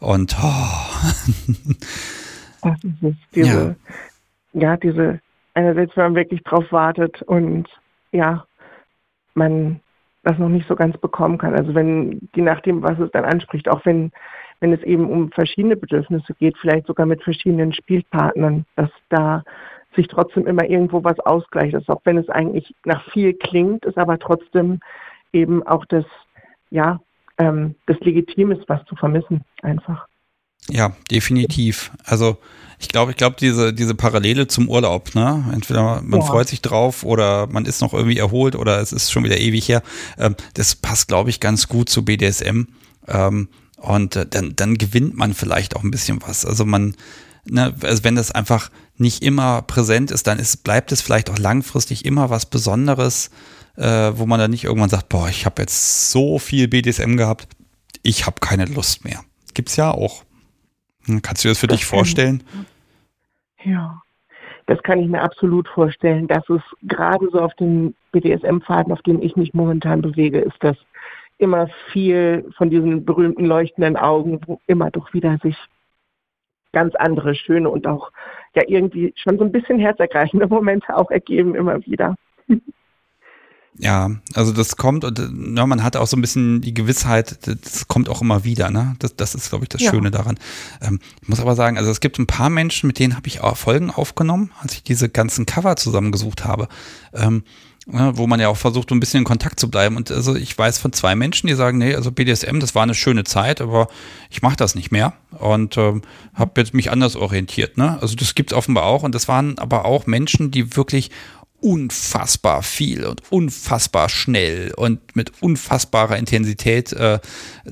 Und oh. das ist es. Diese, ja. ja, diese, einerseits, wenn man wirklich drauf wartet und ja, man das noch nicht so ganz bekommen kann. Also wenn, je nachdem, was es dann anspricht, auch wenn, wenn es eben um verschiedene Bedürfnisse geht, vielleicht sogar mit verschiedenen Spielpartnern, dass da sich trotzdem immer irgendwo was ausgleicht. Das auch wenn es eigentlich nach viel klingt, ist aber trotzdem eben auch das, ja, ähm, das Legitim ist, was zu vermissen, einfach. Ja, definitiv. Also ich glaube, ich glaube, diese, diese Parallele zum Urlaub, ne? Entweder man ja. freut sich drauf oder man ist noch irgendwie erholt oder es ist schon wieder ewig her. Ähm, das passt, glaube ich, ganz gut zu BDSM. Ähm, und äh, dann, dann gewinnt man vielleicht auch ein bisschen was. Also man, ne, also wenn das einfach nicht immer präsent ist, dann ist, bleibt es vielleicht auch langfristig immer was Besonderes, äh, wo man dann nicht irgendwann sagt, boah, ich habe jetzt so viel BDSM gehabt, ich habe keine Lust mehr. Gibt's ja auch. Hm, kannst du das für das dich vorstellen? Ja, das kann ich mir absolut vorstellen. Dass es gerade so auf den BDSM-Pfaden, auf dem ich mich momentan bewege, ist das immer viel von diesen berühmten leuchtenden Augen, wo immer doch wieder sich ganz andere, schöne und auch ja irgendwie schon so ein bisschen herzergreifende Momente auch ergeben immer wieder. Ja, also das kommt und ja, man hat auch so ein bisschen die Gewissheit, das kommt auch immer wieder, ne? Das, das ist, glaube ich, das ja. Schöne daran. Ähm, ich muss aber sagen, also es gibt ein paar Menschen, mit denen habe ich auch Folgen aufgenommen, als ich diese ganzen Cover zusammengesucht habe. Ähm, ja, wo man ja auch versucht, ein bisschen in Kontakt zu bleiben. Und also ich weiß von zwei Menschen, die sagen, nee, also BDSM, das war eine schöne Zeit, aber ich mache das nicht mehr und ähm, habe jetzt mich anders orientiert. Ne? Also das gibt's offenbar auch. Und das waren aber auch Menschen, die wirklich unfassbar viel und unfassbar schnell und mit unfassbarer Intensität äh,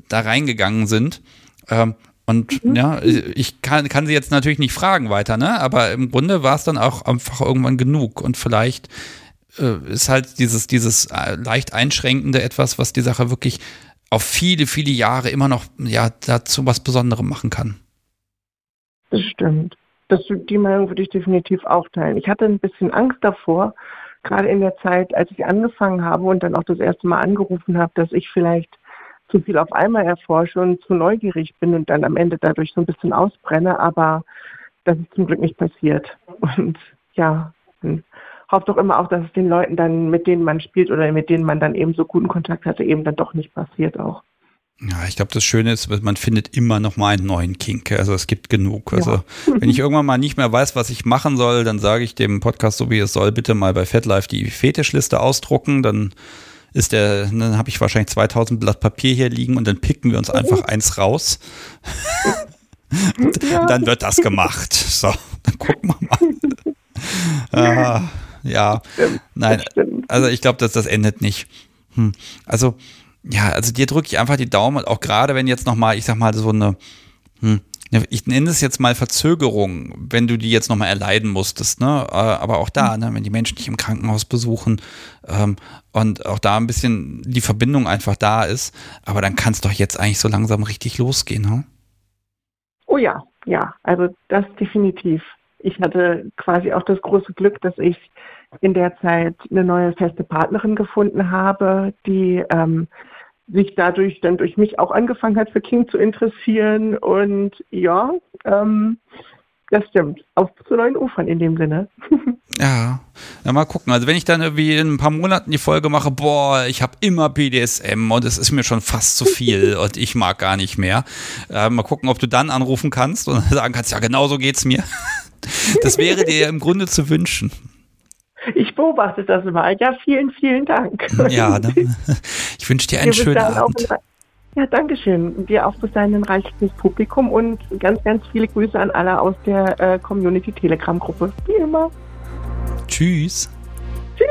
da reingegangen sind. Ähm, und mhm. ja, ich kann, kann sie jetzt natürlich nicht fragen weiter, ne? Aber im Grunde war es dann auch einfach irgendwann genug. Und vielleicht äh, ist halt dieses, dieses äh, leicht einschränkende etwas, was die Sache wirklich auf viele, viele Jahre immer noch ja dazu was Besonderem machen kann. Das stimmt. Das, die Meinung würde ich definitiv auch teilen. Ich hatte ein bisschen Angst davor, gerade in der Zeit, als ich angefangen habe und dann auch das erste Mal angerufen habe, dass ich vielleicht zu viel auf einmal erforsche und zu neugierig bin und dann am Ende dadurch so ein bisschen ausbrenne, aber das ist zum Glück nicht passiert. Und ja, hofft doch immer auch, dass es den Leuten dann, mit denen man spielt oder mit denen man dann eben so guten Kontakt hatte, eben dann doch nicht passiert auch. Ja, ich glaube, das Schöne ist, man findet immer noch mal einen neuen Kink. Also es gibt genug. Also ja. wenn ich irgendwann mal nicht mehr weiß, was ich machen soll, dann sage ich dem Podcast, so wie es soll, bitte mal bei FatLife die Fetischliste ausdrucken. Dann ist der, dann habe ich wahrscheinlich 2000 Blatt Papier hier liegen und dann picken wir uns einfach eins raus. Dann wird das gemacht. So, dann gucken wir mal. ah, ja, nein, also ich glaube, dass das endet nicht. Hm. Also ja, also dir drücke ich einfach die Daumen, auch gerade wenn jetzt nochmal, ich sag mal, so eine, hm, ich nenne es jetzt mal Verzögerung, wenn du die jetzt nochmal erleiden musstest, ne? Äh, aber auch da, ne, wenn die Menschen dich im Krankenhaus besuchen ähm, und auch da ein bisschen die Verbindung einfach da ist, aber dann kann es doch jetzt eigentlich so langsam richtig losgehen, ne? Oh ja, ja, also das definitiv. Ich hatte quasi auch das große Glück, dass ich in der Zeit eine neue feste Partnerin gefunden habe, die ähm, sich dadurch dann durch mich auch angefangen hat, für King zu interessieren. Und ja, ähm, das stimmt. Auf zu neuen Ufern in dem Sinne. ja, na mal gucken. Also wenn ich dann irgendwie in ein paar Monaten die Folge mache, boah, ich habe immer BDSM und es ist mir schon fast zu viel und ich mag gar nicht mehr. Äh, mal gucken, ob du dann anrufen kannst und sagen kannst, ja, genau so geht's mir. Das wäre dir im Grunde zu wünschen. Ich beobachte das mal. Ja, vielen, vielen Dank. Ja, ne? ich wünsche dir einen schönen Abend. Ja, danke schön. Dir auch bis dahin ein reichliches Publikum und ganz, ganz viele Grüße an alle aus der äh, Community Telegram Gruppe. Wie immer. Tschüss. Tschüss.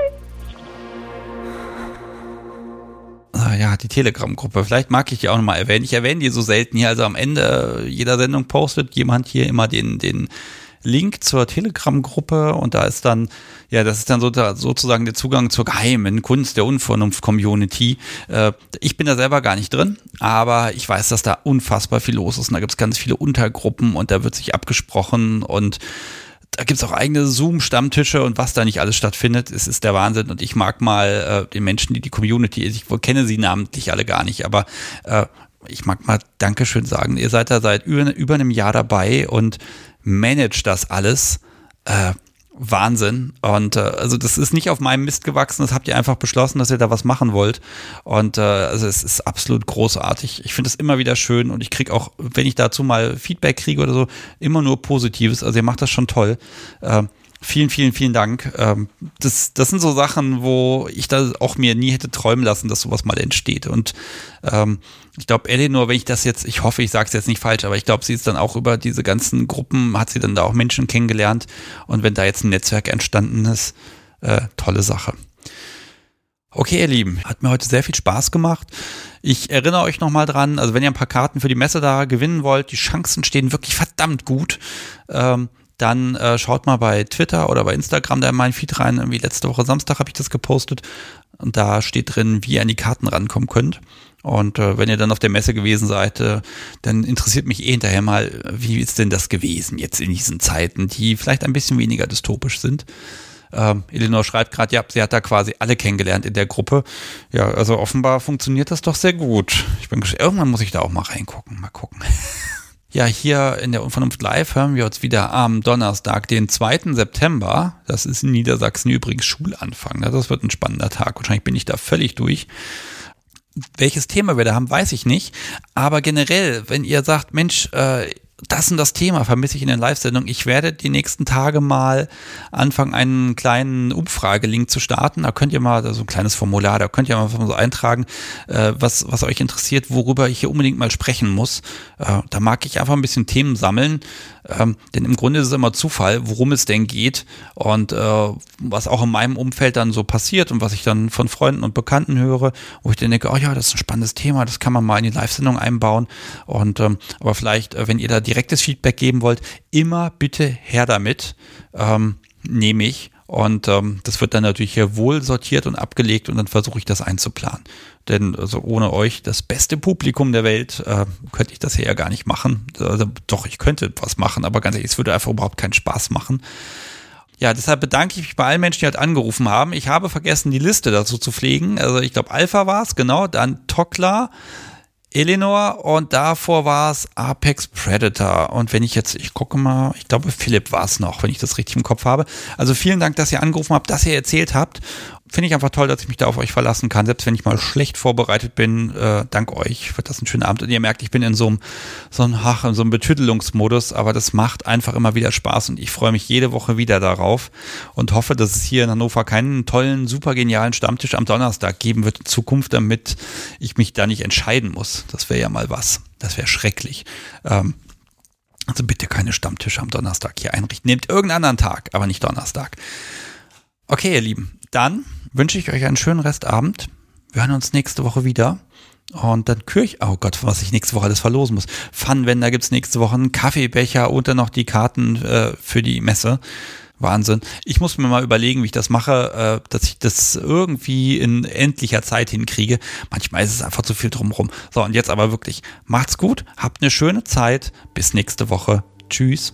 Ah, ja, die Telegram-Gruppe. Vielleicht mag ich die auch nochmal erwähnen. Ich erwähne die so selten hier. Also am Ende jeder Sendung postet jemand hier immer den, den Link zur Telegram-Gruppe und da ist dann, ja, das ist dann so, sozusagen der Zugang zur geheimen Kunst der Unvernunft-Community. Äh, ich bin da selber gar nicht drin, aber ich weiß, dass da unfassbar viel los ist und da gibt es ganz viele Untergruppen und da wird sich abgesprochen und da gibt es auch eigene Zoom-Stammtische und was da nicht alles stattfindet, es ist der Wahnsinn. Und ich mag mal äh, den Menschen, die die Community, ich kenne sie namentlich alle gar nicht, aber äh, ich mag mal Dankeschön sagen. Ihr seid da seit über, über einem Jahr dabei und manage das alles. Äh, Wahnsinn. Und äh, also das ist nicht auf meinem Mist gewachsen, das habt ihr einfach beschlossen, dass ihr da was machen wollt. Und äh, also es ist absolut großartig. Ich finde es immer wieder schön und ich kriege auch, wenn ich dazu mal Feedback kriege oder so, immer nur Positives. Also ihr macht das schon toll. Äh, Vielen, vielen, vielen Dank. Ähm, das, das sind so Sachen, wo ich da auch mir nie hätte träumen lassen, dass sowas mal entsteht. Und ähm, ich glaube, Eleanor, wenn ich das jetzt, ich hoffe, ich sage es jetzt nicht falsch, aber ich glaube, sie ist dann auch über diese ganzen Gruppen, hat sie dann da auch Menschen kennengelernt. Und wenn da jetzt ein Netzwerk entstanden ist, äh, tolle Sache. Okay, ihr Lieben, hat mir heute sehr viel Spaß gemacht. Ich erinnere euch nochmal dran, also wenn ihr ein paar Karten für die Messe da gewinnen wollt, die Chancen stehen wirklich verdammt gut. Ähm, dann äh, schaut mal bei Twitter oder bei Instagram da in meinen Feed rein. Irgendwie letzte Woche Samstag habe ich das gepostet. Und da steht drin, wie ihr an die Karten rankommen könnt. Und äh, wenn ihr dann auf der Messe gewesen seid, äh, dann interessiert mich eh hinterher mal, wie ist denn das gewesen jetzt in diesen Zeiten, die vielleicht ein bisschen weniger dystopisch sind. Ähm, Eleanor schreibt gerade, ja, sie hat da quasi alle kennengelernt in der Gruppe. Ja, also offenbar funktioniert das doch sehr gut. Ich bin irgendwann muss ich da auch mal reingucken, mal gucken. Ja, hier in der Unvernunft Live hören wir uns wieder am Donnerstag, den 2. September. Das ist in Niedersachsen übrigens Schulanfang. Das wird ein spannender Tag. Wahrscheinlich bin ich da völlig durch. Welches Thema wir da haben, weiß ich nicht. Aber generell, wenn ihr sagt, Mensch, äh, das und das Thema vermisse ich in der Live-Sendung. Ich werde die nächsten Tage mal anfangen, einen kleinen Umfragelink zu starten. Da könnt ihr mal, so ein kleines Formular, da könnt ihr mal so eintragen, äh, was, was euch interessiert, worüber ich hier unbedingt mal sprechen muss. Äh, da mag ich einfach ein bisschen Themen sammeln, ähm, denn im Grunde ist es immer Zufall, worum es denn geht und äh, was auch in meinem Umfeld dann so passiert und was ich dann von Freunden und Bekannten höre, wo ich dann denke, oh ja, das ist ein spannendes Thema, das kann man mal in die Live-Sendung einbauen. Und ähm, aber vielleicht, wenn ihr da direktes Feedback geben wollt, immer bitte her damit. Ähm, nehme ich. Und ähm, das wird dann natürlich hier wohl sortiert und abgelegt und dann versuche ich das einzuplanen. Denn also ohne euch, das beste Publikum der Welt, äh, könnte ich das hier ja gar nicht machen. Also, doch, ich könnte was machen, aber ganz ehrlich, es würde einfach überhaupt keinen Spaß machen. Ja, deshalb bedanke ich mich bei allen Menschen, die halt angerufen haben. Ich habe vergessen, die Liste dazu zu pflegen. Also ich glaube, Alpha war es, genau, dann Tokla, Eleanor und davor war es Apex Predator. Und wenn ich jetzt, ich gucke mal, ich glaube, Philipp war es noch, wenn ich das richtig im Kopf habe. Also vielen Dank, dass ihr angerufen habt, dass ihr erzählt habt finde ich einfach toll, dass ich mich da auf euch verlassen kann. Selbst wenn ich mal schlecht vorbereitet bin, äh, dank euch wird das ein schöner Abend. Und ihr merkt, ich bin in so einem, so einem, ach, in so einem Betüdelungsmodus, aber das macht einfach immer wieder Spaß und ich freue mich jede Woche wieder darauf und hoffe, dass es hier in Hannover keinen tollen, super genialen Stammtisch am Donnerstag geben wird in Zukunft, damit ich mich da nicht entscheiden muss. Das wäre ja mal was. Das wäre schrecklich. Ähm, also bitte keine Stammtische am Donnerstag hier einrichten. Nehmt irgendeinen anderen Tag, aber nicht Donnerstag. Okay, ihr Lieben, dann wünsche ich euch einen schönen Restabend. Wir hören uns nächste Woche wieder. Und dann Kirch, oh Gott, was ich nächste Woche alles verlosen muss. Funwender gibt's nächste Woche, einen Kaffeebecher und dann noch die Karten äh, für die Messe. Wahnsinn. Ich muss mir mal überlegen, wie ich das mache, äh, dass ich das irgendwie in endlicher Zeit hinkriege. Manchmal ist es einfach zu viel drumherum. So, und jetzt aber wirklich, macht's gut, habt eine schöne Zeit. Bis nächste Woche. Tschüss.